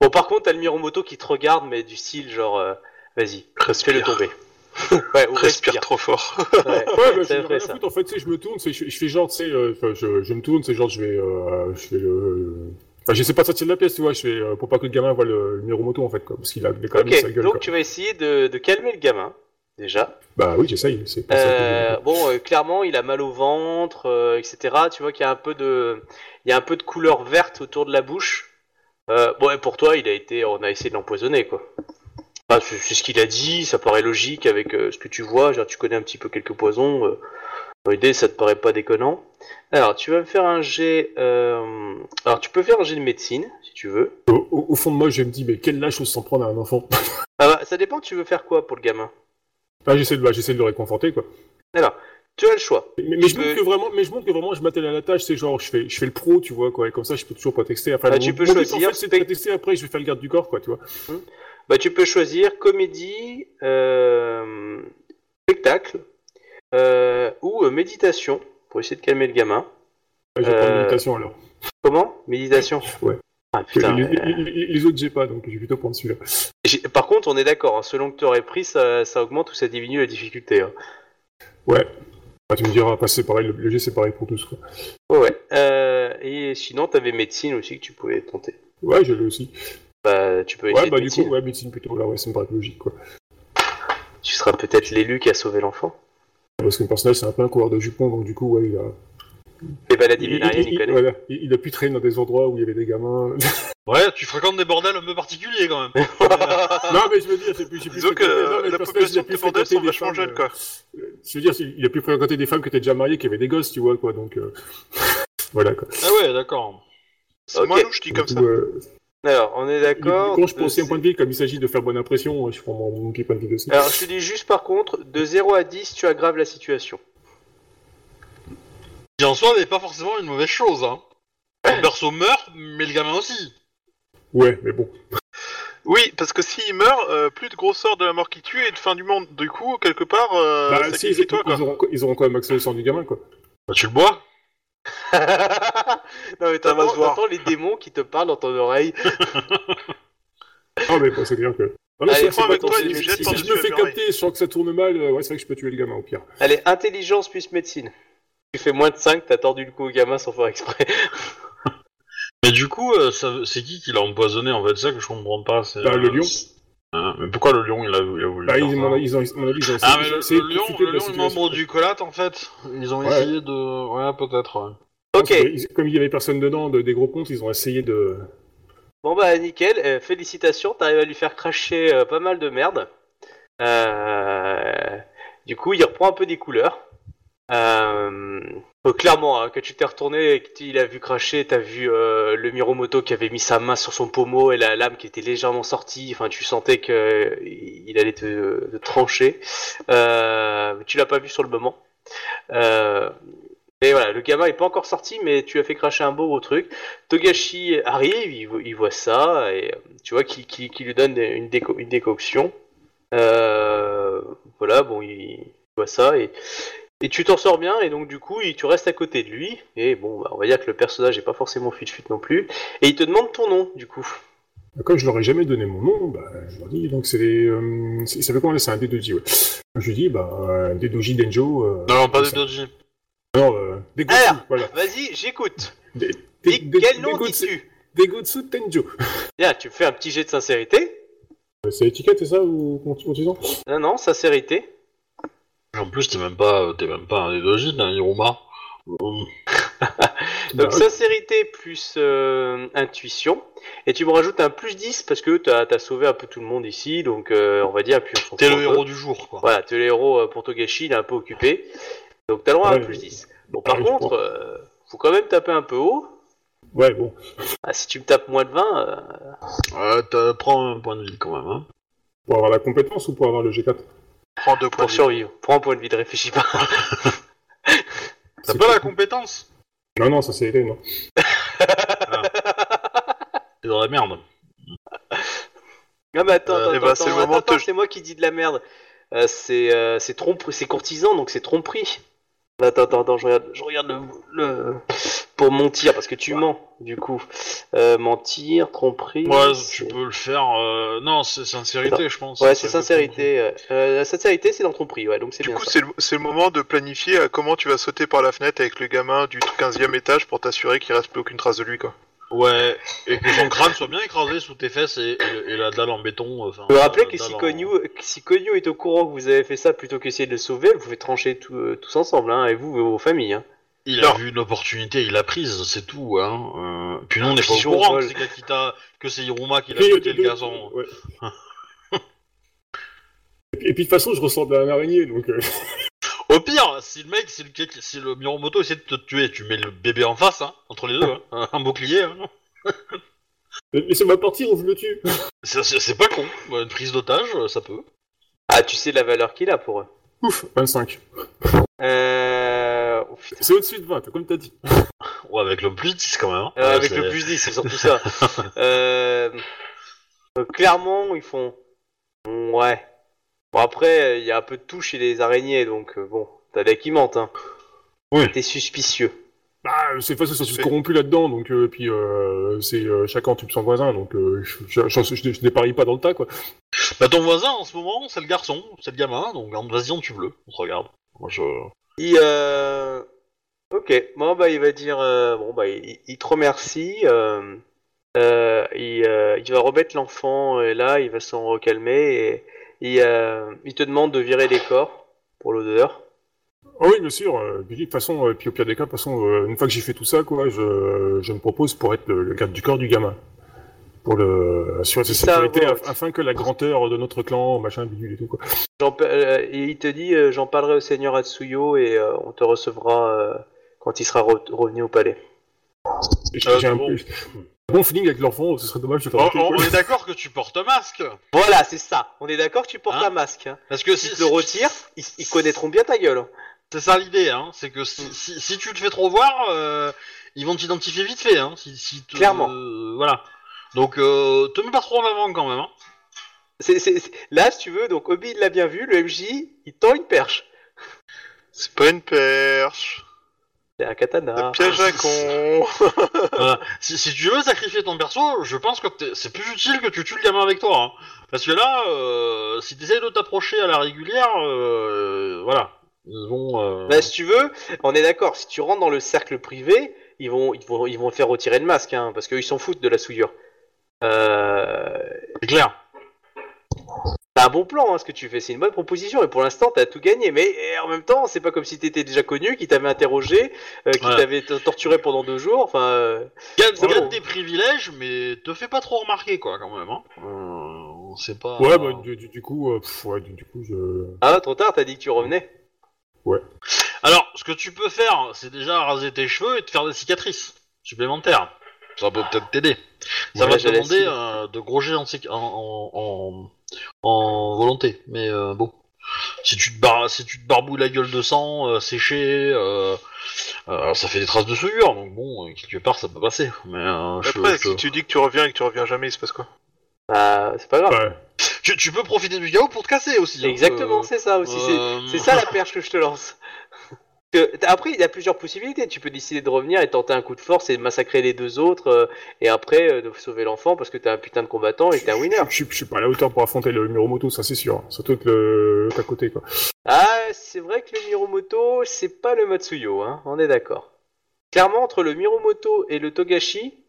Bon, par contre, t'as le Miromoto qui te regarde, mais du style genre, euh, vas-y, Respire. fais-le tomber. ouais, ou Respire respire. trop fort. Ouais, Ouais, bah, vrai ça. en fait, tu sais, je me tourne, je, je fais genre, tu sais, euh, je, je me tourne, c'est genre, je vais, euh, je fais le... Enfin, j'essaie pas de sortir de la pièce, tu vois, je fais, euh, pour pas que le gamin voit le, le Miromoto, en fait, quoi, parce qu'il a il a quand même sa Ok, gueule, donc quoi. tu vas essayer de, de calmer le gamin, déjà. Bah oui, j'essaye, Euh, bon, euh, clairement, il a mal au ventre, euh, etc. Tu vois qu'il y a un peu de, il y a un peu de couleur verte autour de la bouche. Euh, bon, et pour toi, il a été, on a essayé de l'empoisonner, quoi. Enfin, c'est ce qu'il a dit, ça paraît logique avec ce que tu vois. Genre, tu connais un petit peu quelques poisons. L'idée, ça te paraît pas déconnant. Alors, tu vas me faire un jet. Alors, tu peux faire un jet de médecine, si tu veux. Au, au- au fond de moi, je me dis, mais quelle lâche s'en prendre à un enfant Ah bah, ça dépend. Tu veux faire quoi pour le gamin? Ah, j'essaie de, bah, j'essaie de le réconforter, quoi. Alors, tu as le choix. Mais, je montre que vraiment, mais je montre que vraiment, je m'attelle à la tâche, c'est genre, je fais, je fais le pro, tu vois, quoi, et comme ça, je peux toujours prétexter. Enfin, Ah, mon- tu peux choisir en fait, c'est prétexter, après, je vais faire le garde du corps, quoi, tu vois. Bah, tu peux choisir comédie, euh, spectacle euh, ou euh, méditation pour essayer de calmer le gamin. Ouais, je vais prendre méditation, alors. Comment? Méditation Ouais. Ah putain. les, euh, autres, j'ai pas, donc je vais plutôt prendre celui-là. Par contre, on est d'accord, hein, selon que tu aurais pris, ça, ça augmente ou ça diminue la difficulté. hein. Ouais. Bah, tu me diras, c'est pareil, le, le jet, c'est pareil pour tous, quoi. Ouais, ouais. Euh, et sinon, t'avais médecine aussi que tu pouvais tenter. Ouais, je l'ai aussi. Bah, tu peux essayer Ouais, bah, de du médecine. coup, ouais, médecine plutôt, là, ouais, ça me paraît logique, quoi. Tu seras peut-être l'élu qui a sauvé l'enfant. Parce que le personnage, c'est un peu un coureur de jupon, donc du coup, ouais, il a. Les maladies Il, vénériennes, il, il- connaît. voilà, il- il a pu traîner dans des endroits où il y avait des gamins. Ouais, tu fréquentes des bordels un peu particuliers quand même. non, mais je veux dire, fréquenter- non, mais euh, la population a de pu tes bordels fréquenter sont des vachement femmes, jeunes, quoi. euh, Je veux dire, il a pu fréquenter des femmes qui étaient déjà mariées, qui avaient des gosses, tu vois, quoi, donc. euh, voilà, quoi. Ah ouais, d'accord. C'est Ok. moins louche, dit comme ça. euh, Alors, on est du d'accord. coup, je prends aussi un point de vie, comme il s'agit de faire bonne impression, je prends mon, petit point de vie aussi. Alors, je te dis juste par contre, de 0 à 10, tu aggraves la situation. Qui en soi n'est pas forcément une mauvaise chose. Hein. Le perso meurt, mais le gamin aussi. Ouais, mais bon. Oui, parce que s'il meurt, euh, plus de grosseur de la mort qui tue et de fin du monde. Du coup, quelque part, euh, bah, si, ils, quoi. ils auront, ils auront quand même accès au sang du gamin, quoi. Bah, tu le bois. non mais t'entends les démons qui te parlent dans ton oreille. Ah, mais bon, c'est clair que. Non, mais Allez, c'est- prends c'est avec pas toi tant- et si- je me fais capter, je sens que ça tourne mal, euh, ouais, c'est vrai que je peux tuer le gamin, au pire. Allez, intelligence plus médecine. Tu fais moins de 5, t'as tordu le cou au gamin sans faire exprès. Mais du coup, euh, ça- c'est qui qui l'a empoisonné en fait? C'est ça que je comprends pas. c'est, Bah, le euh, lion. hein, mais pourquoi le lion il a, il a voulu Bah, faire ils, ça? ils ont, à mon avis, ils ont essayé, Ah mais ils ont le, essayé le de lion, profiter le la lion est situation. membre du collat en fait. Ils ont Ouais. essayé de, ouais peut-être. ouais. Ok, Ils- Comme il y avait personne dedans, de- des gros comptes, ils ont essayé de. bon bah nickel, euh, félicitations, t'arrives à lui faire cracher euh, pas mal de merde. Euh, Du coup, il reprend un peu des couleurs. Euh, euh, clairement, hein, quand tu t'es retourné et qu'il a vu cracher, t'as vu euh, le Miromoto qui avait mis sa main sur son pommeau et la lame qui était légèrement sortie. Enfin, tu sentais que il allait te, trancher. Mais tu l'as pas vu sur le moment. Et voilà, le gamin est pas encore sorti, mais tu as fait cracher un beau gros truc. Togashi arrive, il, vo- il voit ça et tu vois qu'il lui donne une, déco- une décoction. Voilà, bon, il voit ça et et tu t'en sors bien, et donc du coup, il- tu restes à côté de lui, et bon, bah, on va dire que le personnage est pas forcément fut-fut non plus, et il te demande ton nom, du coup. Comme je leur ai jamais donné mon nom, bah, je leur dis, donc c'est les. Euh, c'est- ça fait comment là C'est un D2J, ouais. Je lui dis, bah, euh, D2J Denjo. Euh, Non, pas des ça- doji. Non, euh, Degotsu, Alors. voilà. Vas-y, j'écoute. Quel nom Degotsu- dis-tu Degotsu Tenjo. Bien, tu me fais un petit jet de sincérité. Euh, C'est l'étiquette, c'est ça ou sens Non, non, sincérité. En plus, t'es même pas, t'es même pas un t'es un Hiruma. Hum, Donc sincérité plus euh, intuition, et tu me rajoutes un plus 10 parce que t'as as sauvé un peu tout le monde ici, donc euh, on va dire, puis on T'es le héros du jour, quoi. Voilà, t'es le héros euh, pour Togashi, il est un peu occupé. Donc t'as le droit à un Ouais, plus mais- 10. Bon, par contre, euh, faut quand même taper un peu haut. Ouais, bon. Ah, si tu me tapes moins de 20, euh, Ouais, t'as- prends un point de vie quand même. Hein. Pour avoir la compétence ou pour avoir le G4 Prends deux points pour de vie. survivre. Prends un point de vie, réfléchis pas. T'as C'est pas la compétence? Non, non, ça c'est aidé, non. T'es dans la merde. Ah, mais attends, Euh, attends, eh ben, attends, c'est le attends, moment c'est moi qui dis de la merde. Euh, c'est euh, c'est trompe, c'est courtisan, donc c'est tromperie. Attends, attends, attends, je regarde, je regarde le, le- pour mentir parce que tu mens, du coup. Euh, mentir, tromperie. Ouais, tu peux le faire. euh, Non, c'est sincérité, je pense. Ouais, c'est sincérité. euh, la sincérité, c'est dans tromperie, ouais, donc c'est Du bien. coup, c'est le, moment de planifier à comment tu vas sauter par la fenêtre avec le gamin du 15e étage pour t'assurer qu'il reste plus aucune trace de lui, quoi. Ouais, et que son crâne soit bien écrasé sous tes fesses et, et- et la dalle en béton. Enfin, Je me rappeler que si en- Konyu est au courant que vous avez fait ça plutôt qu'essayer de le sauver, vous pouvez trancher tout, euh, tous ensemble, hein, et vous et vos familles. Hein. Il a vu une opportunité, il l'a prise, c'est tout. Hein. Euh, puis nous, on n'est pas au courant que c'est Kakita, que c'est Hiruma qui l'a euh, le gazon. ouais. et, puis, et puis, de toute façon, je ressemble à un araignée, donc. euh, Au pire, si le mec, si le, si le Miromoto essaie de te tuer, tu mets le bébé en face, hein, entre les deux, hein, un, bouclier. Hein. Laissez-moi partir ou je le tue c'est pas con, une prise d'otage, ça peut. Ah, tu sais la valeur qu'il a pour eux. Ouf, 25. Euh... oh. C'est au-dessus de 20, comme t'as dit. Ouais, avec le plus 10 quand même. hein. Euh, Ouais, avec le plus 10, c'est surtout ça. euh... euh, Clairement, ils font... Ouais. Bon, après, il y a un peu de tout chez les araignées, donc bon, t'as l'air qui mentent, hein. Oui. T'es suspicieux. Bah, c'est facile, tous Fait. corrompus là-dedans, donc, euh, puis, euh, c'est euh, chacun tue son voisin, donc, euh, je, je, déparie pas dans le tas, quoi. Bah, ton voisin en ce moment, c'est le garçon, c'est le gamin, donc vas-y, on tue le. On se regarde. Moi, je. Il, euh... Ok, bon bah il va dire, euh, bon bah il, il te remercie, euh, euh, il, euh, il va remettre l'enfant et là il va s'en recalmer et il, euh, il te demande de virer les corps pour l'odeur. Ah oui, bien sûr, euh, puis, de toute façon, euh, puis au pire des cas, de toute façon, euh, une fois que j'ai fait tout ça, quoi, je, je me propose pour être le, le garde du corps du gamin. Pour le, assurer sa Ça, sécurité, ouais. af- afin que la grandeur de notre clan, machin, bidule et tout, quoi. J'en pa- euh, et il te dit, euh, j'en parlerai au seigneur Atsuyo et euh, on te recevra euh, quand il sera re- revenu au palais. Et J'ai Euh, j'ai un, bon. peu- un bon feeling avec l'enfant, ce serait dommage de faire On, rater, on- est d'accord que tu portes un masque Voilà, c'est ça. On est d'accord, tu portes Hein un masque. Hein. Parce que Si si, tu le si- retires, ils, ils connaîtront bien ta gueule. C'est ça l'idée, hein. C'est que si, si, si tu te fais trop voir, euh, ils vont t'identifier vite fait, hein. Si, si te- Clairement. euh, voilà. Donc, euh, te mets pas trop en avant quand même, hein. C'est, Là, si tu veux, donc Obi il l'a bien vu, le MJ, il tend une perche. C'est pas une perche. C'est un Un katana. piège à con. Voilà. Si, si tu veux sacrifier ton perso, je pense que t'es- c'est plus utile que tu tues le gamin avec toi, hein. Parce que là, euh, si t'essayes de t'approcher à la régulière, euh, voilà. Ils vont. euh, Bah, si tu veux, on est d'accord. Si tu rentres dans le cercle privé, ils vont, ils vont, ils vont faire retirer le masque, hein, parce qu'ils s'en foutent de la souillure. Euh, C'est clair. C'est un bon plan, hein, ce que tu fais. C'est une bonne proposition. Et pour l'instant, t'as tout gagné. Mais eh, en même temps, c'est pas comme si t'étais déjà connu, qui t'avait interrogé, euh, qui Ouais. t'avait torturé pendant deux jours. Enfin, euh, Gagne, C'est gagne bon. des privilèges, mais te fais pas trop remarquer, quoi, quand même. Hein. Euh, c'est pas. Ouais, bah, du, du- du coup, euh, pff, ouais, du, du coup, je. ah, trop tard. T'as dit que tu revenais. Alors, ce que tu peux faire, c'est déjà raser tes cheveux et te faire des cicatrices supplémentaires. Ça peut peut-être t'aider. Ça Ouais, va te j'allais demander essayer. euh, de gros jets en, cic- en, en, en- en volonté, mais euh, bon. Si tu, te bar- si tu te barbouilles la gueule de sang, euh, séché, euh, euh, ça fait des traces de souillure, donc bon, euh, quelque part ça peut passer. Mais euh, je- Après, je- si tu dis que tu reviens et que tu reviens jamais, il se passe quoi? Bah, c'est pas grave. Ouais. Tu, tu peux profiter du chaos pour te casser aussi. hein, Exactement, euh, c'est ça aussi. c'est- euh, C'est ça la perche que je te lance. Après, il y a plusieurs possibilités. Tu peux décider de revenir et tenter un coup de force et massacrer les deux autres, euh, et après euh, de sauver l'enfant parce que t'es un putain de combattant et t'es un winner. Je, je, je suis pas à la hauteur pour affronter le Miromoto, ça c'est sûr. Surtout que le, à côté, quoi. Ah, c'est vrai que le Miromoto, c'est pas le Matsuyo, hein. On est d'accord. Clairement, entre le Miromoto et le Togashi,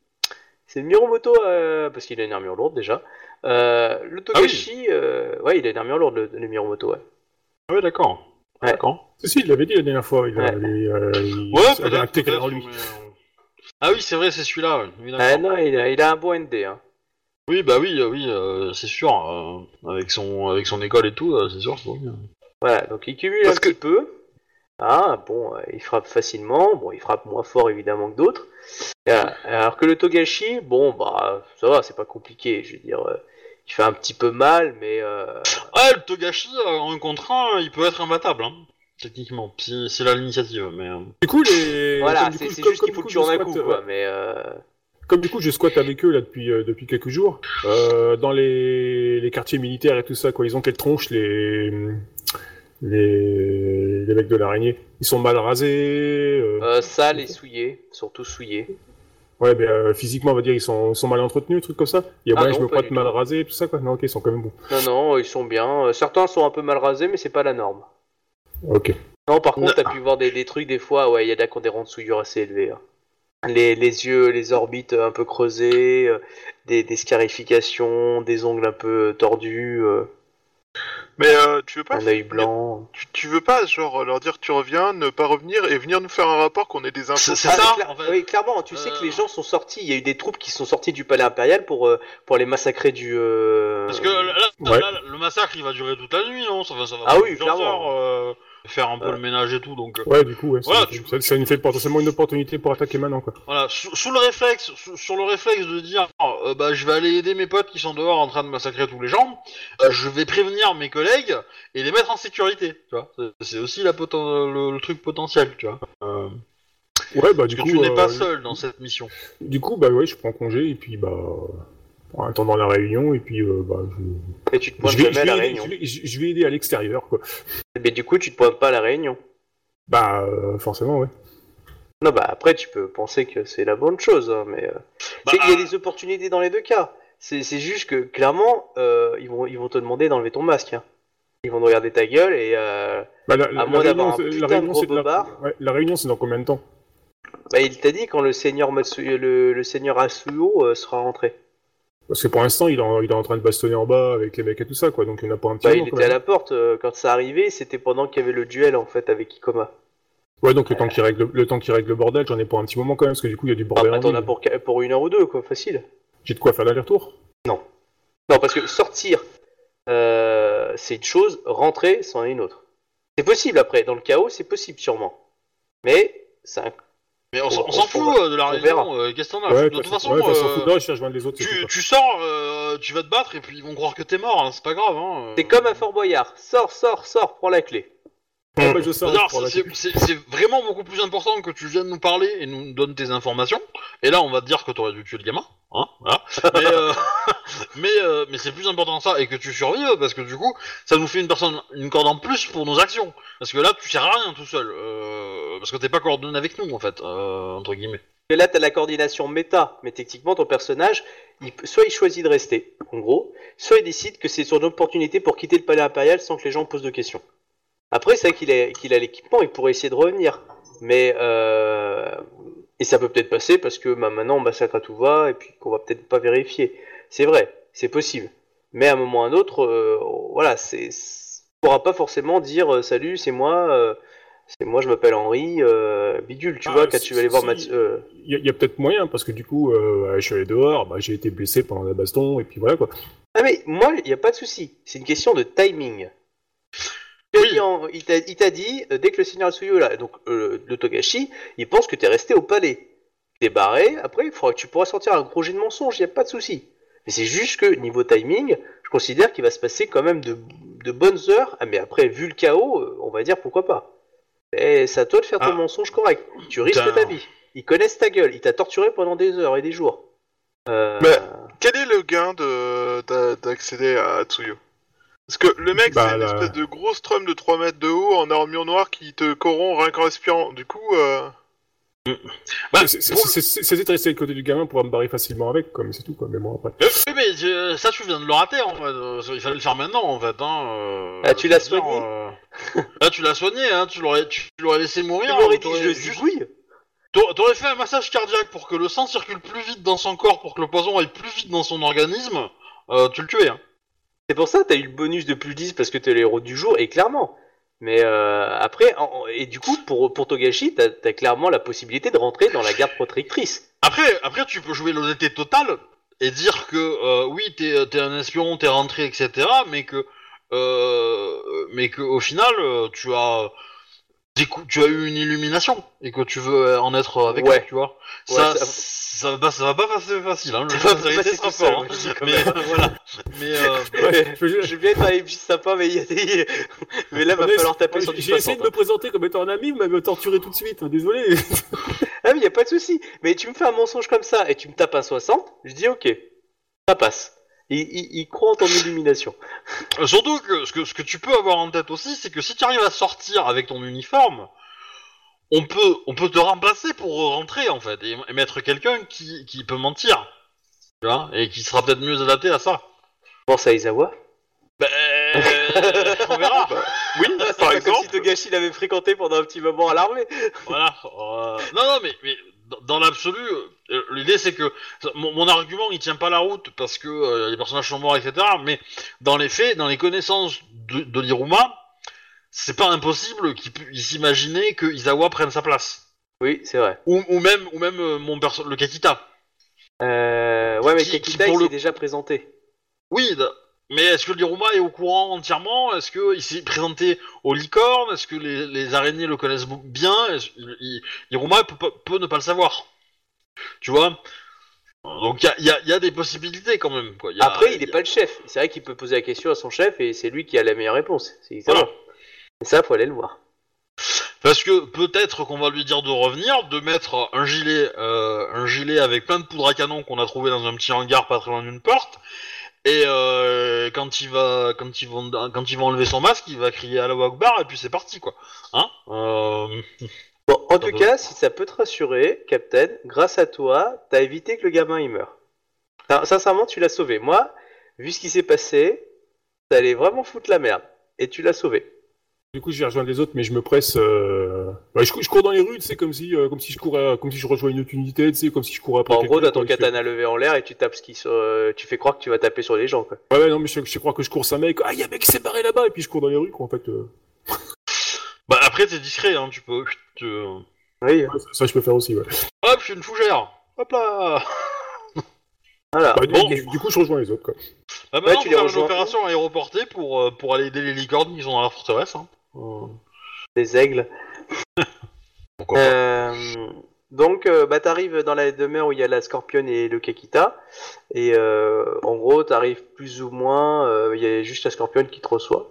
c'est le Miromoto euh, parce qu'il a une armure lourde déjà. Euh, le Togashi, euh, ouais, il a une armure lourde le, le Miromoto, ouais. Ah ouais, d'accord. Ouais. D'accord. Si, si, il l'avait dit la dernière fois. Il, a- Ouais. il, euh, il Ouais, avait lui. mais, euh, Ah oui, c'est vrai, c'est celui-là. ouais. Oui, d'accord. Ah non, il a, il a un bon ND, hein. Oui, bah oui, oui, euh, c'est sûr. euh, avec son, avec son école et tout, euh, c'est sûr. c'est bon. Voilà, donc il cumule Parce un que- petit peu. Ah, bon, euh, il frappe facilement. Bon, il frappe moins fort évidemment que d'autres. Alors que le Togashi, bon, bah, ça va, c'est pas compliqué. Je veux dire, euh, il fait un petit peu mal, mais euh, Ouais, le Togashi, euh, en contre un, il peut être imbattable, hein, techniquement, si c'est là l'initiative. Mais euh, Du coup, les. voilà, comme du c'est juste qu'il faut du que coup, tu en je un coup, quoi. ouais. Mais euh, Comme du coup, je squatte avec eux là depuis euh, depuis quelques jours. Euh, dans les, les quartiers militaires et tout ça, quoi. Ils ont quelle tronche les les les mecs de l'araignée. Ils sont mal rasés. euh, euh, sale et souillé, surtout souillé. Ouais, mais euh, physiquement, on va dire, ils sont, ils sont mal entretenus, trucs comme ça. Il y a Ah moyen que non, je me du mal tout. rasé, tout ça, quoi. Non, ok, ils sont quand même bons. Non, non, ils sont bien. Certains sont un peu mal rasés, mais c'est pas la norme. Ok. Non, par contre, t'as pu voir des, des trucs des fois, ouais, il y a des qui ont des rangs de souillure assez élevés. hein. Les, les yeux, les orbites un peu creusées, euh, des, des scarifications, des ongles un peu tordus, euh, Mais euh, tu veux pas un œil blanc. tu, tu veux pas, genre, leur dire tu reviens, ne pas revenir et venir nous faire un rapport qu'on ait des infos C'est- ça, cla- fait. Oui, clairement, tu sais Euh. que les gens sont sortis, il y a eu des troupes qui sont sorties du palais impérial pour, euh, pour les massacrer du... euh, Parce que là, là, Ouais. là, le massacre, il va durer toute la nuit, non? Ça va, ça va Ah oui, clairement. heures, euh, faire un peu le ménage et tout, donc... euh, Ouais, du coup, ouais, ça, Voilà, ça- tu- ça, ça nous fait potentiellement une opportunité pour attaquer maintenant, quoi. Voilà, sous, sous le réflexe, sous- sur le réflexe de dire, euh, bah, je vais aller aider mes potes qui sont dehors en train de massacrer tous les gens, euh, je vais prévenir mes collègues et les mettre en sécurité, tu vois. C'est- aussi la poten- le, le truc potentiel, tu vois. Euh, Ouais, bah, parce du que coup. tu n'es pas euh, seul dans cette mission. Du coup, bah, ouais, je prends congé, et puis, bah. En attendant la réunion, et puis, euh, bah, je. Et tu te pointes Je vais, jamais à aider, réunion. je, vais, je- je vais aider à l'extérieur, quoi. Mais du coup, tu te pointes pas à la réunion. Bah, euh, forcément, ouais. Non, bah après, tu peux penser que c'est la bonne chose, hein, mais... euh, Bah, Il y a des opportunités dans les deux cas. C'est c'est juste que, clairement, euh, ils, vont, ils vont te demander d'enlever ton masque. hein. Ils vont te regarder ta gueule et... euh, Bah, la, la- moins d'avoir réunion, un c'est- putain la de réunion, gros la- bobard. ouais, la réunion, c'est dans combien de temps? Bah, il t'a dit quand le seigneur Matsuyo, le, le seigneur Asuo euh, sera rentré. Parce que pour l'instant, il, est en- il est en train de bastonner en bas avec les mecs et tout ça, quoi. Donc, il y en a pas un petit Bah, moment, il était à la porte euh, quand ça arrivait. C'était pendant qu'il y avait le duel en fait avec Ikoma. Ouais, donc le temps qu'il règle, le temps qu'il règle le bordel, j'en ai pour un petit moment quand même, parce que du coup, il y a du bordel Après, en t'en ville. as pour, pour une heure ou deux, quoi, facile. J'ai de quoi faire l'aller-retour? Non, parce que sortir, euh, c'est une chose, rentrer, c'en est une autre. C'est possible après, dans le chaos, c'est possible sûrement. Mais, un... Mais on, s'en- on- on s'en on fout euh, de la réunion, euh, qu'est-ce que t'en as Ouais, De toute façon, ouais, euh, fout je les autres, tu, sors, euh, tu vas te battre et puis ils vont croire que t'es mort, hein, c'est pas grave. Hein, euh. c'est comme un Fort Boyard. Sors, sors, sors, prends la clé. Ouais, bah, je sors, c'est vraiment beaucoup plus important que tu viennes nous parler et nous donnes tes informations. Et là, on va te dire que t'aurais dû tuer le gamin, hein. Mais, euh, euh, mais c'est plus important ça et que tu survives parce que du coup, ça nous fait une personne, une corde en plus pour nos actions. Parce que là, tu sers à rien tout seul, euh, parce que t'es pas coordonné avec nous en fait, entre guillemets. Et là, t'as la coordination méta, mais techniquement, ton personnage, soit il choisit de rester, en gros, soit il décide que c'est son opportunité pour quitter le palais impérial sans que les gens posent de questions. Après, c'est vrai qu'il a, qu'il a l'équipement, il pourrait essayer de revenir. Mais et ça peut peut-être passer parce que bah, maintenant on massacre à tout va et puis qu'on va peut-être pas vérifier. C'est vrai, c'est possible. Mais à un moment ou à un autre, euh, voilà, c'est, on pourra pas forcément dire euh, salut, c'est moi, euh, c'est moi, je m'appelle Henri, euh, bidule, tu Ah, vois, quand tu vas aller voir Mathieu. Il y a, peut-être moyen, parce que du coup, je suis allé dehors, bah, j'ai été blessé pendant la baston, et puis voilà quoi. Ah mais moi, il n'y a pas de souci. C'est une question de timing. Il t'a dit en- Il t'a il t'a dit, euh, dès que le seigneur Asuyo est là, donc euh, le Togashi, il pense que t'es resté au palais. T'es barré, après, il faudra que tu pourras sortir un projet de mensonge, il n'y a pas de souci. Mais c'est juste que, niveau timing, je considère qu'il va se passer quand même de, de bonnes heures. Ah mais après, vu le chaos, euh, on va dire pourquoi pas. Et c'est à toi de faire ton Ah. mensonge correct. Tu risques ta vie. Ils connaissent ta gueule. Il t'a torturé pendant des heures et des jours. Euh, Mais- Quel est le gain de d'a- d'accéder à Tsuyo Parce que le mec, Bah, c'est une la- espèce de gros strum de 3 mètres de haut en armure noire qui te corrompt rien qu'en respirant. Du coup, euh... Bah, c'est- c'est- C'était de rester le côté du gamin pour me barrer facilement avec, quoi, mais c'est tout quoi. Mais bon, après. Euh, Oui, mais euh, ça, tu viens de le rater en fait. Euh, Il fallait le faire maintenant en fait. Hein. euh, Ah, tu l'as soigné euh, Là, tu l'as soigné, hein. Tu l'aurais, tu l'aurais laissé mourir. tu m'aurais ou dit, je juste- zigouille. T'aurais t'aurais fait un massage cardiaque pour que le sang circule plus vite dans son corps, pour que le poison aille plus vite dans son organisme. Euh, tu le tuais. Hein. C'est pour ça que t'as eu le bonus de plus 10 parce que t'es le héros du jour, et clairement. Mais euh, après, en- et du coup, pour, pour Togashi, t'as as clairement la possibilité de rentrer dans la garde protectrice. Après, après, tu peux jouer l'honnêteté totale et dire que euh, oui, t'es es un espion, t'es rentré, etc. Mais que, euh, mais que au final, euh, tu as tu as eu une illumination et que tu veux en être avec Ouais. tu vois. Ouais, ça, ça- ça, va pas, ça va pas passer facile. Hein. Le jeu de sera fort, hein. Mais euh, voilà. Mais euh, Ouais, je- Je vais bien être un sympa, mais il y a des. Mais là, va falloir taper sur du J'ai essayé 60. de me présenter comme étant un ami, vous m'avez torturé tout de suite, hein, désolé. Ah, mais y a pas de souci. Mais tu me fais un mensonge comme ça et tu me tapes un 60, je dis ok. Ça passe. Il, il, il croit en ton illumination. Euh, Surtout que ce, que ce que tu peux avoir en tête aussi, c'est que si tu arrives à sortir avec ton uniforme, on peut, on peut te remplacer pour rentrer en fait et, et mettre quelqu'un qui, qui peut mentir, tu vois, et qui sera peut-être mieux adapté à ça. Pense à Izawa. Ben, on verra. oui, C'est par pas comme si exemple. Togashi l'avait fréquenté pendant un petit moment à l'armée. Voilà. euh, Non, non, mais, mais dans- dans l'absolu, l'idée c'est que mon, mon argument il tient pas la route parce que euh, les personnages sont morts, etc. Mais dans les faits, dans les connaissances de, de l'Iruma, c'est pas impossible qu'il puisse imaginer que Izawa prenne sa place. Oui, c'est vrai. Ou, ou même, ou même euh, mon perso le Kakita. Euh, ouais, mais Qui- Kakita, qui, pour il s'est le- déjà présenté. Oui, mais est-ce que l'Iruma est au courant entièrement? Est-ce qu'il s'est présenté aux licornes Est-ce que les, les araignées le connaissent bien? L'Iruma peut ne pas le savoir. Tu vois? Donc il y a, y y des possibilités quand même. Quoi. Il y a- Après, il y est a- pas le chef. C'est vrai qu'il peut poser la question à son chef et c'est lui qui a la meilleure réponse. C'est Voilà. Et ça, faut aller le voir. Parce que peut-être qu'on va lui dire de revenir, de mettre un gilet, euh, un gilet avec plein de poudre à canon qu'on a trouvé dans un petit hangar pas très loin d'une porte. Et euh, quand il va, quand il va enlever son masque, il va crier à la Akbar et puis c'est parti quoi. Hein? Euh, Bon, en tout cas, si ça peut te rassurer, Captain, grâce à toi, t'as évité que le gamin il meure. Sincèrement, tu l'as sauvé. Moi, vu ce qui s'est passé, t'allais vraiment foutre la merde. Et tu l'as sauvé. Du coup, je vais rejoindre les autres, mais je me presse. Euh... ouais, je, cou- je cours dans les rues, sais, comme si, euh, comme si je courais, comme si je rejoignais une autre unité, sais, comme si je courais après. en gros, t'as ton fais- katana levé en l'air et tu tapes ce qui euh, tu fais croire que tu vas taper sur les gens, quoi. Ouais, ouais, non, mais je, je crois que je cours un mec. Ah, y a un mec qui s'est barré là-bas, et puis je cours dans les rues, quoi, en fait. Après t'es discret, hein, tu peux. tu- euh, Oui, Ouais, ça, ça, je peux faire aussi, ouais. Hop, je suis une fougère. Hop là. voilà. Bah, du- bon. du, du coup, je rejoins les autres, quoi. Bah, maintenant, tu faut les faire une opération aéroportée pour euh, pour aller aider les licornes qui sont dans la forteresse. Hein. Euh, Des aigles. pourquoi pas. Euh, donc, euh, bah, t'arrives dans la demeure où il y a la Scorpion et le Kakita. Et euh, en gros, t'arrives plus ou moins. euh, Il y a juste la Scorpion qui te reçoit.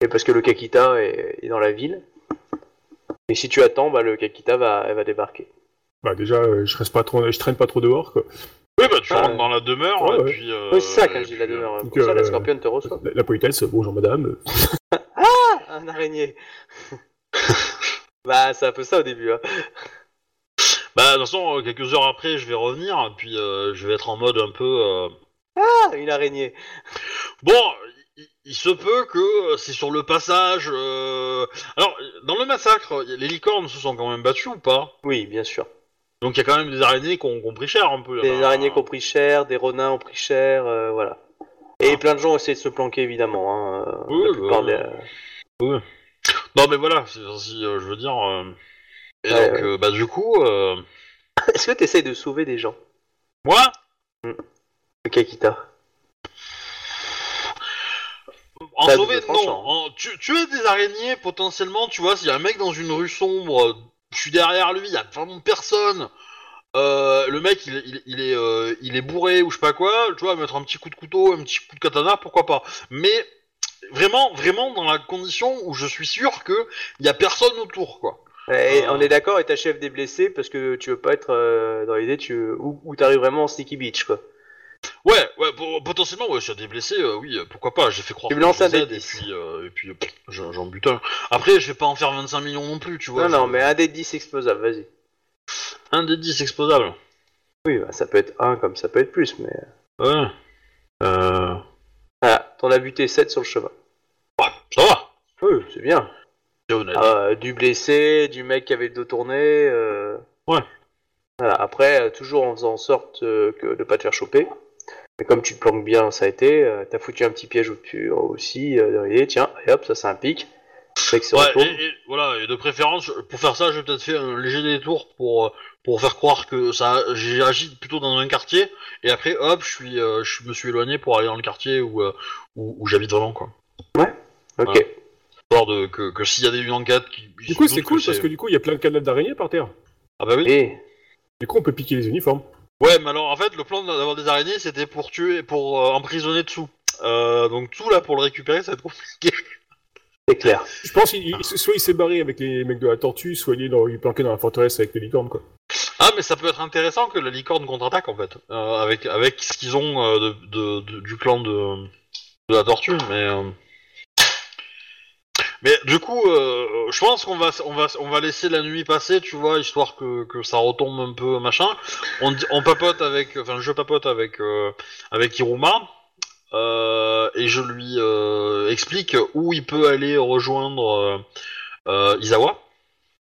Et parce que le Kakita est, est dans la ville. Et si tu attends, bah, le Kakita va, elle va débarquer. Bah, déjà, euh, je reste pas trop, je traîne pas trop dehors, quoi. Oui, bah tu Ah, rentres ouais. dans la demeure Ouais, et ouais. puis. euh, oui, c'est ça quand et je dis la puis, euh, demeure. donc, Pour ça, la euh, Scorpion te reçoit. La, la politesse, bonjour madame. Ah, un araignée Bah, c'est un peu ça au début. Hein. Bah de toute façon, euh, quelques heures après, je vais revenir et puis euh, je vais être en mode un peu. euh, Ah, une araignée Bon, il, il se peut que euh, c'est sur le passage. euh, Alors, dans le massacre, les licornes se sont quand même battues ou pas? Oui, bien sûr. Donc il y a quand même des araignées qui ont, qui ont pris cher un peu. Des araignées qui ont pris cher, des renins ont pris cher, euh, voilà. Et plein de gens ont essayé de se planquer, évidemment. Hein. euh, Oui, la bah, plupart Non mais voilà, c'est si euh, je veux dire. euh, Et Ouais, donc ouais. euh, bah du coup, euh, Est-ce que tu essayes de sauver des gens? Moi, Le Kakita. En non. En, tu, tu es des araignées potentiellement, tu vois, s'il y a un mec dans une rue sombre, euh, je suis derrière lui, il y a vraiment personne. Euh, le mec il, est- il, est- il est euh, il est bourré ou je sais pas quoi, tu vois, mettre un petit coup de couteau, un petit coup de katana, pourquoi pas. Mais vraiment, vraiment dans la condition où je suis sûr que il y a personne autour, quoi. Et Ah. On est d'accord, et ta chef des blessés parce que tu veux pas être euh, dans l'idée tu où, où t'arrives vraiment en sneaky beach quoi. Ouais, ouais, po- potentiellement, ouais, a des blessés, euh, oui, euh, pourquoi pas, j'ai fait croire Tu me que lances un aide, et 10. puis, euh, et puis pff, j'en j'en bute un. Après, je vais pas en faire 25 millions non plus, tu vois. non non, mais un des 10 explosable, vas-y. Un des 10 exposable. Oui, bah, ça peut être un comme ça peut être plus, mais. Ouais. Euh... Ah, t'en as buté 7 sur le chemin. ouais, ça va, Oui, c'est bien. c'est honnête. Ah, du blessé, du mec qui avait le dos tourné. euh, Ouais. Voilà, après, euh, toujours en faisant en sorte euh, que de pas te faire choper. Mais comme tu te planques bien, ça a été, euh, t'as foutu un petit piège au aussi, euh, l'idée, tiens, et hop, ça c'est un pic. Ouais, et, et voilà, et de préférence, pour faire ça, j'ai peut-être fait un léger détour pour, euh, pour faire croire que ça, j'ai agi plutôt dans un quartier, et après, hop, je suis, euh, je me suis éloigné pour aller dans le quartier où, euh, où, où j'habite vraiment, quoi. Ok. ouais. Histoire de, que, que s'il y a des, une enquête qui. Du coup, c'est cool parce que du coup, il y a plein de cadavres d'araignées par terre. Ah bah oui. Et Du coup, on peut piquer les uniformes. Ouais, mais alors en fait, le plan d'avoir des araignées, c'était pour tuer, pour euh, emprisonner dessous. Euh, donc tout là pour le récupérer, ça va être compliqué. c'est clair. Je pense qu'il il- soit il s'est barré avec les mecs de la tortue, soit il est, dans, il est planqué dans la forteresse avec les licornes, quoi. Ah, mais ça peut être intéressant que la licorne contre-attaque en fait, euh, avec avec ce qu'ils ont euh, de, de- de- du clan de, de la tortue, mais. Mais du coup, euh, je pense qu'on va, on va, on va laisser la nuit passer, tu vois, histoire que, que ça retombe un peu, machin. On, on papote avec, enfin, je papote avec, euh, avec Iruma, euh, et je lui euh, explique où il peut aller rejoindre euh, euh, Izawa.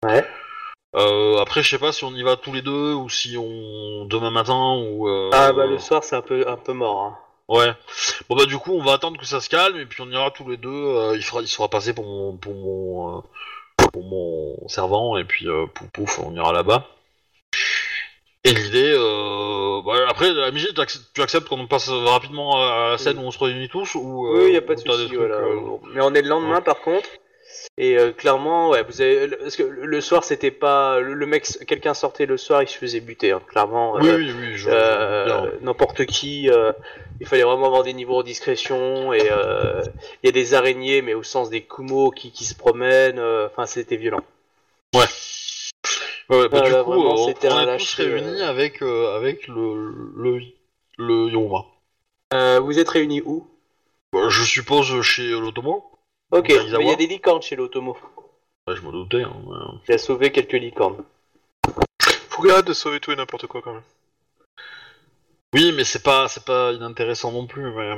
Ouais. Euh, après, je sais pas si on y va tous les deux ou si on demain matin ou. euh, Ah bah le soir c'est un peu un peu mort. Hein. Ouais. Bon bah du coup, on va attendre que ça se calme et puis on ira tous les deux. euh, il fera, il sera passé pour mon, pour mon, euh, pour mon servant et puis euh, pouf pouf, on ira là-bas. Et l'idée, euh, bah, après, la MJ, tu acceptes, tu acceptes qu'on passe rapidement à la scène où on se réunit tous ou euh, oui, y a pas de ou t'as des souci. trucs, Voilà. euh, Mais on est le lendemain par contre. Et euh, clairement, ouais, vous avez parce que le soir c'était pas le mec, quelqu'un sortait le soir, il se faisait buter. hein, clairement. Oui, euh, oui, oui. Euh, n'importe qui. il fallait vraiment avoir des niveaux de discrétion et il y a des araignées, mais au sens des kumo qui, qui se promènent. Enfin, c'était violent. Ouais, ouais, bah, Voilà, du coup, vraiment, on, c'était on un est tous lâcher, réunis avec, avec le, le, le vous êtes réunis où? Bah, je suppose chez l'Otomo. Ok, Bah, mais il y a des licornes chez l'Otomo. Ouais, je me doutais. Hein, mais- Il a sauvé quelques licornes. Faut qu'il arrête de sauver tout et n'importe quoi quand même. Oui, mais c'est pas, c'est pas inintéressant non plus. Mais...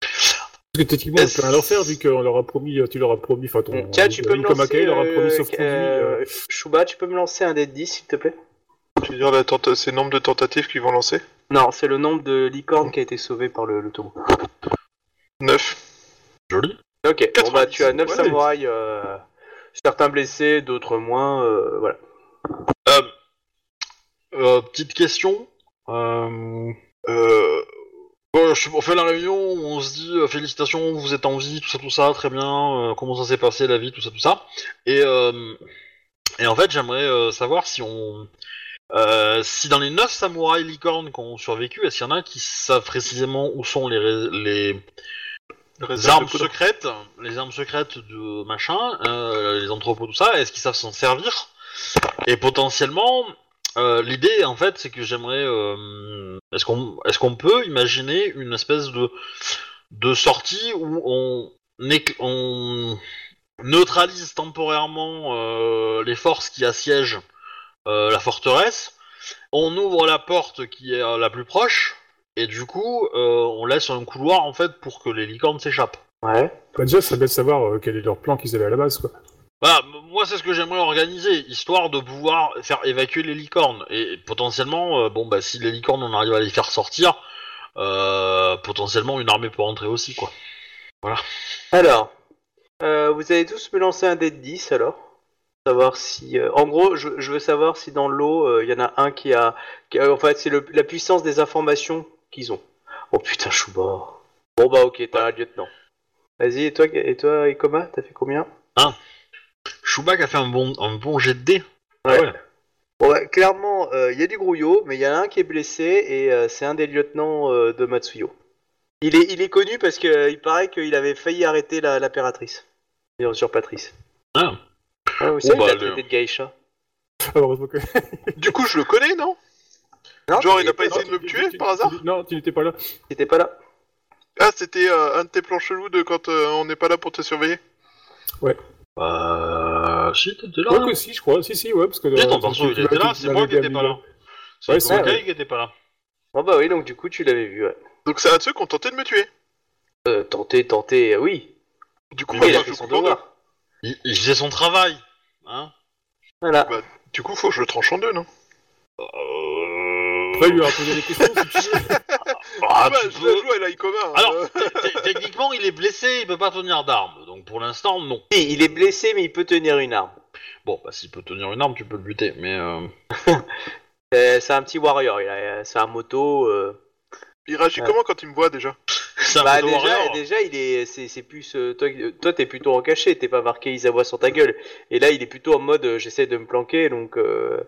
Parce que techniquement, on peut rien leur faire vu qu'on leur a promis, tu leur as promis, enfin ton. Tiens, tu peux me lancer. leur a promis euh, sauf euh, euh, Shuba, tu peux me lancer un dé de 10 s'il te plaît? Tu veux dire la tenta- c'est le nombre de tentatives qu'ils vont lancer? Non, c'est le nombre de licornes qui a été sauvé par le l'Otomo. 9. Joli. Ok, bon bah tu as 9 ouais. samouraïs, euh, certains blessés, d'autres moins, euh, voilà. Euh, petite question. Bon, je- on fait la réunion, on se dit félicitations, vous êtes en vie, tout ça, tout ça, très bien. comment ça s'est passé la vie, tout ça, tout ça. Et et en fait, j'aimerais savoir si on euh, si dans les 9 samouraïs licornes qui ont survécu, est-ce qu'il y en a qui savent précisément où sont les, les, les armes secrètes, les armes secrètes de machin, euh, les entrepôts, tout ça, est-ce qu'ils savent s'en servir? Et potentiellement, euh, l'idée en fait, c'est que j'aimerais, euh, est-ce qu'on, est-ce qu'on peut imaginer une espèce de de sortie où on, on neutralise temporairement les forces qui assiègent la forteresse, on ouvre la porte qui est la plus proche. Et du coup, euh, on laisse un couloir en fait pour que les licornes s'échappent. Ouais. Bah, déjà, ça serait bien de savoir euh, quel est leur plan qu'ils avaient à la base, quoi. Bah, moi, c'est ce que j'aimerais organiser, histoire de pouvoir faire évacuer les licornes. Et, potentiellement, euh, bon, bah, si les licornes, on arrive à les faire sortir, euh, potentiellement, une armée peut rentrer aussi, quoi. Alors, euh, vous allez tous me lancer un dé de 10 alors savoir si euh, en gros je, je veux savoir si dans l'eau euh, il y en a un qui a, qui a- en fait c'est la puissance des informations qu'ils ont oh putain Chouba bon bah ok t'as un lieutenant vas-y et toi et toi Ikoma t'as fait combien? Chewbacca a fait un bon, un bon jet de dés. Ouais. Ah ouais. Bon, bah, clairement euh, il y a du grouillot mais il y en a un qui est blessé et euh, c'est un des lieutenants euh, de Matsuyo il est, il est connu parce que euh, il paraît qu'il avait failli arrêter la- l'impératrice la, usurpatrice Ah. ah, vous savez, bah, il a le- traité de geisha Ah. Du coup, je le connais, non? Non, Genre, il a pas essayé de me tuer, par hasard Non, tu n'étais pas là. T'étais pas là Ah, c'était euh, un de tes plans chelous de quand euh, on n'est pas là pour te surveiller Euh, si, t'étais là. Ouais, que si, je crois. Si, si, ouais, parce que... Ton euh, perso, il était là, c'est moi qui bien étais mis pas là. là. Ouais, C'est c'est qui était pas là. Oh bah oui, donc du coup tu l'avais vu, ouais. Donc, c'est un de ceux qui ont tenté de me tuer. Euh, tenter, tenter, euh, oui. Du coup, Oui, bah, il a je fait son devoir. Il, il faisait son travail. Hein Voilà. Bah, Du coup, faut que je le tranche en deux, non? Euh... Lui posé des questions, si tu veux. Ah, bah, tu peux- hein. Alors, Euh, t- t- techniquement, il est blessé, il peut pas tenir d'arme. Donc pour l'instant, non. Il est blessé, mais il peut tenir une arme. Bon, bah s'il peut tenir une arme, tu peux le buter. Mais euh... Euh, c'est un petit warrior, il a, c'est un moto. euh. Il réagit Ouais. comment quand il me voit déjà? C'est un Bah Moto déjà, Warrior. déjà, il est, c'est, c'est plus, euh, toi, euh, toi, t'es plutôt en cachet, t'es pas marqué Isawa sur ta gueule. Et là, il est plutôt en mode, euh, j'essaie de me planquer, donc euh,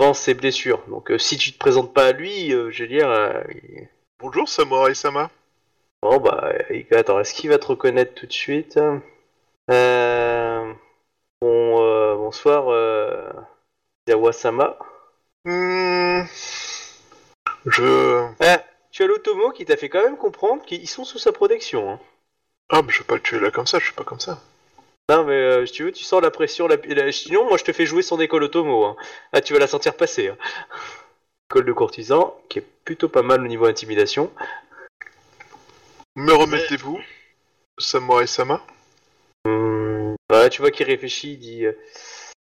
pense ses blessures. Donc euh, si tu te présentes pas à lui, euh, je veux dire, euh, il- Bonjour, Samurai Sama. bon bah, il- attends, est-ce qu'il va te reconnaître tout de suite? Euh... Bon, euh, bonsoir, euh... Isawa-sama. Hmm, Je. Ah, tu as l'Otomo qui t'a fait quand même comprendre qu'ils sont sous sa protection. Hein. Ah, mais je vais pas le tuer là comme ça, je suis pas comme ça. Non, mais euh, si tu veux, tu sens la pression. La... la- Sinon, moi je te fais jouer son école Otomo. Hein. Ah, tu vas la sentir passer. Hein. École de courtisan, qui est plutôt pas mal au niveau intimidation. Me remettez-vous, Samurai Sama? Voilà, tu vois qu'il réfléchit, il dit euh,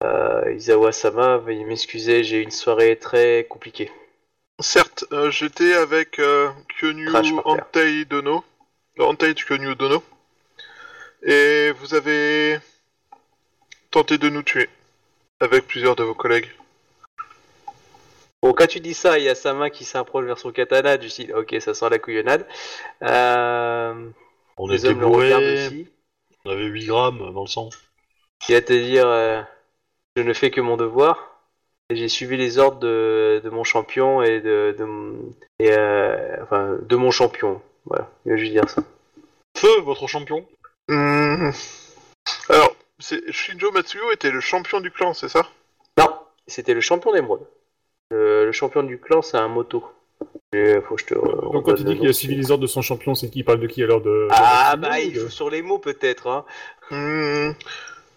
euh, Isawa-sama, veuillez m'excuser, j'ai eu une soirée très compliquée. Certes, euh, j'étais avec euh, Kyonyu Crash par terre. Antei Dono. euh, Antei Kyonyu Dono. Et vous avez tenté de nous tuer. Avec plusieurs de vos collègues. Bon, quand tu dis ça, il y a sa main qui s'approche vers son katana, du style, ok, ça sent la couillonnade. Euh, On les était hommes le regardent bourrés, aussi. on avait 8 grammes dans le sang. Il va te dire euh, Je ne fais que mon devoir. Et j'ai suivi les ordres de, de mon champion et de, et, euh, enfin, de mon champion. Voilà, il va juste dire ça. Feu, votre champion Hmm. Alors, c'est- Shinjo Matsuyo était le champion du clan, c'est ça? Non, c'était le champion d'émeraude. Le, le champion du clan, c'est un moto. Et, faut que je te re- Donc quand redonne il le dit qu'il nom. les ordres de son champion, c'est qui il parle de qui alors de... Ah de- bah il joue sur les mots peut-être. Hein. Hmm.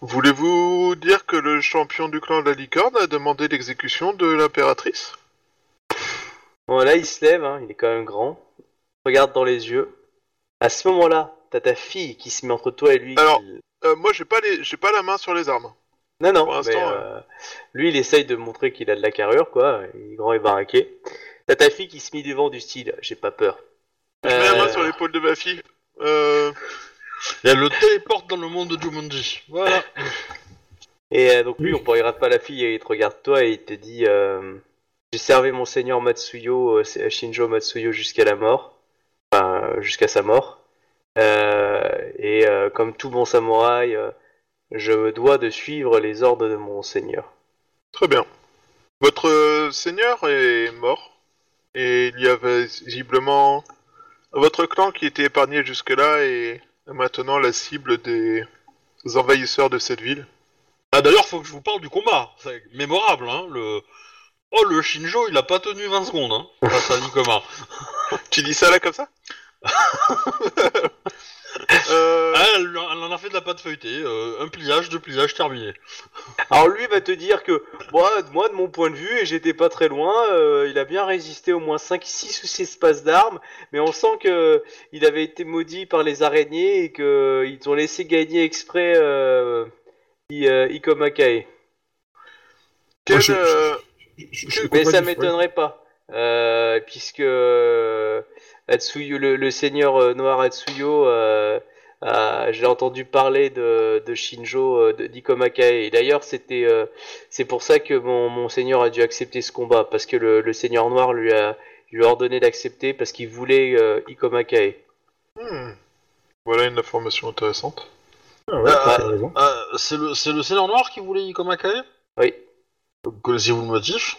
Voulez-vous dire que le champion du clan de la licorne a demandé l'exécution de l'impératrice? Bon là il se lève, hein, il est quand même grand. Regarde dans les yeux. À ce moment-là, t'as ta fille qui se met entre toi et lui. Alors, qui- Euh, Moi, j'ai pas les, j'ai pas la main sur les armes. Non, non, Pour mais, l'instant, euh, lui il essaye de montrer qu'il a de la carrure, quoi. Il est grand et baraqué. T'as ta fille qui se met devant du style, j'ai pas peur. Je mets la main Euh, sur l'épaule de ma fille. Euh, Et elle le téléporte dans le monde de Jumanji. Voilà. Et euh, donc lui, on il rate pas la fille et il te regarde toi et il te dit euh, J'ai servi mon seigneur Matsuyo, euh, Shinjo Matsuyo jusqu'à la mort, enfin jusqu'à sa mort. Euh, et euh, comme tout bon samouraï, euh, je me dois de suivre les ordres de mon seigneur. Très bien. Votre seigneur est mort. Et il y avait visiblement votre clan qui était épargné jusque-là et est maintenant la cible des envahisseurs de cette ville. Ah d'ailleurs, faut que je vous parle du combat. C'est mémorable, hein. Le... Oh, le Shinjo, il a pas tenu 20 secondes, hein. Face à Nikoma. Tu dis ça là comme ça? Euh, Ah, elle, en- elle en a fait de la pâte feuilletée, euh, un pliage, deux pliages, terminé. Alors lui va te dire que moi, moi de mon point de vue, et j'étais pas très loin, euh, il a bien résisté au moins 5, 6 ou 6 passes d'armes, mais on sent que il avait été maudit par les araignées et que ils ont laissé gagner exprès euh, I- euh, Ikomakae. quel, Moi, je- euh, Je- je- je Mais ça m'étonnerait pas, euh, puisque euh, Atsuyo, le, le seigneur euh, noir Atsuyo, euh, j'ai entendu parler de, de Shinjo de- d'Ikomakae. Et d'ailleurs, c'était, euh, c'est pour ça que mon, mon seigneur a dû accepter ce combat, parce que le, le seigneur noir lui a, lui a ordonné d'accepter parce qu'il voulait euh, Ikomakae. hmm. Voilà une information intéressante. Ah ouais, le, c'est le Seigneur Noir qui voulait Ikomakae? Oui. Connaissez-vous le motif?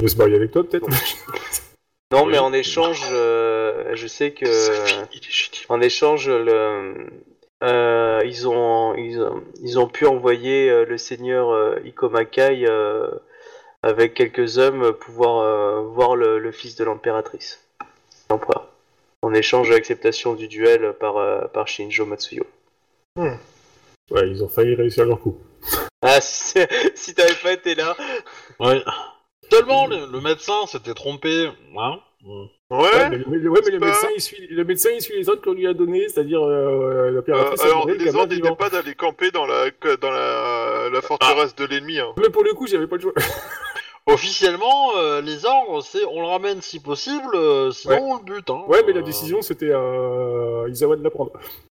Il veut se marier avec toi, peut-être Non, mais en échange, euh, je sais que. En échange, le, euh, ils, ont, ils, ont, ils ont pu envoyer euh, le seigneur euh, Ikomakai euh, avec quelques hommes pouvoir euh, voir le, le fils de l'impératrice, l'empereur. En échange de l'acceptation du duel par, euh, par Shinjo Matsuyo. Ouais, ils ont failli réussir leur coup. Ah, si, si t'avais pas été là. Ouais. Tellement le, le médecin s'était trompé. Hein Ouais, Ouais. mais, mais- ouais, mais le, pas- médecin, il suit, le médecin, il suit les ordres qu'on lui a donnés, c'est-à-dire euh, Euh, l'impératrice. alors, André, le les ordres n'étaient pas d'aller camper dans la dans la, la forteresse de l'ennemi. Hein. Mais pour le coup, j'avais pas le choix. Officiellement, euh, les ordres, c'est on le ramène si possible, euh, sinon Ouais. on le bute. Hein. Ouais, mais la Euh, décision, c'était à Isawa de la prendre.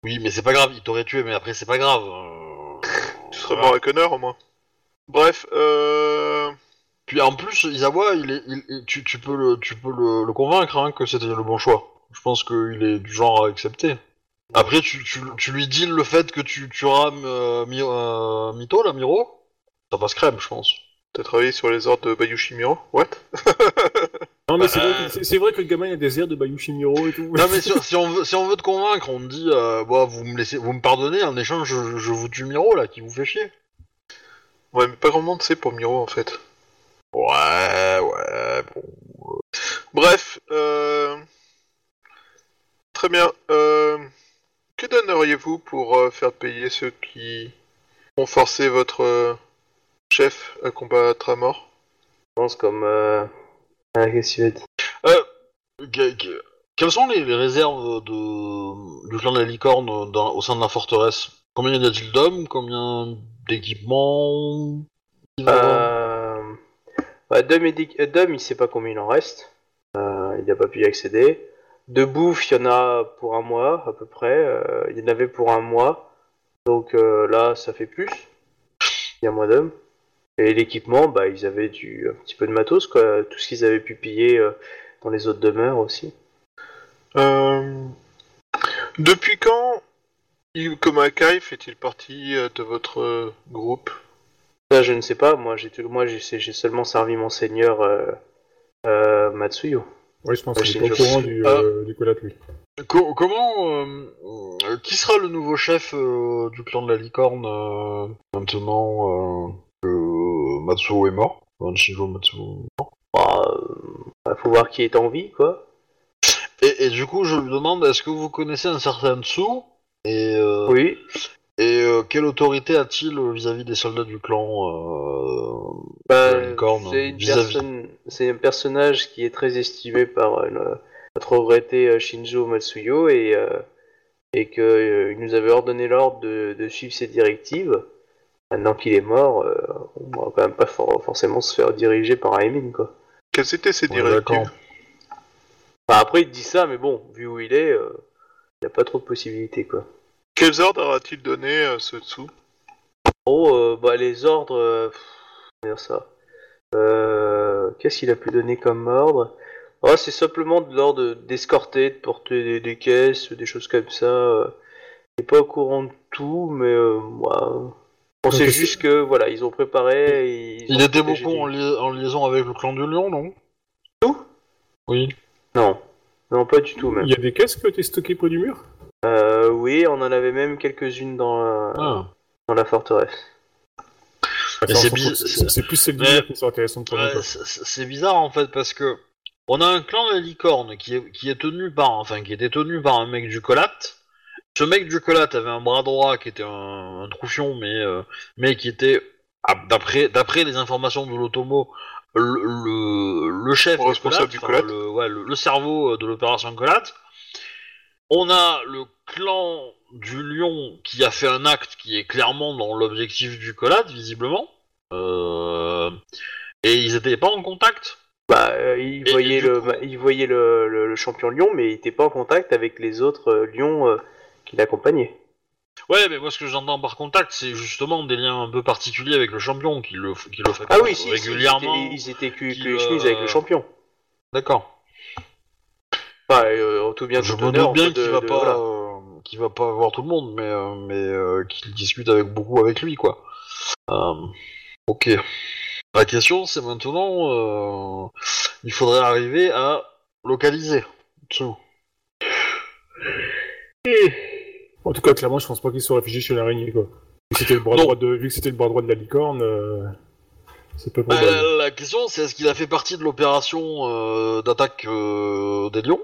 Oui, mais c'est pas grave, il t'aurait tué, mais après c'est pas grave. euh, Tu serais voilà. mort avec honneur au moins. Bref, euh... Puis en plus, Isawa, il est, il- il- tu, tu peux le, tu peux le, le convaincre hein, que c'était le bon choix. Je pense qu'il est du genre à accepter. Après, tu, tu, tu lui dis le fait que tu, tu rames euh, Mi- euh, Mito, là, Miro, ça passe crème, je pense. t'as travaillé sur les ordres de Bayushi Miro What? Non, mais c'est Bah, vrai, que- c'est- vrai que le gamin, il a des airs de Bayushi Miro et tout. Non, mais si, si on veut, si on veut te convaincre, on te dit, euh, bon, vous me laissez, vous me pardonnez, en échange, je, je vous tue Miro, là, qui vous fait chier. Ouais, mais pas grand monde sait pour Miro en fait. Ouais, ouais, bon. Bref, euh... très bien. Euh... Que donneriez-vous pour euh, faire payer ceux qui ont forcé votre euh, chef à combattre à mort? Je pense comme. Euh... Ah, qu'est-ce que tu Euh, que- que- quelles sont les, les réserves de, du clan de la licorne dans- au sein de la forteresse? Combien y a-t-il d'hommes? Combien d'équipements? Euh... Bah, Dom, euh, Dom, il sait pas combien il en reste. Euh, il n'a pas pu y accéder. De bouffe, il y en a pour un mois à peu près. Euh, il y en avait pour un mois. Donc là, ça fait plus. Il y a moins d'hommes. Et l'équipement, bah, ils avaient du, un petit peu de matos, quoi. Tout ce qu'ils avaient pu piller dans les autres demeures aussi. Depuis quand Ikomakai fait-il partie de votre groupe? Ça, je ne sais pas. Moi, j'ai tout- moi, j'ai j'ai seulement servi mon seigneur euh, euh, Matsuyo. Ouais, je pense Ouais, qu'il est au courant du, euh, du collate, lui. Co- comment euh, euh, Qui sera le nouveau chef euh, du clan de la licorne euh, maintenant euh, que Matsuo est mort? Shinjo Matsuo. Bah, euh, faut voir qui est en vie, quoi. Et, et du coup, je lui demande est-ce que vous connaissez un certain Tsu? Et, euh, Oui. Et euh, quelle autorité a-t-il vis-à-vis des soldats du clan euh, Bah, c'est une vis-à-vis. personne, c'est un personnage qui est très estimé par euh, le- notre regretté euh, Shinjo Matsuyo et euh, et que euh, il nous avait ordonné l'ordre de, de suivre ses directives. Maintenant qu'il est mort, euh, on va quand même pas for- forcément se faire diriger par un Emin, quoi. Quelles étaient Ouais, directives? Enfin, après il te dit ça, mais bon, vu où il est, euh, il n'y a pas trop de possibilités, quoi. Quels ordres aura-t-il donné euh, ce Tsu Oh, euh, bah les ordres, euh, pff, comment dire ça? Euh, Qu'est-ce qu'il a pu donner comme ordre? Oh, c'est simplement de l'ordre d'escorter, de porter des, des caisses, des choses comme ça. euh. Il est pas au courant de tout, mais euh, moi, on Donc, sait juste que voilà, ils ont préparé. et ils Il ont était protégé beaucoup des- en, lia- en liaison avec le clan du lion, non? Nous Oui. Non, non, pas du tout même. Il y a des caisses qui ont été stockées près du mur? Euh, oui, on en avait même quelques-unes dans la, Ah. dans la forteresse. C'est biz- plus celles mur qui sont intéressantes pour. Ouais, c'est- bizarre en fait parce que on a un clan de la licorne qui est, qui est tenu par enfin qui était tenu par un mec du Colat ce mec du Colat avait un bras droit qui était un, un troufion, mais, euh, mais qui était, ah, d'après d'après les informations de l'Automo, le, le, le chef Le responsable du enfin, Colat. le, ouais, le, le cerveau de l'opération Colat. On a le clan du Lion qui a fait un acte qui est clairement dans l'objectif du Colat, visiblement. Euh, et ils étaient pas en contact. Bah, euh, il, voyait le, coup- bah, il voyait le, le- le champion Lyon, mais il était pas en contact avec les autres euh, Lions euh, qui l'accompagnaient. Ouais, mais moi ce que j'entends par contact, c'est justement des liens un peu particuliers avec le champion qui le, qui le fait Ah oui, si, si, régulièrement. ils étaient, ils étaient cul, qui, cul chemise avec le champion. D'accord. Enfin, euh, en tout bien, Je tout me doute bien qu'il va de- pas, voilà. euh, qu'il va pas voir tout le monde, mais euh, mais euh, qu'il discute avec beaucoup avec lui, quoi. Euh, ok. La question, c'est maintenant, euh, il faudrait arriver à localiser Tsu. En tout cas, clairement, je pense pas qu'il soit réfugié chez l'araignée, quoi. Vu que c'était le bras Non. droit de, vu que c'était le bras droit de la licorne, euh, c'est peu Bah, la, la question, c'est est-ce qu'il a fait partie de l'opération euh, d'attaque euh, des lions?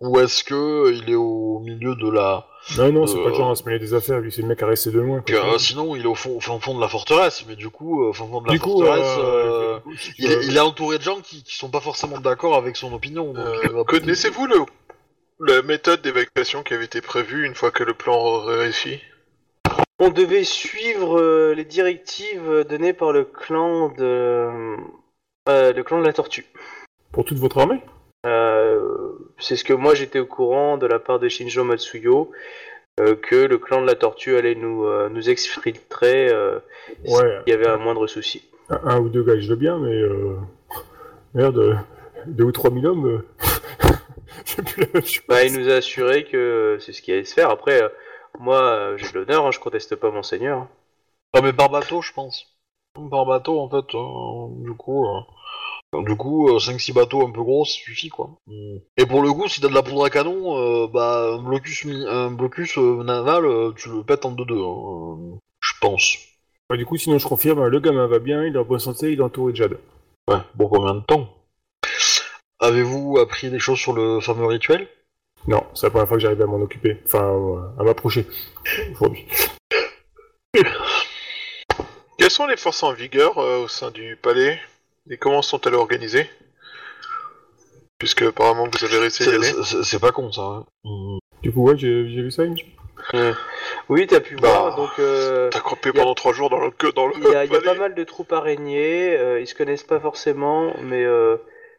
Ou est-ce que il est au milieu de la Non, non, c'est euh, pas le genre à se mêler des affaires, lui, c'est le mec à rester de loin. quoi. euh, sinon il est au fond, au fin fond de la forteresse mais du coup euh, au fin fond de la du coup, forteresse euh, euh, il, est, il est entouré de gens qui, qui sont pas forcément d'accord avec son opinion donc Euh, Connaissez-vous le... la méthode d'évacuation qui avait été prévue une fois que le plan aurait réussi? On devait suivre euh, les directives données par le clan de euh, le clan de la tortue. Pour toute votre armée? Euh, c'est ce que moi j'étais au courant de la part de Shinjo Matsuyo euh, que le clan de la tortue allait nous euh, nous exfiltrer euh, Ouais. s'il y avait un moindre souci. Un, un ou deux gars, je veux bien, mais euh... merde, euh, deux ou trois mille hommes, euh, c'est plus la même chose. Bah, il nous a assuré que c'est ce qui allait se faire. Après, euh, moi euh, j'ai de l'honneur, hein, je conteste pas mon seigneur. Ah, mais par bateau je pense par bateau en fait euh, du coup euh, du coup 5-6 bateaux un peu gros ça suffit quoi Mm. et pour le coup si t'as de la poudre à canon euh, bah un blocus mi- un blocus euh, naval euh, tu le pètes en 2-2 hein, euh, je pense Ouais, du coup, sinon, je confirme, le gamin va bien, il est en bonne santé, il est entouré de Jade. Ouais, bon, combien de temps? Avez-vous appris des choses sur le fameux rituel? Non, c'est la première fois que j'arrive à m'en occuper, enfin, euh, à m'approcher, aujourd'hui. Quelles sont les forces en vigueur euh, au sein du palais? Et comment sont-elles organisées? Puisque apparemment vous avez réussi à y C'est- aller. C'est c'est pas con ça. hein. Du coup, ouais, j'ai j'ai vu ça, il me semble. Oui, t'as pu Bah, voir. Donc, euh, T'as campé y a- pendant trois jours dans le, que dans le il y, a, il y a palais. pas mal de troupes araignées. euh, ils se connaissent pas forcément, mais euh,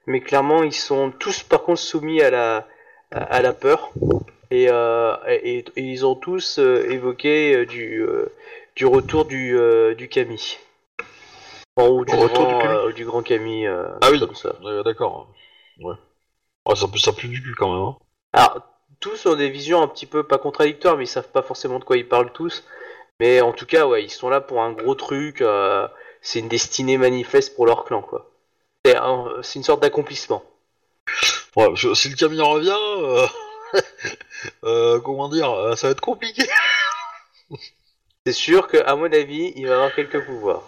mais clairement, ils sont tous par contre soumis à la à, à la peur. Et, euh, et, et ils ont tous euh, évoqué euh, du euh, du retour du euh, du Kami. Ou du, retour grand, du euh, du grand Kami. euh, Ah oui. comme ça. D'accord. Ouais. Ouais, ça, ça pue du cul quand même. hein. Alors, tous ont des visions un petit peu pas contradictoires, mais ils savent pas forcément de quoi ils parlent tous. Mais en tout cas, ouais, ils sont là pour un gros truc. euh, c'est une destinée manifeste pour leur clan, quoi. C'est un- c'est une sorte d'accomplissement. Ouais, si le camion revient, comment dire, ça va être compliqué. C'est sûr que, à mon avis, il va avoir quelques pouvoirs.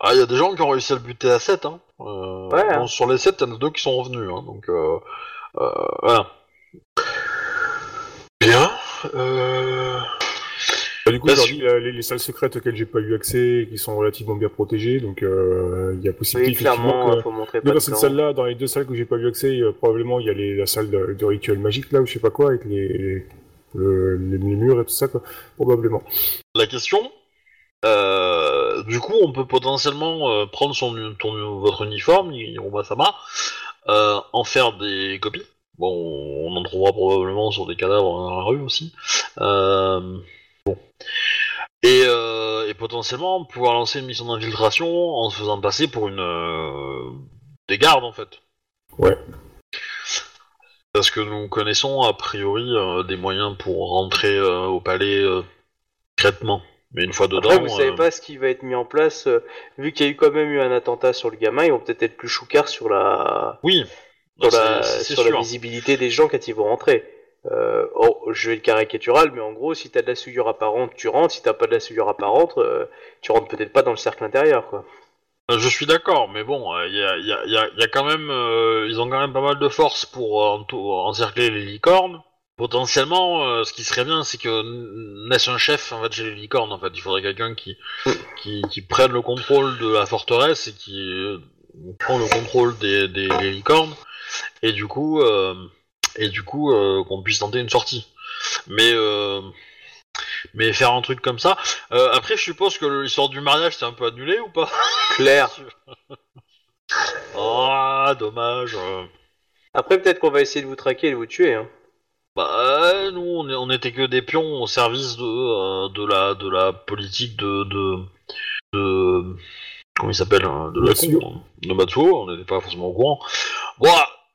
Ah, il y a des gens qui ont réussi à le buter à 7. Hein. Euh, Ouais, bon, hein. Sur les 7, il y en a deux qui sont revenus. Hein, donc, euh, euh, voilà. Bien. Euh... Bah, du coup, dis, euh, les, les salles secrètes auxquelles j'ai pas eu accès, qui sont relativement bien protégées, donc euh, il y a possibilité Oui, clairement, il que... faut montrer pas Dans cette salle-là, dans les deux salles que j'ai pas eu accès, euh, probablement il y a les, la salle de, de rituel magique là, ou je sais pas quoi, avec les, les, le- les- les murs et tout ça, quoi. Probablement. La question, euh, du coup, on peut potentiellement euh, prendre son, ton, votre uniforme, Hiroma-sama, euh, en faire des copies. Bon, on en trouvera probablement sur des cadavres dans la rue aussi. Euh, bon. Et, euh, et potentiellement pouvoir lancer une mission d'infiltration en se faisant passer pour une euh, des gardes en fait. Ouais. Parce que nous connaissons a priori des moyens pour rentrer au palais euh, discrètement. Mais une fois dedans, Après, vous savez euh, pas ce qui va être mis en place. euh, vu qu'il y a eu quand même eu un attentat sur le gamin, ils vont peut-être être plus choucards sur la, oui, sur, la, sur visibilité des gens quand ils vont rentrer. Euh, oh, je vais le caricatural, mais en gros, si t'as de la souillure apparente, tu rentres. Si t'as pas de la souillure apparente, euh, tu rentres peut-être pas dans le cercle intérieur, quoi. Euh, Je suis d'accord, mais bon, il y, a, y a- y a- y a quand même, euh, ils ont quand même pas mal de force pour encercler les licornes. Potentiellement, euh, ce qui serait bien, c'est que naisse un chef en fait chez les licornes. En fait, il faudrait quelqu'un qui, qui qui prenne le contrôle de la forteresse et qui euh, prend le contrôle des, des, des licornes. Et du coup, euh, et du coup, qu'on puisse tenter une sortie. Mais mais faire un truc comme ça. Après, je suppose que l'histoire du mariage, c'est un peu annulé ou pas? Claire. Ah, dommage. euh. Après, peut-être qu'on va essayer de vous traquer et de vous tuer. Hein. Bah, nous, on, est- on était que des pions au service de, euh, de, la, de la politique de. de, de comment il s'appelle hein, De la Matsuo. con, hein, De Matsuo, on n'était pas forcément au courant. Bon,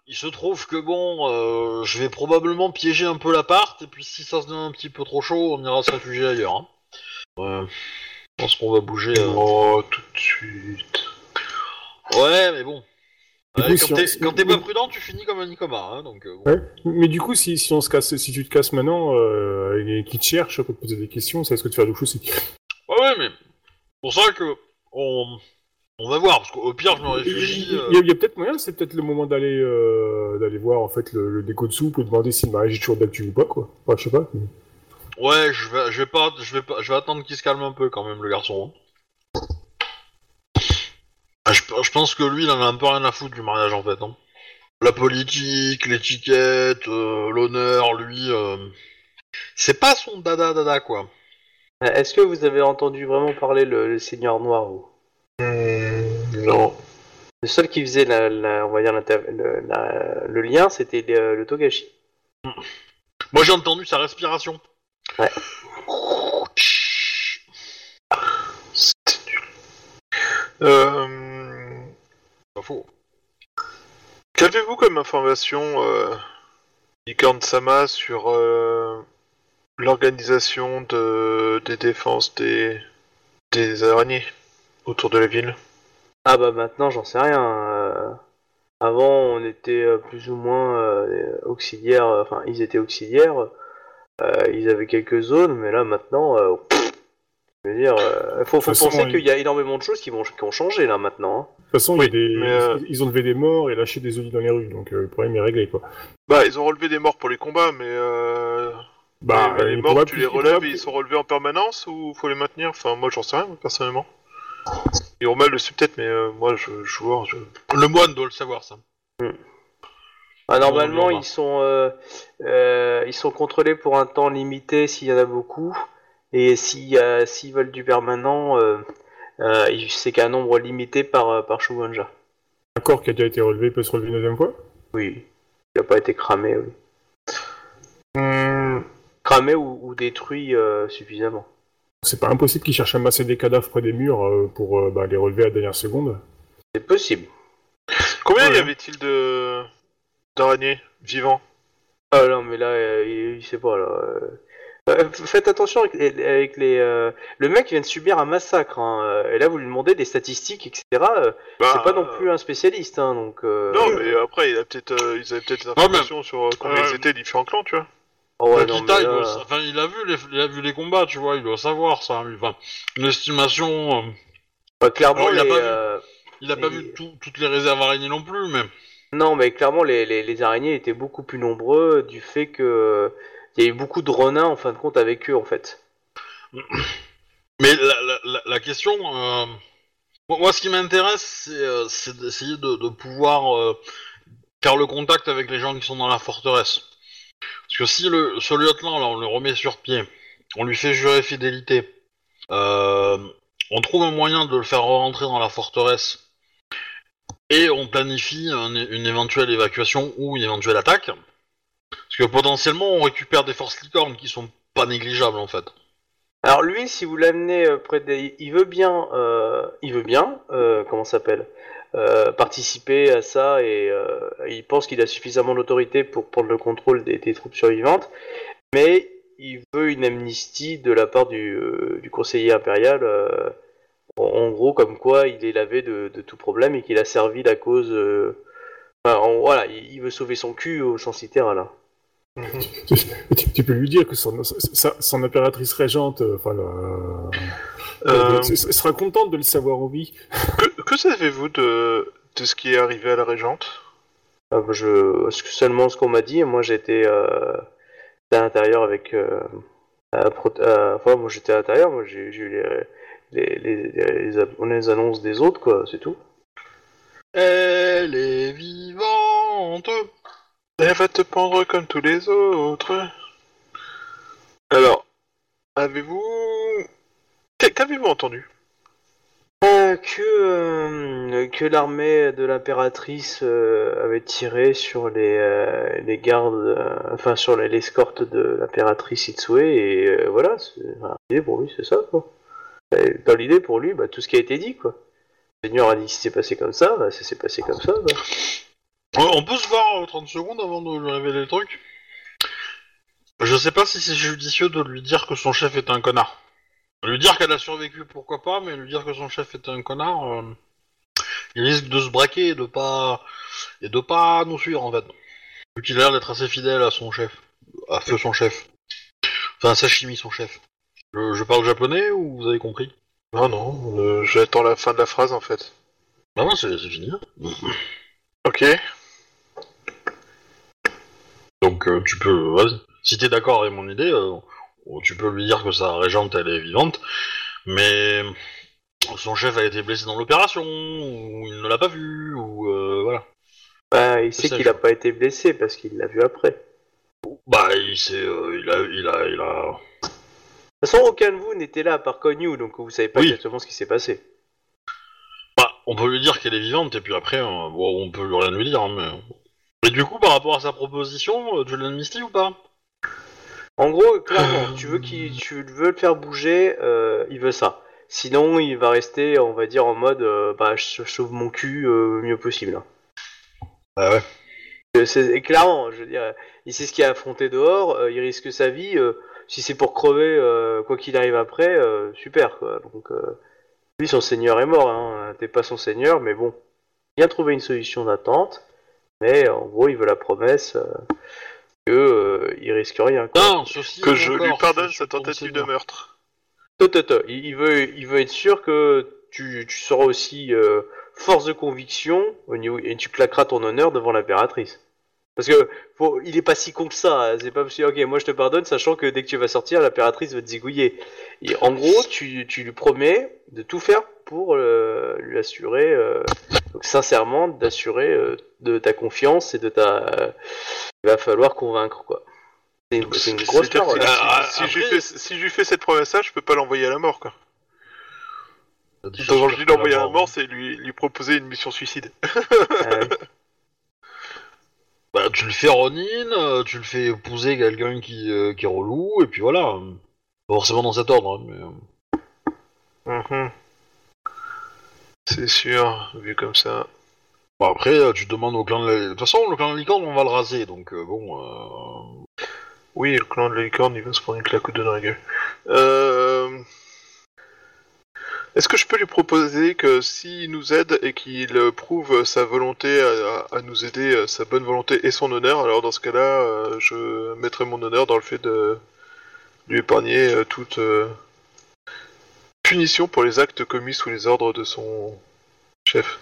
il se trouve que bon, euh, je vais probablement piéger un peu l'appart, et puis si ça se donne un petit peu trop chaud, on ira se réfugier ailleurs. Hein. Ouais, je pense qu'on va bouger. euh. Oh, tout de suite. Ouais, mais bon. Du Ouais, coup, quand t'es pas prudent, tu finis comme un Nicoma, hein, donc. euh, bon. Ouais. Mais du coup, si, si on se casse, si tu te casses maintenant, euh, et qu'ils te cherchent pour te poser des questions, ça risque de faire douche aussi. Ouais, ouais, mais pour ça que on, on va voir, parce qu'au pire, je me Il réfugie. y euh, a, il y a peut-être moyen, c'est peut-être le moment d'aller euh, d'aller voir en fait le, le déco de soupe et demander si le mariage est toujours d'actu ou pas quoi. Enfin, je sais pas. mais- Ouais, je vais, je vais pas, je vais pas, je vais attendre qu'il se calme un peu quand même, le garçon. hein. Je, je pense que lui, il en a un peu rien à foutre du mariage en fait. hein. La politique, l'étiquette, euh, l'honneur, lui, euh, c'est pas son dada dada quoi. Euh, Est-ce que vous avez entendu vraiment parler le, le Seigneur Noir Hmm, non. Le seul qui faisait la, la- on va dire le, la- le lien, c'était le, le Togashi. Moi, j'ai entendu sa respiration. Ouais. C'était nul. Euh... Faux. Qu'avez-vous comme information, euh, Licorne Sama, sur euh, l'organisation de, des défenses des, des araignées autour de la ville? Ah bah maintenant j'en sais rien. euh, Avant on était euh, plus ou moins euh, auxiliaires, enfin ils étaient auxiliaires, ils avaient quelques zones, mais là maintenant, je veux dire, euh, faut, façon, penser il- qu'il y a énormément de choses qui vont qui ont changé là maintenant. hein. De toute façon, Oui, il y a des, mais, euh, ils, ont levé des morts et lâché des olives dans les rues, donc euh, le problème est réglé quoi. Bah, ils ont relevé des morts pour les combats, mais, euh, Bah, mais- mais les morts, tu plus- les relèves et ils sont relevés en permanence ou faut les maintenir? Enfin, moi, j'en sais rien, personnellement. Et Romal le sait peut-être, mais euh, moi, je, joueur, je... Le moine doit le savoir ça. Ah, normalement, ils sont, euh, euh, ils sont contrôlés pour un temps limité s'il y en a beaucoup. Et s'il euh, s'ils veulent du permanent, euh, euh, c'est qu'un nombre limité par, par Shugonja. Un corps qui a déjà été relevé peut se relever une deuxième fois? Oui. Il n'a pas été cramé, oui. Hmm, Cramé ou, ou détruit euh, suffisamment. C'est pas impossible qu'ils cherchent à masser des cadavres près des murs euh, pour euh, bah, les relever à la dernière seconde. C'est possible. Combien y avait-il de d'araignées vivants? Ah non, mais là, il, il sait pas, là. Euh. Faites attention avec les... avec les, euh, Le mec vient de subir un massacre, hein, euh, et là, vous lui demandez des statistiques, etc. euh, Bah, c'est pas non plus un spécialiste, hein, donc... euh, Non, mais après, il a peut-être, euh, ils avaient peut-être des informations sur euh, combien ils étaient les différents clans, tu vois. oh, ouais, non, il, là- doit le- enfin, il a vu les, il a vu les combats, tu vois, il doit savoir ça. Enfin, une estimation. Bah, clairement, Alors, il a les, pas vu. il a pas Et- vu tout- toutes les réserves araignées non plus, mais. Non, mais clairement, les, les, les araignées étaient beaucoup plus nombreux du fait que euh, il y a eu beaucoup de renins en fin de compte avec eux, en fait. Mais la, la, question, euh, moi, ce qui m'intéresse, c'est euh, d'essayer de, pouvoir euh, faire le contact avec les gens qui sont dans la forteresse. Parce que si le, ce lieutenant là, on le remet sur pied, on lui fait jurer fidélité, on trouve un moyen de le faire rentrer dans la forteresse et on planifie un- une éventuelle évacuation ou une éventuelle attaque. Parce que potentiellement, on récupère des forces licornes qui sont pas négligeables en fait. Alors lui, si vous l'amenez euh, près des... Il veut bien, euh, il veut bien, euh, comment ça s'appelle participer à ça et il pense qu'il a suffisamment d'autorité pour prendre le contrôle des, troupes survivantes, mais il veut une amnistie de la part du, conseiller impérial, en, gros comme quoi il est lavé de, tout problème et qu'il a servi la cause... voilà, il, il veut sauver son cul au sens littéral. hein. Tu, tu peux lui dire que son, sa- son impératrice régente, euh, enfin, euh, Euh, sera contente de le savoir en vie. que, savez-vous de, de ce qui est arrivé à la régente? Ah, bah, je... seulement ce qu'on m'a dit. Moi, j'étais euh, à l'intérieur avec. euh, à pro- à- Enfin, moi, j'étais à l'intérieur. Moi, j'ai eu les, les, les, les, les- les annonces des autres, quoi. C'est tout. Elle est vivante. Elle va te pendre comme tous les autres. Alors, avez-vous... Qu'a- Qu'avez-vous entendu? Euh, que euh, que l'armée de l'impératrice euh, avait tiré sur les les gardes, enfin sur les- l'escorte de l'impératrice Itsue et voilà. L'idée pour lui, c'est ça quoi. Dans l'idée pour lui, bah, tout ce qui a été dit quoi. Le Seigneur a dit que c'est passé comme ça, bah, ça s'est passé comme ça. bah. Euh, On peut se voir euh, 30 secondes avant de lui révéler le truc Je sais pas si c'est judicieux de lui dire que son chef est un connard. Lui dire qu'elle a survécu, pourquoi pas, mais lui dire que son chef est un connard, euh, il risque de se braquer et de pas et de pas nous suivre en fait. Vu qu'il a l'air d'être assez fidèle à son chef, à feu son chef. Enfin, à Sashimi son chef. Je, je parle japonais ou vous avez compris? Non, non, euh, j'attends la fin de la phrase en fait. Bah non, c'est c'est fini. Ok. Donc euh, tu peux, vas-y. si t'es d'accord avec mon idée, euh, tu peux lui dire que sa régente elle est vivante, mais son chef a été blessé dans l'opération, ou il ne l'a pas vu, ou euh, voilà. Bah, il sait qu'il je- a pas été blessé parce qu'il l'a vu après. Bah il s'est, euh, il a, il a, il a. De toute façon, aucun de vous n'était là à part Konyu, donc vous savez pas Oui. exactement ce qui s'est passé. Bah, on peut lui dire qu'elle est vivante et puis après, bon, on peut lui rien lui dire, hein, mais. Et du coup, par rapport à sa proposition, euh, tu l'amnisties ou pas? En gros, clairement, tu veux qu'il, tu veux le faire bouger, euh, il veut ça. Sinon, il va rester, on va dire, en mode, euh, bah, je sauve mon cul euh, le mieux possible. Ah ouais. Euh, c'est- et clairement, je veux dire, il sait ce qu'il a affronté dehors, euh, il risque sa vie. euh, si c'est pour crever, euh, quoi qu'il arrive après, euh, super, quoi. Donc, euh, lui, son seigneur est mort, hein. T'es pas son seigneur, mais bon. Bien trouver une solution d'attente. Mais en gros, il veut la promesse euh, que euh, il risque rien. Quoi. Non, ceci Que je encore, lui pardonne sa tentative de meurtre. Il, veut, il veut être sûr que tu, tu seras aussi euh, force de conviction au niveau, et tu claqueras ton honneur devant l'impératrice. Parce que faut, il est pas si con que ça. hein. C'est pas que ok, moi je te pardonne, sachant que dès que tu vas sortir, l'impératrice va te zigouiller. Et en gros, tu, tu lui promets de tout faire pour euh, lui assurer, euh, donc sincèrement, d'assurer euh, de ta confiance et de ta. euh, il va falloir convaincre quoi. C'est une, grosse que Ah, Si, si je lui après- fais, si je lui fais cette promesse-là, je peux pas l'envoyer à la mort, quoi. Quand je dis l'envoyer à la mort, c'est lui, lui proposer une mission suicide. Ah oui. Bah, tu le fais Ronin, euh, tu le fais épouser quelqu'un qui, euh, qui est relou, et puis voilà. Pas forcément dans cet ordre, hein, mais... euh, Mhm. C'est sûr, vu comme ça. Bon, après, euh, tu demandes au clan de la... De toute façon, le clan de la licorne, on va le raser, donc euh, bon... Euh... Oui, le clan de la licorne, il va se prendre une claque deux dans la gueule. Euh... Est-ce que je peux lui proposer que s'il nous aide et qu'il prouve sa volonté à, à- nous aider, sa bonne volonté et son honneur, alors dans ce cas-là, je mettrai mon honneur dans le fait de lui épargner toute punition pour les actes commis sous les ordres de son chef.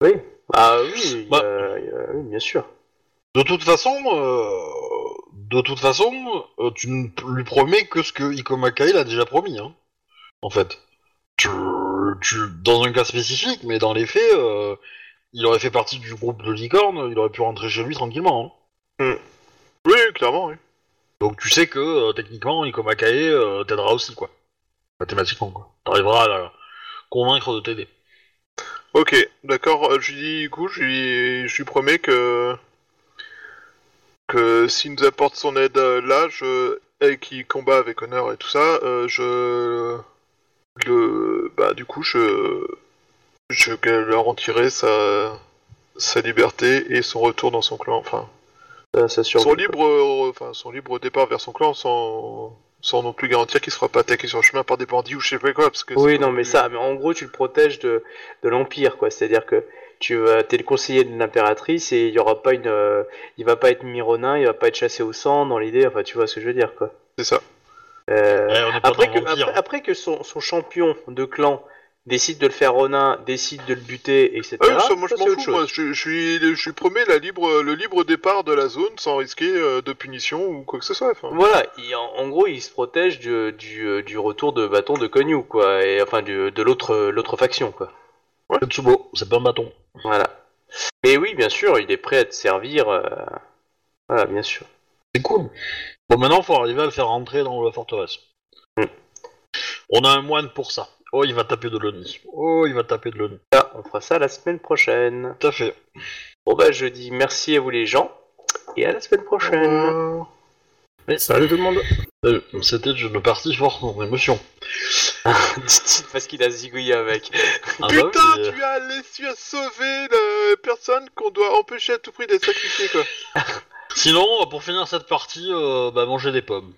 Oui. Ah oui, a- Bah. a- oui, bien sûr. De toute façon, euh, de toute façon, euh, tu ne lui promets que ce que Ikomakai l'a déjà promis, hein. En fait, tu, tu, dans un cas spécifique, mais dans les faits, euh, il aurait fait partie du groupe de licorne, il aurait pu rentrer chez lui tranquillement. hein. Oui, clairement, oui. Donc tu sais que euh, techniquement, Ikomakai euh, t'aidera aussi, quoi. Mathématiquement, quoi. T'arriveras à la convaincre de t'aider. Ok, d'accord. euh, Je lui dis, du coup, je lui, je lui promets que que s'il nous apporte son aide euh, là, je et qu'il combat avec honneur et tout ça, euh, je le bah du coup je je leur en tirer sa sa liberté et son retour dans son clan, enfin Ça, ça survit, son libre euh, enfin son libre départ vers son clan sans sans non plus garantir qu'il se fera pas attaquer sur le chemin par des bandits ou je sais pas quoi parce que Oui, non, mais plus- ça, mais en gros, tu le protèges de, de l'Empire, quoi. C'est-à-dire que tu vas, t'es le conseiller de l'impératrice et il y aura pas une, euh, il va pas être mironin, il va pas être chassé au sang dans l'idée. Enfin, tu vois ce que je veux dire, quoi. c'est ça. Euh, Ouais, on est pas après que, après, après que son, son champion de clan décide de le faire Ronin, décide de le buter, etc. Ah ça, moi je m'en c'est fous, moi je, je suis, je suis promets la libre, le libre départ de la zone sans risquer euh, de punition ou quoi que ce soit. Voilà, il- en, en gros, il se protège du, du, euh, du retour de bâton de Konyu, quoi, et enfin du- de l'autre l'autre faction, quoi. Tetsubo, c'est pas un bâton. Voilà. Mais oui, bien sûr, il est prêt à te servir. euh, Voilà, bien sûr. C'est cool. Bon, maintenant, faut arriver à le faire rentrer dans la forteresse. Hmm. On a un moine pour ça. Oh, il va taper de l'ONI. Oh, il va taper de l'ONI. Ah, on fera ça la semaine prochaine. Tout à fait. Bon bah, je dis merci à vous les gens, et à la semaine prochaine. Salut tout le monde. Euh, C'était une partie forte en émotion. Parce qu'il a zigouillé avec. Ah bah Putain, oui, euh, tu as laissé sauver la personne qu'on doit empêcher à tout prix d'être sacrifiée, quoi. Sinon, pour finir cette partie, euh, bah, manger des pommes.